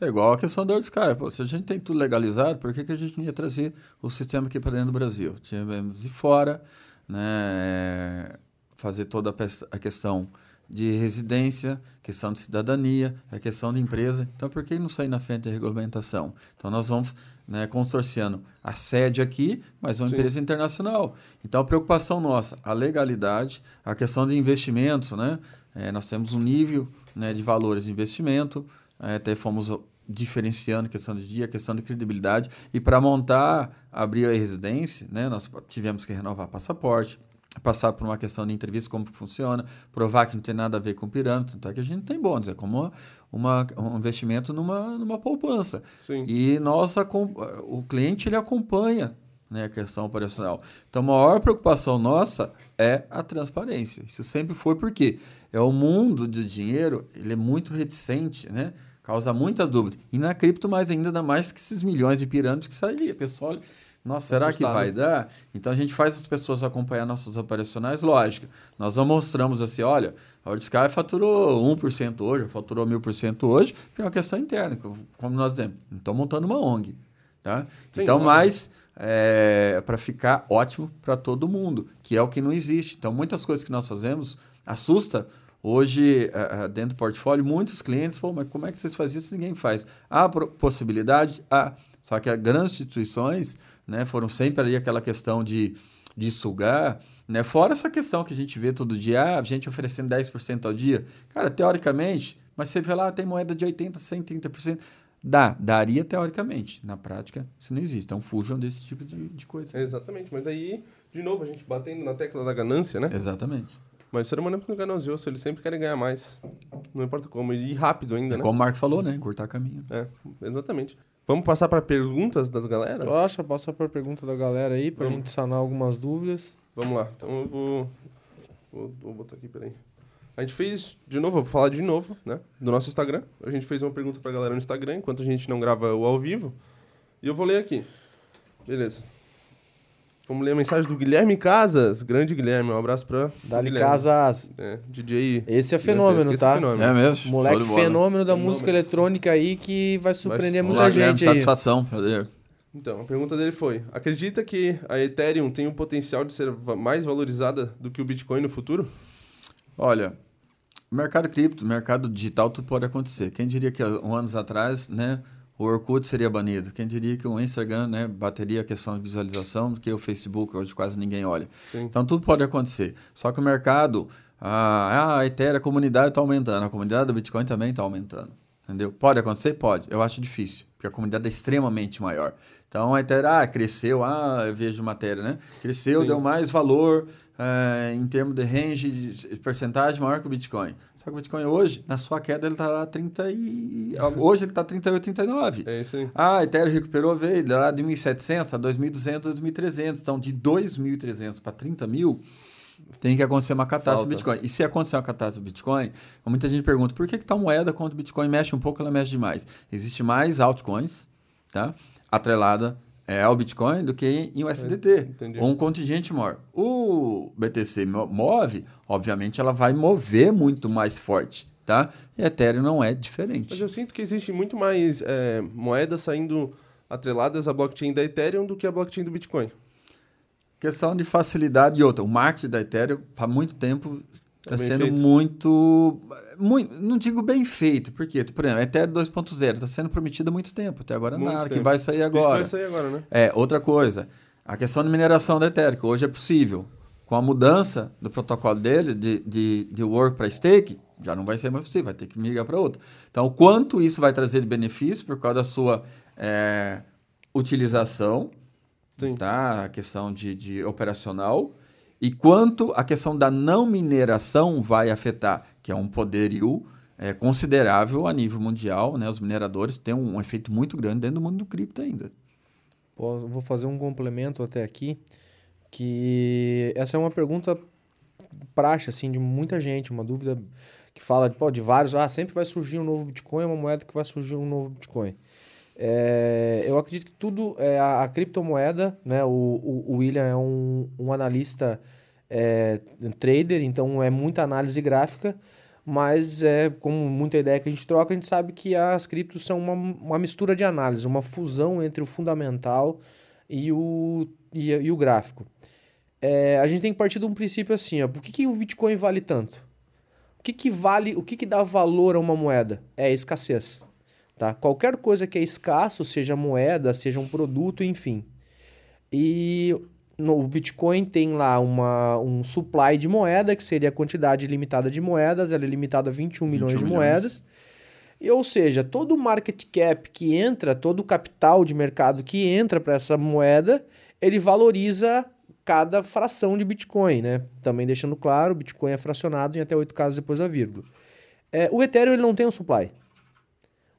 Speaker 3: É igual a questão da Sky. Pô, se a gente tem tudo legalizado, por que, que a gente não ia trazer o sistema aqui para dentro do Brasil? Tivemos de fora, né, fazer toda a questão de residência, questão de cidadania, a questão de empresa. Então, por que não sair na frente da regulamentação? Então, nós vamos né, consorciando a sede aqui, mas uma
Speaker 1: Sim.
Speaker 3: empresa internacional. Então, a preocupação nossa, a legalidade, a questão de investimentos, né? Eh, nós temos um nível né, de valores de investimento, eh, até fomos diferenciando questão de dia, questão de credibilidade. E para montar, abrir a residência, né, nós tivemos que renovar passaporte, passar por uma questão de entrevista, como funciona, provar que não tem nada a ver com pirâmide, tanto é que a gente não tem bônus, é como uma, um investimento numa, numa poupança.
Speaker 1: Sim.
Speaker 3: E acom- o cliente ele acompanha né, a questão operacional. Então, a maior preocupação nossa é a transparência. Isso sempre foi porque é o mundo do dinheiro, ele é muito reticente, né? Causa muita dúvida. E na cripto, mais ainda, ainda mais que esses milhões de pirâmides que saíram. Pessoal, olha, nossa, será que vai dar? Então, a gente faz as pessoas acompanhar nossos operacionais, lógico. Nós não mostramos assim, olha, a Ordsky faturou 1% hoje, faturou 1000% hoje, porque é uma questão interna, como nós dizemos. Não estou montando uma ONG. Tá?
Speaker 1: Sim,
Speaker 3: então, mais é, para ficar ótimo para todo mundo, que é o que não existe. Então, muitas coisas que nós fazemos assusta. Hoje, eh, eh, dentro do portfólio, muitos clientes, pô, mas como é que vocês fazem isso? Ninguém faz. Há possibilidade? Há. Só que as grandes instituições né, foram sempre ali aquela questão de, de sugar, né? fora essa questão que a gente vê todo dia, ah, a gente oferecendo 10% ao dia. Cara, teoricamente, mas você vê lá, tem moeda de 80%, 130%. Dá, daria teoricamente. Na prática, isso não existe. Então, fujam desse tipo de, de coisa.
Speaker 1: Exatamente, mas aí, de novo, a gente batendo na tecla da ganância, né?
Speaker 3: Exatamente.
Speaker 1: Mas o ser humano é muito ganancioso, eles sempre querem ganhar mais. Não importa como, e rápido ainda,
Speaker 3: É
Speaker 1: né?
Speaker 3: como o Marco falou, né? Encurtar caminho.
Speaker 1: É, exatamente. Vamos passar para perguntas das galeras?
Speaker 2: Nossa, passa por pergunta da galera aí pra
Speaker 1: Vamos.
Speaker 2: gente sanar algumas dúvidas.
Speaker 1: Vamos lá. Então eu vou Vou, vou botar aqui, peraí. A gente fez, de novo, vou falar de novo, né? Do nosso Instagram. A gente fez uma pergunta pra galera no Instagram, enquanto a gente não grava o ao vivo. E eu vou ler aqui. Beleza. Vamos ler a mensagem do Guilherme Casas. Grande Guilherme, um abraço pra
Speaker 2: Dali
Speaker 1: Guilherme.
Speaker 2: Casas.
Speaker 1: É, DJ.
Speaker 2: Esse é fenômeno,
Speaker 1: Esse
Speaker 2: tá?
Speaker 1: É fenômeno.
Speaker 3: É mesmo?
Speaker 2: Moleque fenômeno da
Speaker 1: Fenômeno.
Speaker 2: música eletrônica aí que vai surpreender
Speaker 1: Vai-
Speaker 2: muita
Speaker 3: Olá, Guilherme,
Speaker 2: gente aí.
Speaker 3: Satisfação, prazer.
Speaker 1: Então, a pergunta dele foi: acredita que a Ethereum tem o potencial de ser mais valorizada do que o Bitcoin no futuro?
Speaker 3: Olha, mercado cripto, mercado digital, tudo pode acontecer. Quem diria que há um anos atrás, né, o Orkut seria banido? Quem diria que o Instagram, né, bateria a questão de visualização do que o Facebook, hoje quase ninguém olha.
Speaker 1: Sim.
Speaker 3: Então tudo pode acontecer. Só que o mercado, ah, a Ethereum, a comunidade está aumentando, a comunidade do Bitcoin também está aumentando. Entendeu? Pode acontecer? Pode. Eu acho difícil, porque a comunidade é extremamente maior. Então a Ethereum, ah, cresceu, ah, eu vejo matéria, né? Cresceu,
Speaker 1: Sim.
Speaker 3: deu mais valor eh, em termos de range, de porcentagem maior que o Bitcoin. Só que o Bitcoin hoje, na sua queda, ele está lá 30 e... Hoje ele está 38, 39.
Speaker 1: É isso aí.
Speaker 3: Ah, a Ethereum recuperou, veio lá de 1.700 a 2.200, 2.300. Então, de 2.300 para 30 mil, tem que acontecer uma catástrofe do. Bitcoin. E se acontecer uma catástrofe do Bitcoin, muita gente pergunta, por que, que tal moeda, quando o Bitcoin mexe um pouco, ela mexe demais? Existe mais altcoins, tá? Atrelada é, ao Bitcoin do que em USDT.
Speaker 1: entendi.
Speaker 3: ou um contingente maior. O BTC mo- move, obviamente, ela vai mover muito mais forte, tá? E Ethereum não é diferente.
Speaker 1: Mas eu sinto que existe muito mais é, moedas saindo atreladas à blockchain da Ethereum do que a blockchain do Bitcoin.
Speaker 3: Questão de facilidade e outra. O marketing da Ethereum, há muito tempo, está
Speaker 1: É bem
Speaker 3: sendo
Speaker 1: feito.
Speaker 3: muito, muito. Não digo bem feito, porque, por exemplo, a Ethereum 2.0 está sendo prometida há muito tempo. Até agora
Speaker 1: Muito
Speaker 3: nada, que
Speaker 1: tempo.
Speaker 3: vai sair
Speaker 1: Isso
Speaker 3: agora.
Speaker 1: vai sair agora, né?
Speaker 3: É, outra coisa. A questão de mineração da Ethereum, que hoje é possível. Com a mudança do protocolo dele, de, de, de work para stake, já não vai ser mais possível, vai ter que migrar para outro. Então, o quanto isso vai trazer de benefício por causa da sua é, utilização,
Speaker 1: Sim.
Speaker 3: tá? a questão de, de operacional, e quanto a questão da não mineração vai afetar, que é um poderio é, considerável a nível mundial. Né? Os mineradores têm um, um efeito muito grande dentro do mundo do cripto ainda.
Speaker 2: Pô, vou fazer um complemento até aqui, que essa é uma pergunta praxe, assim, de muita gente, uma dúvida que fala pô, de vários, ah, sempre vai surgir um novo Bitcoin, é uma moeda que vai surgir um novo Bitcoin. É, eu acredito que tudo, é, a, a criptomoeda, né, o, o, o William é um, um analista é, um trader, então é muita análise gráfica, mas é como muita ideia que a gente troca, a gente sabe que as criptos são uma, uma mistura de análise, uma fusão entre o fundamental e o, e, e o gráfico. É, a gente tem que partir de um princípio assim, ó, por que, que o Bitcoin vale tanto? O que, que vale, o que, que dá valor a uma moeda? É a escassez. Tá? Qualquer coisa que é escasso, seja moeda, seja um produto, enfim. E no Bitcoin tem lá uma, um supply de moeda, que seria a quantidade limitada de moedas, ela é limitada a 21 milhões
Speaker 3: 21
Speaker 2: de
Speaker 3: milhões.
Speaker 2: moedas. E, ou seja, todo o market cap que entra, todo o capital de mercado que entra para essa moeda, ele valoriza cada fração de Bitcoin, né? Também deixando claro, o Bitcoin é fracionado em até oito casas depois da vírgula. É, o Ethereum ele não tem um supply.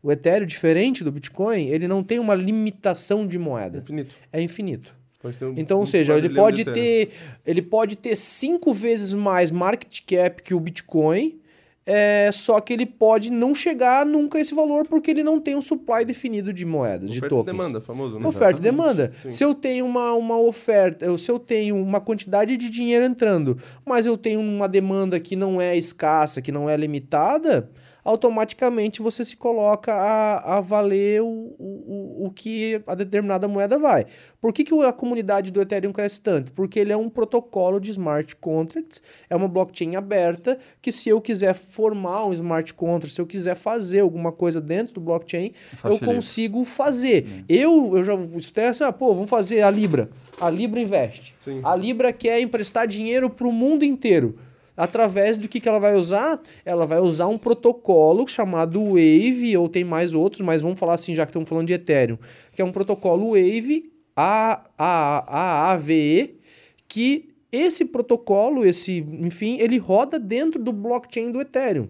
Speaker 2: O Ethereum, diferente do Bitcoin, ele não tem uma limitação de moeda.
Speaker 1: Infinito.
Speaker 2: É infinito.
Speaker 1: Um-
Speaker 2: Então, ou seja, ele pode ter ele pode ter cinco vezes mais market cap que o Bitcoin, é, só que ele pode não chegar nunca a esse valor porque ele não tem um supply definido de moedas, de
Speaker 1: Oferta e
Speaker 2: tokens.
Speaker 1: demanda, famoso, né?
Speaker 2: Oferta e demanda.
Speaker 1: Sim.
Speaker 2: Se eu tenho uma, uma oferta, se eu tenho uma quantidade de dinheiro entrando, mas eu tenho uma demanda que não é escassa, que não é limitada, automaticamente você se coloca a, a valer o, o, o- que a determinada moeda vai. Por que, que a comunidade do Ethereum cresce tanto? Porque ele é um protocolo de smart contracts, é uma blockchain aberta, que se eu quiser formar um smart contract, se eu quiser fazer alguma coisa dentro do blockchain,
Speaker 3: Facilita.
Speaker 2: eu consigo fazer. Eu, eu já estou assim, ah, pô, vamos fazer a Libra. A Libra investe.
Speaker 1: Sim.
Speaker 2: A Libra quer emprestar dinheiro para o mundo inteiro. Através do que, que ela vai usar? Ela vai usar um protocolo chamado Wave, ou tem mais outros, mas vamos falar assim, já que estamos falando de Ethereum, que é um protocolo Wave, A, A, A, AVE, que esse protocolo, esse, enfim, ele roda dentro do blockchain do Ethereum.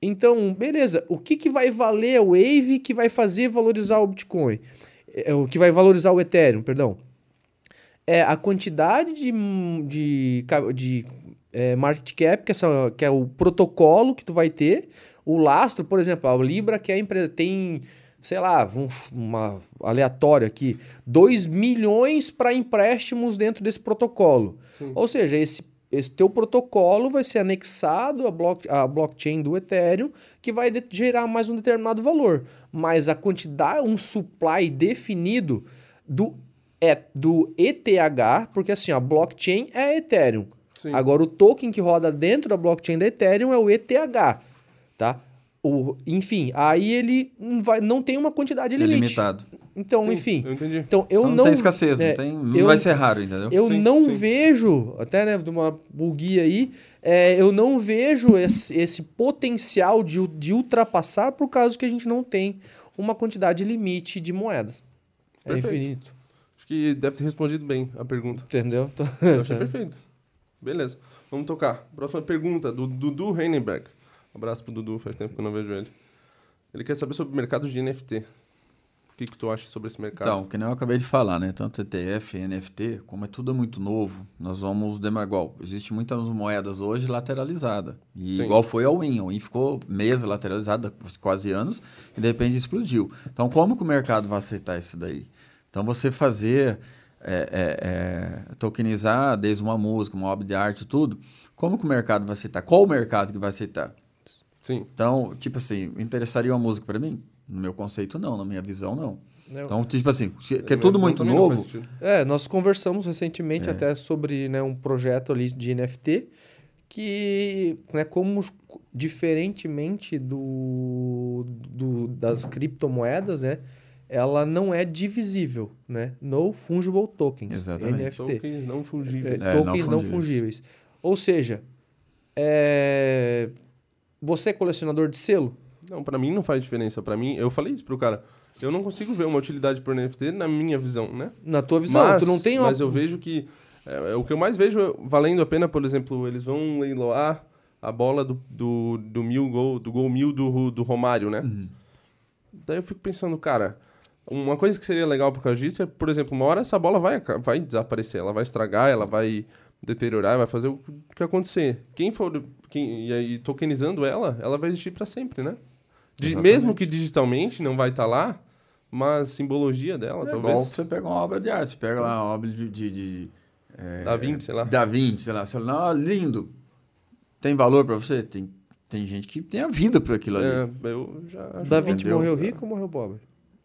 Speaker 2: Então, beleza, o que, que vai valer a Wave que vai fazer valorizar o Bitcoin? É, o que vai valorizar o Ethereum, perdão. É a quantidade de, de, de é, market cap, que, é essa, que é o protocolo que tu vai ter. O lastro, por exemplo, a Libra, que é a empresa, tem, sei lá, um, uma aleatório aqui, 2 milhões para empréstimos dentro desse protocolo.
Speaker 1: Sim.
Speaker 2: Ou seja, esse, esse teu protocolo vai ser anexado à, block, à blockchain do Ethereum, que vai de- gerar mais um determinado valor. Mas a quantidade, um supply definido do, é, do ETH, porque assim, a blockchain é Ethereum.
Speaker 1: Sim.
Speaker 2: Agora, o token que roda dentro da blockchain da Ethereum é o ETH, tá? O, enfim, aí ele não, vai, não tem uma quantidade
Speaker 3: É
Speaker 2: limite.
Speaker 3: limitado.
Speaker 2: Então,
Speaker 1: Sim,
Speaker 2: enfim.
Speaker 1: Eu entendi.
Speaker 2: Então, eu
Speaker 3: Então
Speaker 2: não...
Speaker 3: não, tem escassez,
Speaker 2: é,
Speaker 3: não, tem, não
Speaker 2: eu-
Speaker 3: vai ser raro, entendeu?
Speaker 2: eu
Speaker 1: Sim,
Speaker 2: não
Speaker 1: sim.
Speaker 2: vejo, até né, de uma buguia aí, é, eu não vejo esse, esse potencial de, de ultrapassar por causa que a gente não tem uma quantidade limite de moedas. É
Speaker 1: Perfeito.
Speaker 2: infinito.
Speaker 1: Acho que deve ter respondido bem a pergunta.
Speaker 2: Entendeu? Então, *laughs*
Speaker 1: Eu achei perfeito. Beleza. Vamos tocar. Próxima pergunta, do Dudu Heinenberg. Um abraço pro Dudu, faz tempo que eu não vejo ele. Ele quer saber sobre o mercado de NFT. O que, que tu acha sobre esse mercado?
Speaker 3: Então, que nem eu acabei de falar, né? Tanto ETF, NFT, como é tudo muito novo, nós vamos demar igual. Existem muitas moedas hoje lateralizadas. E
Speaker 1: Sim.
Speaker 3: igual foi a Win. A Win ficou meses lateralizada, quase anos, e de repente explodiu. Então, como que o mercado vai aceitar isso daí? Então, você fazer, é, é, é, tokenizar desde uma música, uma obra de arte, tudo, como que o mercado vai aceitar? Qual o mercado que vai aceitar?
Speaker 1: Sim.
Speaker 3: Então, tipo assim, interessaria uma música para mim? No meu conceito, não. Na minha visão, não.
Speaker 2: Não.
Speaker 3: Então, tipo assim, que, é tudo muito novo.
Speaker 2: É, nós conversamos recentemente
Speaker 3: É.
Speaker 2: até sobre né, um projeto ali de NFT que, né, como diferentemente do, do- das criptomoedas, né, ela não é divisível, né? No fungible tokens,
Speaker 3: Exatamente.
Speaker 2: NFT.
Speaker 1: Tokens não fungíveis.
Speaker 2: É,
Speaker 3: É, não
Speaker 2: tokens não
Speaker 3: fungíveis.
Speaker 2: fungíveis. Ou seja, é, você é colecionador de selo?
Speaker 1: Não, pra mim não faz diferença. Pra mim, eu falei isso pro cara. Eu não consigo ver uma utilidade por NFT na minha visão, né?
Speaker 2: Na tua visão,
Speaker 1: mas,
Speaker 2: tu não tem uma...
Speaker 1: mas eu vejo que é, é, o que eu mais vejo é valendo a pena, por exemplo, eles vão leiloar a bola do, do, do mil gol, do gol mil do, do Romário, né?
Speaker 3: Uhum.
Speaker 1: Daí eu fico pensando, cara, uma coisa que seria legal por causa disso é, por exemplo, uma hora essa bola vai, vai desaparecer, ela vai estragar, ela vai deteriorar, vai fazer o que acontecer. Quem for, quem, e aí tokenizando ela, ela vai existir para sempre, né?
Speaker 3: Exatamente.
Speaker 1: mesmo que digitalmente não vai estar lá, mas simbologia dela,
Speaker 3: É
Speaker 1: talvez.
Speaker 3: igual você pega uma obra de arte, você pega lá uma obra de. de, de é,
Speaker 1: Da Vinci, sei lá.
Speaker 3: Da Vinci, sei lá. Você fala, "Ah, lindo. Tem valor pra você? Tem, tem gente que tem a vida por aquilo ali.
Speaker 1: É, eu já acho
Speaker 2: Da
Speaker 1: bom.
Speaker 2: Vinci
Speaker 3: Entendeu?
Speaker 2: morreu rico ou morreu pobre?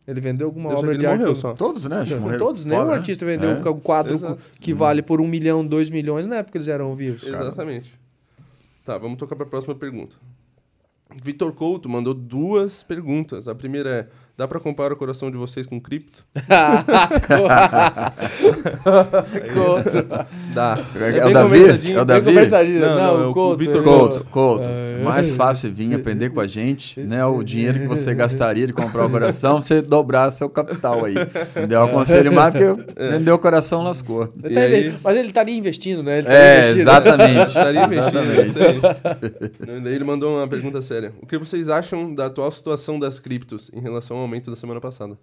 Speaker 2: Ele vendeu alguma
Speaker 1: Eu sei
Speaker 2: obra
Speaker 1: que
Speaker 2: de arte?
Speaker 1: morreu só.
Speaker 3: Todos, né? Acho que
Speaker 2: Não,
Speaker 3: morreram
Speaker 2: todos, nenhum
Speaker 3: fora, né?
Speaker 2: artista vendeu
Speaker 3: É.
Speaker 2: um quadro
Speaker 1: Exato.
Speaker 2: que vale por um milhão, dois milhões na época eles eram vivos.
Speaker 1: Exatamente. Tá, vamos tocar para a próxima pergunta. Vitor Couto mandou duas perguntas. A primeira é: dá para comparar o coração de vocês com cripto? *laughs* *laughs* Dá.
Speaker 3: É,
Speaker 1: bem
Speaker 3: o Davi? É o Davi?
Speaker 2: conversadinho.
Speaker 1: Não, não, é o
Speaker 2: Couto,
Speaker 1: Vitor
Speaker 2: é.
Speaker 3: Couto, Couto.
Speaker 2: É.
Speaker 3: Mais fácil vir aprender com a gente, *laughs* né? O dinheiro que você gastaria de comprar o coração, você dobrar seu capital aí. Entendeu? Eu aconselho mais porque vendeu o coração, lascou.
Speaker 1: E
Speaker 2: tá
Speaker 1: aí-
Speaker 2: Mas ele estaria investindo, né? Ele
Speaker 3: É,
Speaker 2: investindo.
Speaker 3: exatamente.
Speaker 1: Estaria investindo. é
Speaker 3: Exatamente.
Speaker 1: isso aí. Daí ele mandou uma pergunta séria. O que vocês acham da atual situação das criptos em relação ao aumento da semana passada?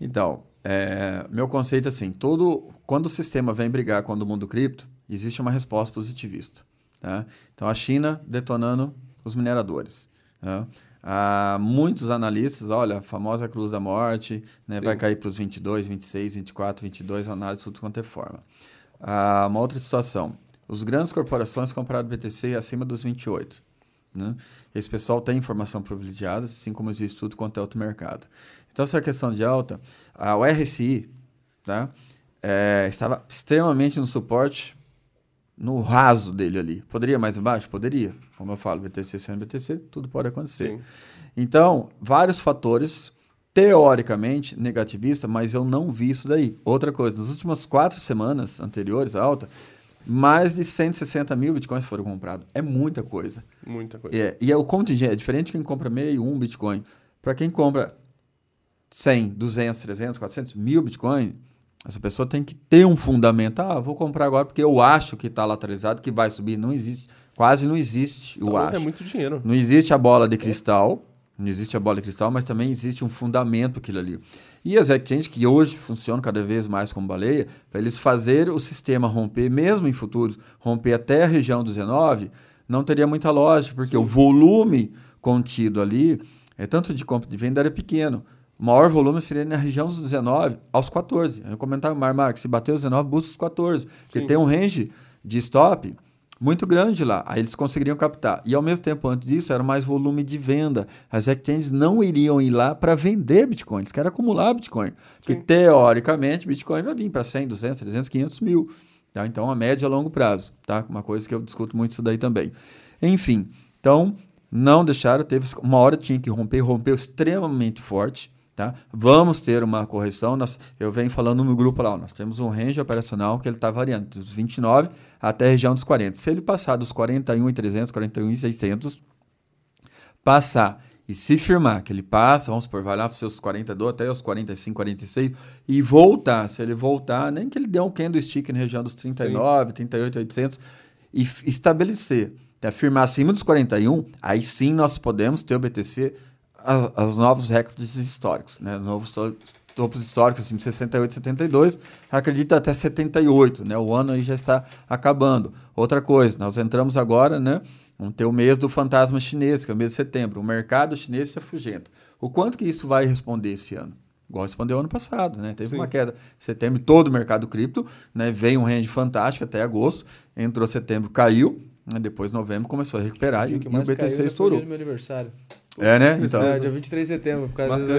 Speaker 3: Então, é, meu conceito é assim, todo, quando o sistema vem brigar com o mundo cripto, existe uma resposta positivista. Tá? Então, a China detonando os mineradores. Tá? Há muitos analistas, olha, a famosa cruz da morte, né, vai cair para os 22, 26, 24, 22, análise tudo quanto é forma. Ah, uma outra situação, os grandes corporações compraram BTC acima dos 28. Né? Esse pessoal tem informação privilegiada, assim como existe tudo quanto é outro mercado. Então, essa questão de alta, a, RSI tá? É, estava extremamente no suporte, no raso dele ali. Poderia mais embaixo? Poderia. Como eu falo, BTC sendo BTC, tudo pode acontecer.
Speaker 1: Sim.
Speaker 3: Então, vários fatores, teoricamente, negativista, mas eu não vi isso daí. Outra coisa, nas últimas quatro semanas anteriores à alta, mais de 160 mil bitcoins foram comprados. É muita coisa.
Speaker 1: Muita coisa.
Speaker 3: É, e é o contingente, é diferente de quem compra meio, um Bitcoin. Para quem compra 100, 200, 300, 400, mil Bitcoin, essa pessoa tem que ter um fundamento. Ah, vou comprar agora porque eu acho que está lateralizado, que vai subir. Não existe, quase não existe, eu
Speaker 1: Tá louco,
Speaker 3: acho.
Speaker 1: É muito dinheiro.
Speaker 3: Não existe a bola de cristal, não existe a bola de cristal, mas também existe um fundamento aquilo ali. E as exchanges, que hoje funcionam cada vez mais como baleia, para eles fazerem o sistema romper, mesmo em futuros, romper até a região do 19, não teria muita lógica, porque Sim. o volume contido ali, é tanto de compra de venda, era pequeno. O maior volume seria na região dos 19 aos 14. Eu comentava com o Marmar se bater os 19, busca os 14. Porque Sim. tem um range de stop muito grande lá. Aí eles conseguiriam captar. E ao mesmo tempo, antes disso, era mais volume de venda. As exchanges não iriam ir lá para vender Bitcoin, eles querem acumular Bitcoin. Porque teoricamente, Bitcoin vai vir para 100, 200, 300, 500 mil. Tá? Então, a média a longo prazo. Tá? Uma coisa que eu discuto muito isso daí também. Enfim, então, não deixaram. Teve uma hora tinha que romper, rompeu extremamente forte. Tá? Vamos ter uma correção. Nós, eu venho falando no grupo lá, nós temos um range operacional que ele está variando dos 29 até a região dos 40. Se ele passar dos 41,300, 41,600, passar e se firmar que ele passa, vamos supor, vai lá para os seus 42 até os 45, 46 e voltar, se ele voltar, nem que ele dê um candlestick na região dos 39, sim. 38, 800 e estabelecer, tá? firmar acima dos 41, aí sim nós podemos ter o BTC os novos recordes históricos, né? Novos topos históricos, assim, 68, 72, acredito até 78, né? O ano aí já está acabando. Outra coisa, nós entramos agora, né? Vamos ter o mês do fantasma chinês, que é o mês de setembro. O mercado chinês se afugenta. O quanto que isso vai responder esse ano? Igual respondeu ano passado, né? Teve Sim. uma queda em setembro, todo o mercado cripto, né? Veio um range fantástico até agosto, entrou setembro, caiu, né? depois novembro começou a recuperar e, e o BTC estourou.
Speaker 2: Meu aniversário.
Speaker 3: É, né? Então. É,
Speaker 2: dia 23 de setembro. Por causa
Speaker 1: do,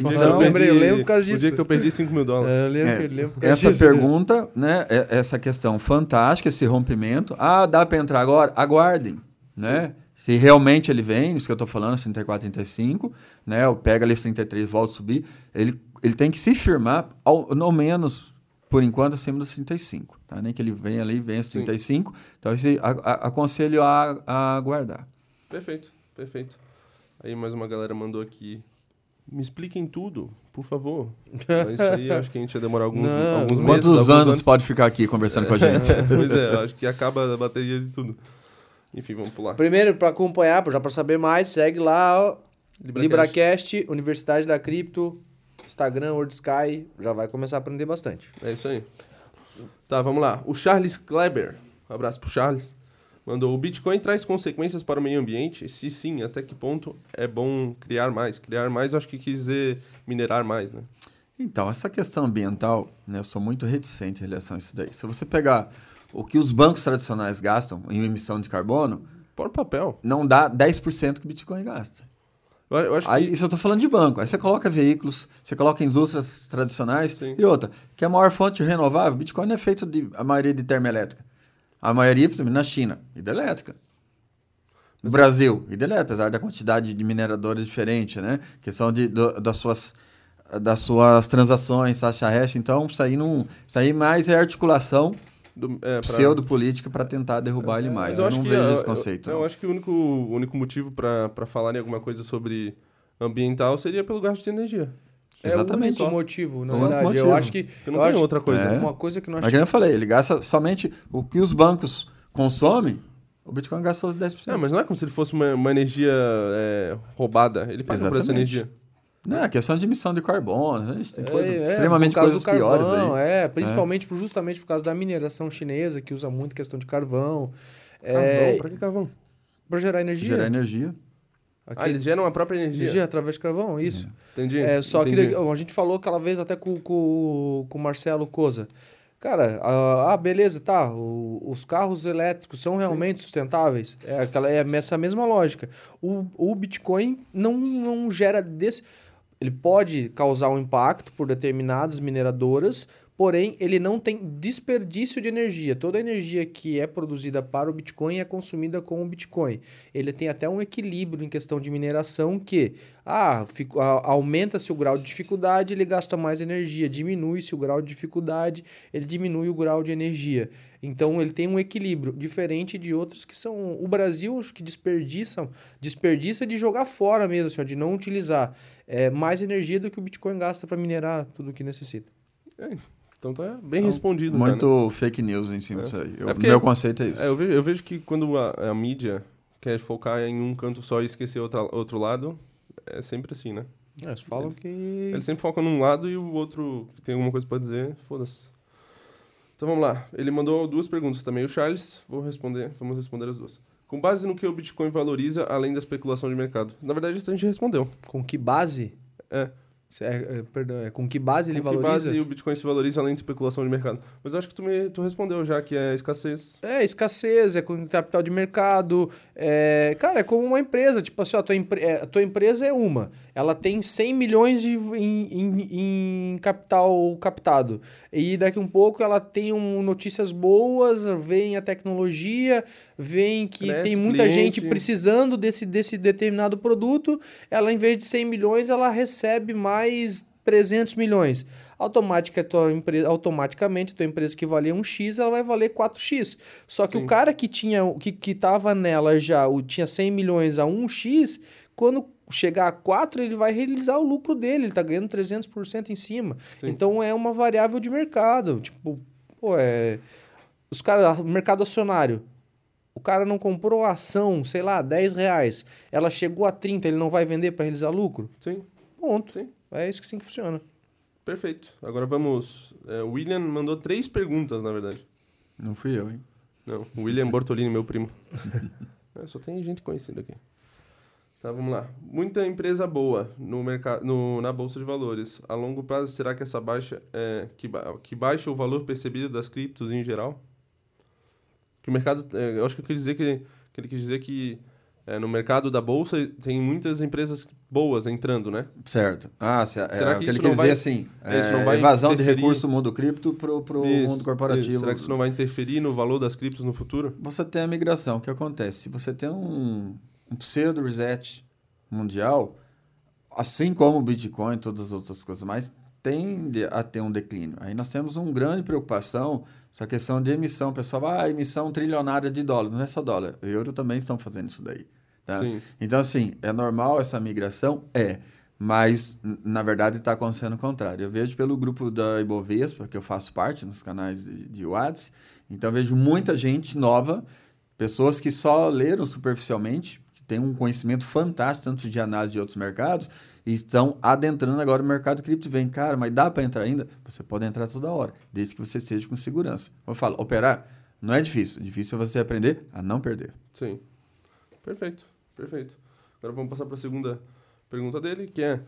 Speaker 1: então, eu lembrei, eu lembro por causa disso. O dia que eu perdi 5 mil dólares. É,
Speaker 2: eu lembro, é, eu lembro
Speaker 3: essa
Speaker 2: disso,
Speaker 3: pergunta, né? né? Essa questão fantástica, esse rompimento. Ah, dá para entrar agora? Aguardem, né? Se realmente ele vem, isso que eu estou falando, 34, 35, né? Pega ali os 33, volta a subir. Ele, ele tem que se firmar, ao, no menos, por enquanto, acima dos 35. Tá? Nem que ele venha ali, venha os 35. Sim. Então, esse, a, a, aconselho a, a aguardar.
Speaker 1: Perfeito, perfeito. Aí mais uma galera mandou aqui. Me expliquem tudo, por favor. Mas *laughs* isso aí acho que a gente ia demorar alguns, Não, alguns meses.
Speaker 3: Quantos alguns anos, anos pode ficar aqui conversando é, com a gente? *laughs*
Speaker 1: pois é, acho que acaba a bateria de tudo. Enfim, vamos pular.
Speaker 2: Primeiro, para acompanhar, já para saber mais, segue lá, ó, Libracast. Libracast, Universidade da Cripto, Instagram, WordSky, já vai começar a aprender bastante.
Speaker 1: É isso aí. Tá, vamos lá. O Charles Kleber, um abraço pro Charles. Mandou: o Bitcoin traz consequências para o meio ambiente? Se sim, até que ponto é bom criar mais? Criar mais, eu acho que quis dizer minerar mais, né?
Speaker 3: Então, essa questão ambiental, né, eu sou muito reticente em relação a isso daí. Se você pegar o que os bancos tradicionais gastam em emissão de carbono.
Speaker 1: Por papel.
Speaker 3: Não dá 10% que o Bitcoin gasta.
Speaker 1: Eu, eu acho
Speaker 3: Aí,
Speaker 1: que...
Speaker 3: isso eu estou falando de banco. Aí você coloca veículos, você coloca indústrias tradicionais Sim. e outra, que é a maior fonte renovável, Bitcoin é feito de a maioria de termoelétrica. A maioria, principalmente na China, hidrelétrica. No Mas Brasil, hidrelétrica, apesar da quantidade de mineradores diferente, né? Questão de, do, das, suas, das suas transações, taxa hash. Então, isso aí, não, isso aí mais é articulação do, é, pra... pseudo-política para tentar derrubar é, ele mais. Eu, eu não vejo esse conceito.
Speaker 1: Eu, eu, acho que o único, o único motivo para falarem alguma coisa sobre ambiental seria pelo gasto de energia.
Speaker 2: É Exatamente. o motivo, na verdade. Motivo. Eu acho que.
Speaker 1: não tem outra coisa.
Speaker 3: É.
Speaker 2: Uma coisa que nós.
Speaker 3: Mas eu falei, ele gasta somente o que os bancos consomem. O Bitcoin gasta os 10%.
Speaker 1: É, mas não é como se ele fosse uma, uma energia é, roubada. Ele paga por essa energia.
Speaker 3: Não, é questão de emissão de carbono. A gente tem coisa, é, extremamente coisas carvão, piores aí.
Speaker 2: É, principalmente é. justamente por causa da mineração chinesa, que usa muito questão de carvão.
Speaker 1: Carvão? É, pra que carvão?
Speaker 2: Pra gerar energia.
Speaker 3: Gerar energia.
Speaker 1: Aqui, ah, eles geram a própria energia?
Speaker 2: Energia através de carvão, isso.
Speaker 1: É. Entendi.
Speaker 2: É, só
Speaker 1: entendi.
Speaker 2: que a gente falou aquela vez até com, com, com o Marcelo Coza. Cara, ah, beleza, tá. O, os carros elétricos são realmente Sim. sustentáveis? É, aquela, é essa mesma lógica. O, o Bitcoin não, não gera desse. Ele pode causar um impacto por determinadas mineradoras, porém ele não tem desperdício de energia. Toda a energia que é produzida para o Bitcoin é consumida com o Bitcoin. Ele tem até um equilíbrio em questão de mineração que ah, aumenta-se o grau de dificuldade, ele gasta mais energia, diminui-se o grau de dificuldade, ele diminui o grau de energia. Então ele tem um equilíbrio diferente de outros que são o Brasil que desperdiçam, desperdiça de jogar fora mesmo, assim, de não utilizar é, mais energia do que o Bitcoin gasta para minerar tudo o que necessita.
Speaker 1: É. Então tá bem então, respondido.
Speaker 3: Muito
Speaker 1: já, né?
Speaker 3: fake news em cima é. disso aí. O é meu conceito é isso.
Speaker 1: É, eu, vejo, eu vejo que quando a, a, mídia quer focar em um canto só e esquecer outra, outro lado, é sempre assim, né?
Speaker 2: É, Eles falam que.
Speaker 1: Ele sempre foca num lado e o outro que tem alguma coisa pra dizer, foda-se. Então vamos lá. Ele mandou duas perguntas também. O Charles, vou responder, vamos responder as duas. Com base no que o Bitcoin valoriza além da especulação de mercado? Na verdade, isso a gente respondeu.
Speaker 2: Com que base?
Speaker 1: É.
Speaker 2: É, é, perdão, é com que base ele
Speaker 1: Com que
Speaker 2: valoriza?
Speaker 1: base o Bitcoin se valoriza além de especulação de mercado? Mas eu acho que tu, me, tu respondeu já, que é escassez.
Speaker 2: É, escassez, é com capital de mercado. É, cara, é como uma empresa. Tipo assim, ó, a, tua empre- é, a tua empresa é uma. Ela tem 100 milhões de, em, em- em capital captado. E daqui um pouco ela tem um, notícias boas, vem a tecnologia, vem que
Speaker 1: Cresce
Speaker 2: tem muita
Speaker 1: cliente.
Speaker 2: gente precisando desse, desse determinado produto. Ela, em vez de 100 milhões, ela recebe mais 300 milhões. Automática, tua empresa, automaticamente, tua empresa que valia um X, ela vai valer 4X. Só que
Speaker 1: Sim.
Speaker 2: o cara que tinha que, que tava nela já, o, tinha 100 milhões a 1X, quando chegar a 4, ele vai realizar o lucro dele, ele tá ganhando 300% em cima.
Speaker 1: Sim.
Speaker 2: Então é uma variável de mercado. Tipo, pô, é. Os caras, mercado acionário. O cara não comprou a ação, sei lá, 10 reais. Ela chegou a 30, ele não vai vender para realizar lucro?
Speaker 1: Sim,
Speaker 2: Ponto.
Speaker 1: sim.
Speaker 2: É isso que sim que funciona.
Speaker 1: Perfeito. Agora vamos. é, o William mandou três perguntas, na verdade.
Speaker 3: Não fui eu, hein?
Speaker 1: Não, o William Bortolini, meu primo. *laughs* É, só tem gente conhecida aqui. Tá, vamos lá. Muita empresa boa no mercado, no, na Bolsa de Valores. A longo prazo, será que essa baixa é que, ba- que baixa o valor percebido das criptos em geral? Que o mercado. é, eu acho que eu quis dizer que, que ele quis dizer que é, no mercado da Bolsa tem muitas empresas boas entrando, né?
Speaker 3: Certo. Ah, se,
Speaker 1: Será
Speaker 3: é,
Speaker 1: que
Speaker 3: o que ele quer
Speaker 1: não vai-
Speaker 3: dizer assim, é, evasão de recursos do mundo cripto pro, pro
Speaker 1: Isso,
Speaker 3: mundo corporativo.
Speaker 1: isso. Será que isso não vai interferir no valor das criptos no futuro?
Speaker 3: Você tem a migração. O que acontece? Se você tem um, um pseudo reset mundial, assim como o Bitcoin e todas as outras coisas mais, tende a ter um declínio. Aí nós temos uma grande preocupação, essa questão de emissão. O pessoal, ah, emissão trilionária de dólares. Não é só dólar. O euro também estão fazendo isso daí. Tá?
Speaker 1: Sim.
Speaker 3: Então, assim, é normal essa migração? É. Mas, na verdade, está acontecendo o contrário. Eu vejo pelo grupo da Ibovespa, que eu faço parte nos canais de, de Whats, então vejo muita gente nova, pessoas que só leram superficialmente, têm um conhecimento fantástico, tanto de análise de outros mercados, e estão adentrando agora o mercado cripto. Vem, cara, mas dá para entrar ainda? Você pode entrar toda hora, desde que você esteja com segurança. Eu falo, operar não é difícil. Difícil é você aprender a não perder.
Speaker 1: Sim. Perfeito, perfeito. Agora vamos passar para a segunda pergunta dele, que é,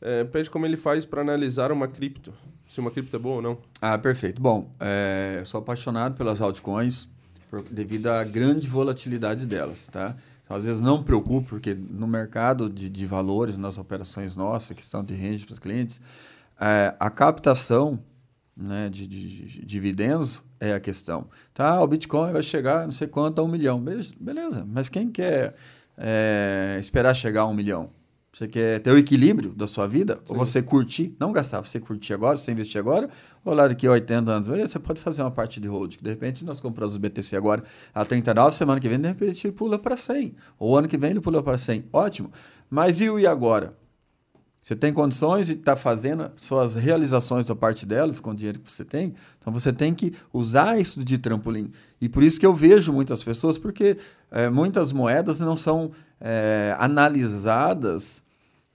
Speaker 1: é, pede como ele faz para analisar uma cripto, se uma cripto é boa ou não.
Speaker 3: Ah, perfeito. Bom, é, eu sou apaixonado pelas altcoins por- devido à grande volatilidade delas, tá? Às vezes não preocupo, porque no mercado de, de valores, nas operações nossas, que são de range para os clientes, é, a captação né, de, de- de dividendos é a questão. Tá, o Bitcoin vai chegar não sei quanto a um milhão. Beleza. mas quem quer é, esperar chegar a um milhão? Você quer ter o equilíbrio da sua vida? Ou você curtir, não gastar, você curtir agora, você investir agora, ou lá daqui a 80 anos, você pode fazer uma parte de hold. De repente, nós compramos o BTC agora a 39, semana que vem, de repente, ele pula para 100. Ou ano que vem, ele pula para 100. Ótimo. Mas e o e agora? Você tem condições de estar fazendo suas realizações da parte delas com o dinheiro que você tem. Então você tem que usar isso de trampolim. E por isso que eu vejo muitas pessoas, porque eh, muitas moedas não são eh, analisadas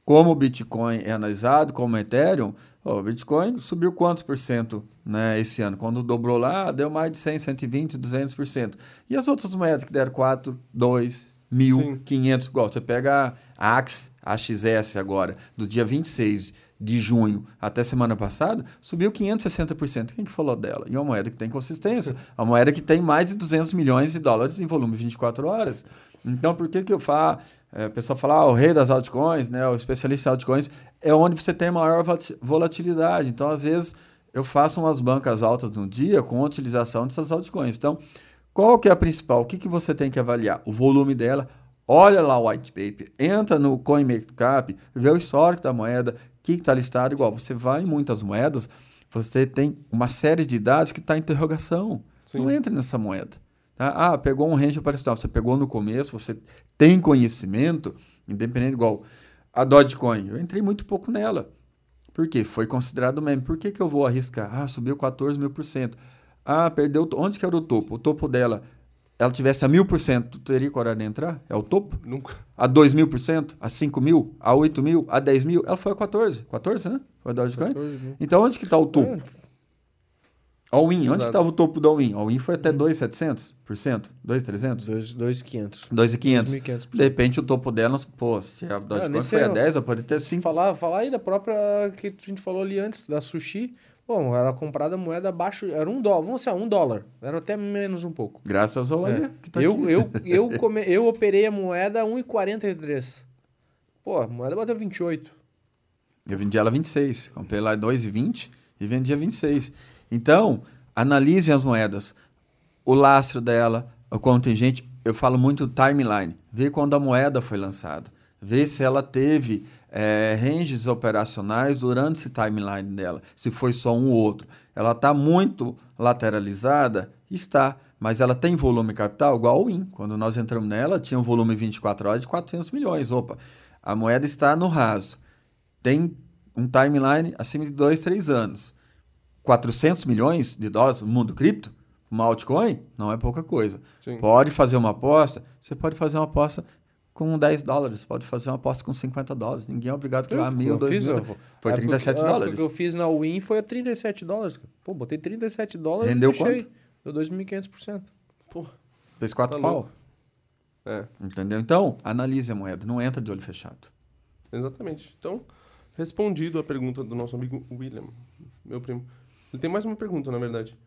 Speaker 3: como o Bitcoin é analisado, como o Ethereum. O Bitcoin subiu quantos por cento né, esse ano? Quando dobrou lá, deu mais de 100, 120, 200%. E as outras moedas que deram 4, 2, 1.000, 500, igual. Você pega a AX, AXS agora, do dia 26 de junho até semana passada, subiu 560%. Quem que falou dela? E é uma moeda que tem consistência. *laughs* É uma moeda que tem mais de 200 milhões de dólares em volume 24 horas. Então, por que que eu falo... É, o pessoal fala, ah, o rei das altcoins, né, o especialista em altcoins, é onde você tem maior volatilidade. Então, às vezes, eu faço umas bancas altas no dia com a utilização dessas altcoins. Então, qual que é a principal? O que, que você tem que avaliar? O volume dela. Olha lá o white paper, entra no CoinMarketCap, vê o histórico da moeda, o que está listado. Igual, você vai em muitas moedas, você tem uma série de dados que está em interrogação.
Speaker 1: Sim.
Speaker 3: Não entra nessa moeda. Tá? Ah, pegou um range operacional, você pegou no começo, você tem conhecimento, independente igual a Dogecoin. Eu entrei muito pouco nela. Por quê? Foi considerado meme. Por que, que eu vou arriscar? Ah, subiu 14 mil por cento. Ah, perdeu. Onde que era o topo? O topo dela ela tivesse a mil por cento, tu teria coragem de entrar? É o topo?
Speaker 1: Nunca.
Speaker 3: A dois mil por cento? A cinco mil? A oito mil? A dez mil? Ela foi a 14. 14, né? Foi a Dogecoin?
Speaker 2: 14 mil.
Speaker 3: Então onde que está o topo?
Speaker 2: É,
Speaker 3: All-in, onde estava o topo do all-in? All-in foi até 2,700%? 2,300?
Speaker 2: 2,500.
Speaker 3: 2,500.
Speaker 2: 2.500.
Speaker 3: De repente o topo dela, pô, se a Dogecoin
Speaker 2: nesse
Speaker 3: foi a
Speaker 2: ano-
Speaker 3: 10, ela pode ter 5.
Speaker 2: Falar, falar aí da própria que a gente falou ali antes, da sushi. Bom, era comprada moeda abaixo, era um dólar, vamos ser um dólar, era até menos um pouco.
Speaker 3: Graças ao
Speaker 2: É.
Speaker 3: Tá
Speaker 2: eu, eu, *laughs* eu, come, eu operei a moeda a 1,43. Pô, a moeda bateu 28.
Speaker 3: Eu vendi ela 26. Comprei lá 2,20 e vendia 26. Então, analisem as moedas. O lastro dela, o contingente. Eu falo muito timeline. Vê quando a moeda foi lançada. Vê se ela teve eh, ranges operacionais durante esse timeline dela. Se foi só um ou outro. Ela está muito lateralizada? Está. Mas ela tem volume capital igual ao IN. Quando nós entramos nela, tinha um volume 24 horas de 400 milhões. Opa, a moeda está no raso tem um timeline acima de dois, três anos. 400 milhões de dólares no mundo cripto, uma altcoin, não é pouca coisa.
Speaker 1: Sim.
Speaker 3: Pode fazer uma aposta, você pode fazer uma aposta com 10 dólares, pode fazer uma aposta com 50 dólares. Ninguém é obrigado a criar mil, dois
Speaker 2: fiz,
Speaker 3: mil. Foi
Speaker 2: a época
Speaker 3: 37
Speaker 2: que- a época
Speaker 3: dólares.
Speaker 2: que eu fiz na Win foi a 37 dólares. Pô, botei 37 dólares
Speaker 3: Rendeu
Speaker 2: e deixei.
Speaker 3: quanto?
Speaker 2: Deu 2.500%.
Speaker 1: Pô,
Speaker 3: Fez 4
Speaker 1: Tá
Speaker 3: pau.
Speaker 1: louco. é,
Speaker 3: Entendeu? Então, analise a moeda, não entra de olho fechado.
Speaker 1: exatamente. Então, respondido a pergunta do nosso amigo William, meu primo. Ele tem mais uma pergunta, na verdade.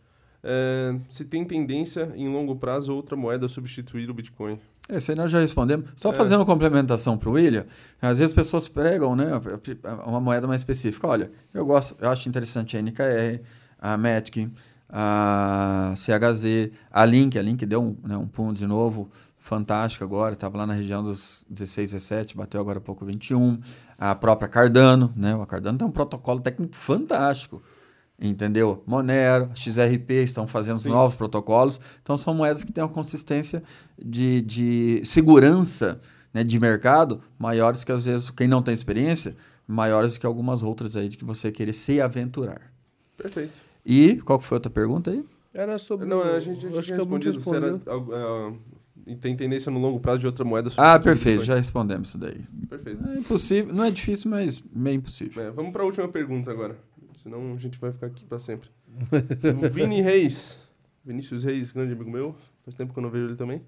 Speaker 1: É, se tem tendência em longo prazo outra moeda substituir o Bitcoin?
Speaker 3: Esse aí nós já respondemos. Só
Speaker 1: É.
Speaker 3: fazendo uma complementação para o William, às vezes as pessoas pregam né, uma moeda mais específica. Olha, eu gosto, eu acho interessante a NKR, a Matic, a CHZ, a Link. A Link deu um, né, um pulo de novo fantástico agora, estava lá na região dos 16, 17, bateu agora há pouco 21. A própria Cardano, né? A Cardano tem um protocolo técnico fantástico. Entendeu? Monero, XRP estão fazendo
Speaker 1: Sim.
Speaker 3: novos protocolos. Então, são moedas que têm uma consistência de, de segurança né, de mercado maiores que, às vezes, quem não tem experiência, maiores do que algumas outras aí de que você querer se aventurar.
Speaker 1: Perfeito.
Speaker 3: E qual que foi a outra pergunta aí?
Speaker 2: Era sobre.
Speaker 1: Não,
Speaker 2: o-
Speaker 1: a gente já
Speaker 2: acho
Speaker 1: tinha
Speaker 2: que
Speaker 1: respondido. Se era, é, e tem tendência no longo prazo de outra moeda
Speaker 3: Ah, perfeito, já respondemos isso daí.
Speaker 1: Perfeito.
Speaker 3: É impossível, não é difícil, mas meio impossível.
Speaker 1: É, vamos para a última pergunta agora. Senão a gente vai ficar aqui para sempre. *laughs* o Vini Reis, Vinícius Reis, grande amigo meu, faz tempo que eu não vejo ele também,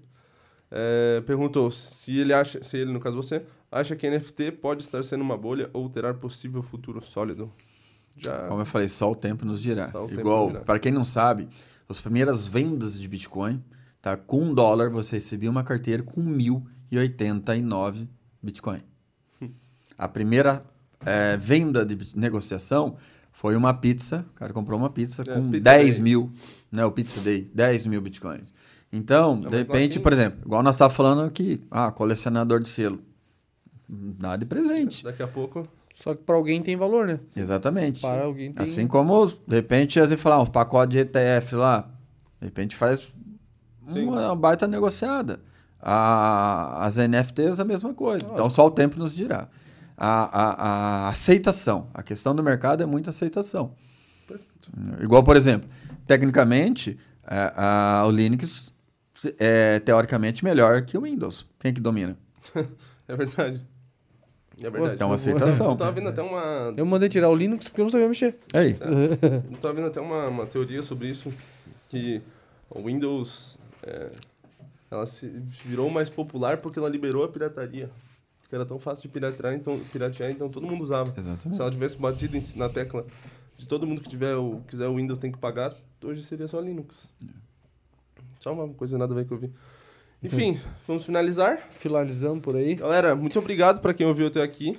Speaker 1: é, perguntou se ele acha, se ele, no caso você, acha que NFT pode estar sendo uma bolha ou terá possível futuro sólido. Já.
Speaker 3: Como eu falei, só o tempo nos dirá. Igual, para quem não sabe, as primeiras vendas de Bitcoin, tá? Com um dólar você recebia uma carteira com 1.089 Bitcoin. A primeira eh, venda de negociação foi uma pizza. O cara comprou uma pizza
Speaker 1: É,
Speaker 3: com
Speaker 1: Pizza
Speaker 3: 10
Speaker 1: Day.
Speaker 3: mil, né? O Pizza Day, 10 mil Bitcoins. Então, de
Speaker 1: mas lá
Speaker 3: repente, por exemplo, igual nós estávamos falando aqui, ah, colecionador de selo. Dá de presente.
Speaker 1: Daqui a pouco.
Speaker 2: Só que para alguém tem valor, né?
Speaker 3: Exatamente.
Speaker 2: Para alguém tem.
Speaker 3: Assim como, de repente, às vezes falar uns pacotes de ETF lá, de repente faz
Speaker 1: Sim.
Speaker 3: uma baita negociada. A- as NFTs a mesma coisa.
Speaker 2: Nossa.
Speaker 3: Então só o tempo nos dirá. A, a- a aceitação. A questão do mercado é muita aceitação.
Speaker 1: Perfeito.
Speaker 3: Igual, por exemplo, tecnicamente, é, a- o Linux é teoricamente melhor que o Windows. Quem é que domina? *laughs*
Speaker 1: É verdade. É verdade.
Speaker 3: Então,
Speaker 2: eu-
Speaker 3: aceitação.
Speaker 1: Eu tava vendo até uma.
Speaker 2: Eu mandei tirar o Linux porque eu não sabia mexer.
Speaker 3: Aí, *laughs*
Speaker 1: Eu tava vendo até uma, uma teoria sobre isso, que o Windows é, ela se virou mais popular porque ela liberou a pirataria. Que era tão fácil de piratear, então, piratear, então todo mundo usava.
Speaker 3: exatamente.
Speaker 1: Se ela tivesse batido em- na tecla de todo mundo que tiver o, quiser o Windows tem que pagar, hoje seria só Linux. Só uma coisa nada a ver que eu vi. Enfim, vamos finalizar.
Speaker 2: Finalizando por aí.
Speaker 1: Galera, muito obrigado para quem ouviu até aqui.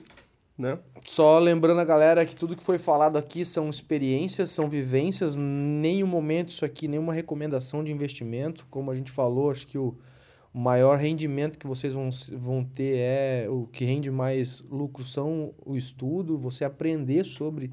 Speaker 1: Né?
Speaker 2: Só lembrando a galera que tudo que foi falado aqui são experiências, são vivências, nenhum momento isso aqui, nenhuma recomendação de investimento. Como a gente falou, acho que o o maior rendimento que vocês vão, vão ter é o que rende mais lucro são o estudo, você aprender sobre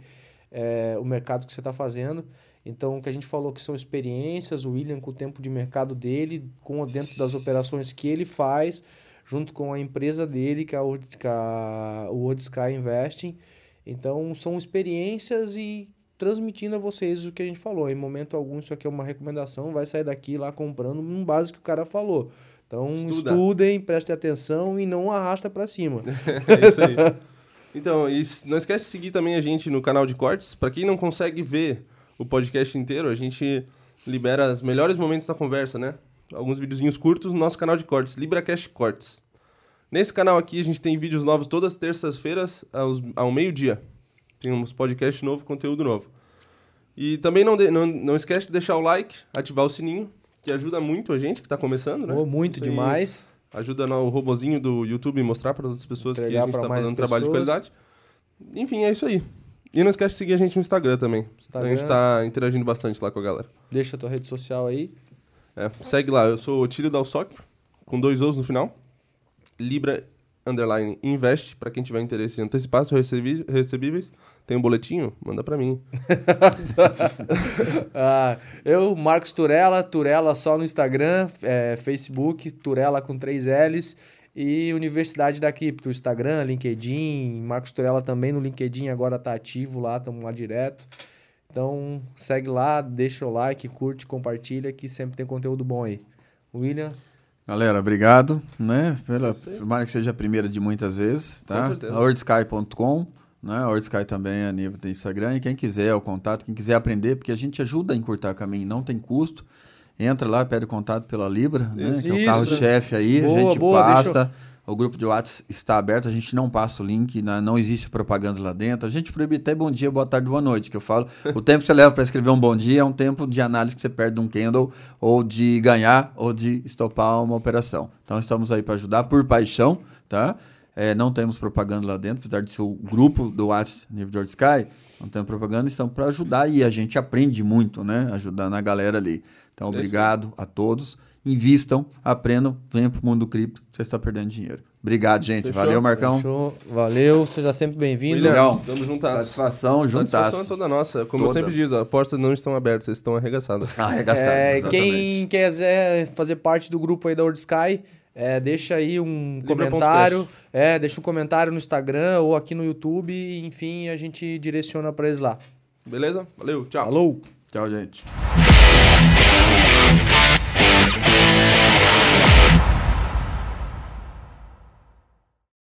Speaker 2: é, o mercado que você está fazendo. Então, o que a gente falou que são experiências, o William com o tempo de mercado dele, com dentro das operações que ele faz, junto com a empresa dele, que é World- que é a World Sky Investing. Então, são experiências e transmitindo a vocês o que a gente falou. Em momento algum, isso aqui é uma recomendação, vai sair daqui lá comprando num base que o cara falou. Então,
Speaker 1: Estuda.
Speaker 2: estudem, prestem atenção e não arrasta pra cima. *laughs*
Speaker 1: É isso aí. *laughs* Então, não esquece de seguir também a gente no canal de cortes. Pra quem não consegue ver o podcast inteiro, a gente libera os melhores momentos da conversa, né? Alguns videozinhos curtos no nosso canal de cortes, LibraCast Cortes. Nesse canal aqui a gente tem vídeos novos todas as terças-feiras ao meio-dia. Tem uns podcast novo, conteúdo novo. E também não, de- não, não esquece de deixar o like, ativar o sininho, que ajuda muito a gente que tá começando, né?
Speaker 2: Oh, muito
Speaker 1: Isso
Speaker 2: demais.
Speaker 1: Ajuda no, o robozinho do YouTube mostrar para outras pessoas que
Speaker 2: Entregar
Speaker 1: a gente tá
Speaker 2: mais
Speaker 1: fazendo trabalho de
Speaker 2: pessoas.
Speaker 1: qualidade. Enfim, é isso aí. E não esquece de seguir a gente no Instagram também.
Speaker 2: Instagram.
Speaker 1: A gente tá interagindo bastante lá com a galera.
Speaker 2: Deixa a tua rede social aí.
Speaker 1: É, segue lá, eu sou o Tílio Dalsoc, com dois Os no final. Libra Underline Invest, para quem tiver interesse em antecipar seus recebíveis. Tem um boletinho? Manda para mim. *laughs*
Speaker 2: Ah, eu, Marcos Turella, Turella só no Instagram, é, Facebook, Turella com três L's. E Universidade da Cripto, Instagram, LinkedIn, Marcos Turella também no LinkedIn, agora tá ativo lá, estamos lá direto. Então segue lá, deixa o like, curte, compartilha, que sempre tem conteúdo bom aí. William,
Speaker 3: Galera, obrigado, né? Pela, tomara que seja a primeira de muitas vezes, tá?
Speaker 1: Com certeza.
Speaker 3: Né? A Ordsky também é a nível do Instagram. E quem quiser o contato, quem quiser aprender, porque a gente ajuda a encurtar caminho, não tem custo. Entra lá, pede contato pela Libra, né? Que é o carro-chefe aí.
Speaker 2: Boa,
Speaker 3: a gente
Speaker 2: boa,
Speaker 3: passa. O grupo de WhatsApp está aberto, a gente não passa o link, né? não existe propaganda lá dentro. A gente proíbe até bom dia, boa tarde, boa noite, que eu falo. *laughs* O tempo que você leva para escrever um bom dia é um tempo de análise que você perde de um candle, ou de ganhar, ou de estopar uma operação. Então estamos aí para ajudar por paixão, tá? É, não temos propaganda lá dentro, apesar de ser o grupo do WhatsApp nível George Sky, não temos propaganda, estamos para ajudar e a gente aprende muito, né? Ajudando a galera ali. Então, obrigado a todos. Invistam, aprendam, venham para o mundo do cripto, você está perdendo dinheiro. Obrigado, gente.
Speaker 1: Fechou?
Speaker 3: Valeu, Marcão.
Speaker 2: fechou? Valeu, seja sempre bem-vindo.
Speaker 3: Legal.
Speaker 1: tamo juntas.
Speaker 3: Satisfação,
Speaker 1: Satisfação é
Speaker 3: juntas.
Speaker 1: toda nossa. Como eu
Speaker 3: Toda.
Speaker 1: sempre digo, as portas não estão abertas, vocês estão arregaçadas. *laughs*
Speaker 3: Arregaçado.
Speaker 2: É,
Speaker 3: exatamente.
Speaker 2: quem quiser fazer parte do grupo aí da World Sky, é, deixa aí um
Speaker 1: Libra.cash.
Speaker 2: comentário. É, deixa um comentário no Instagram ou aqui no YouTube. Enfim, a gente direciona para eles lá.
Speaker 1: Beleza? Valeu, tchau.
Speaker 2: Falou!
Speaker 3: Tchau, gente.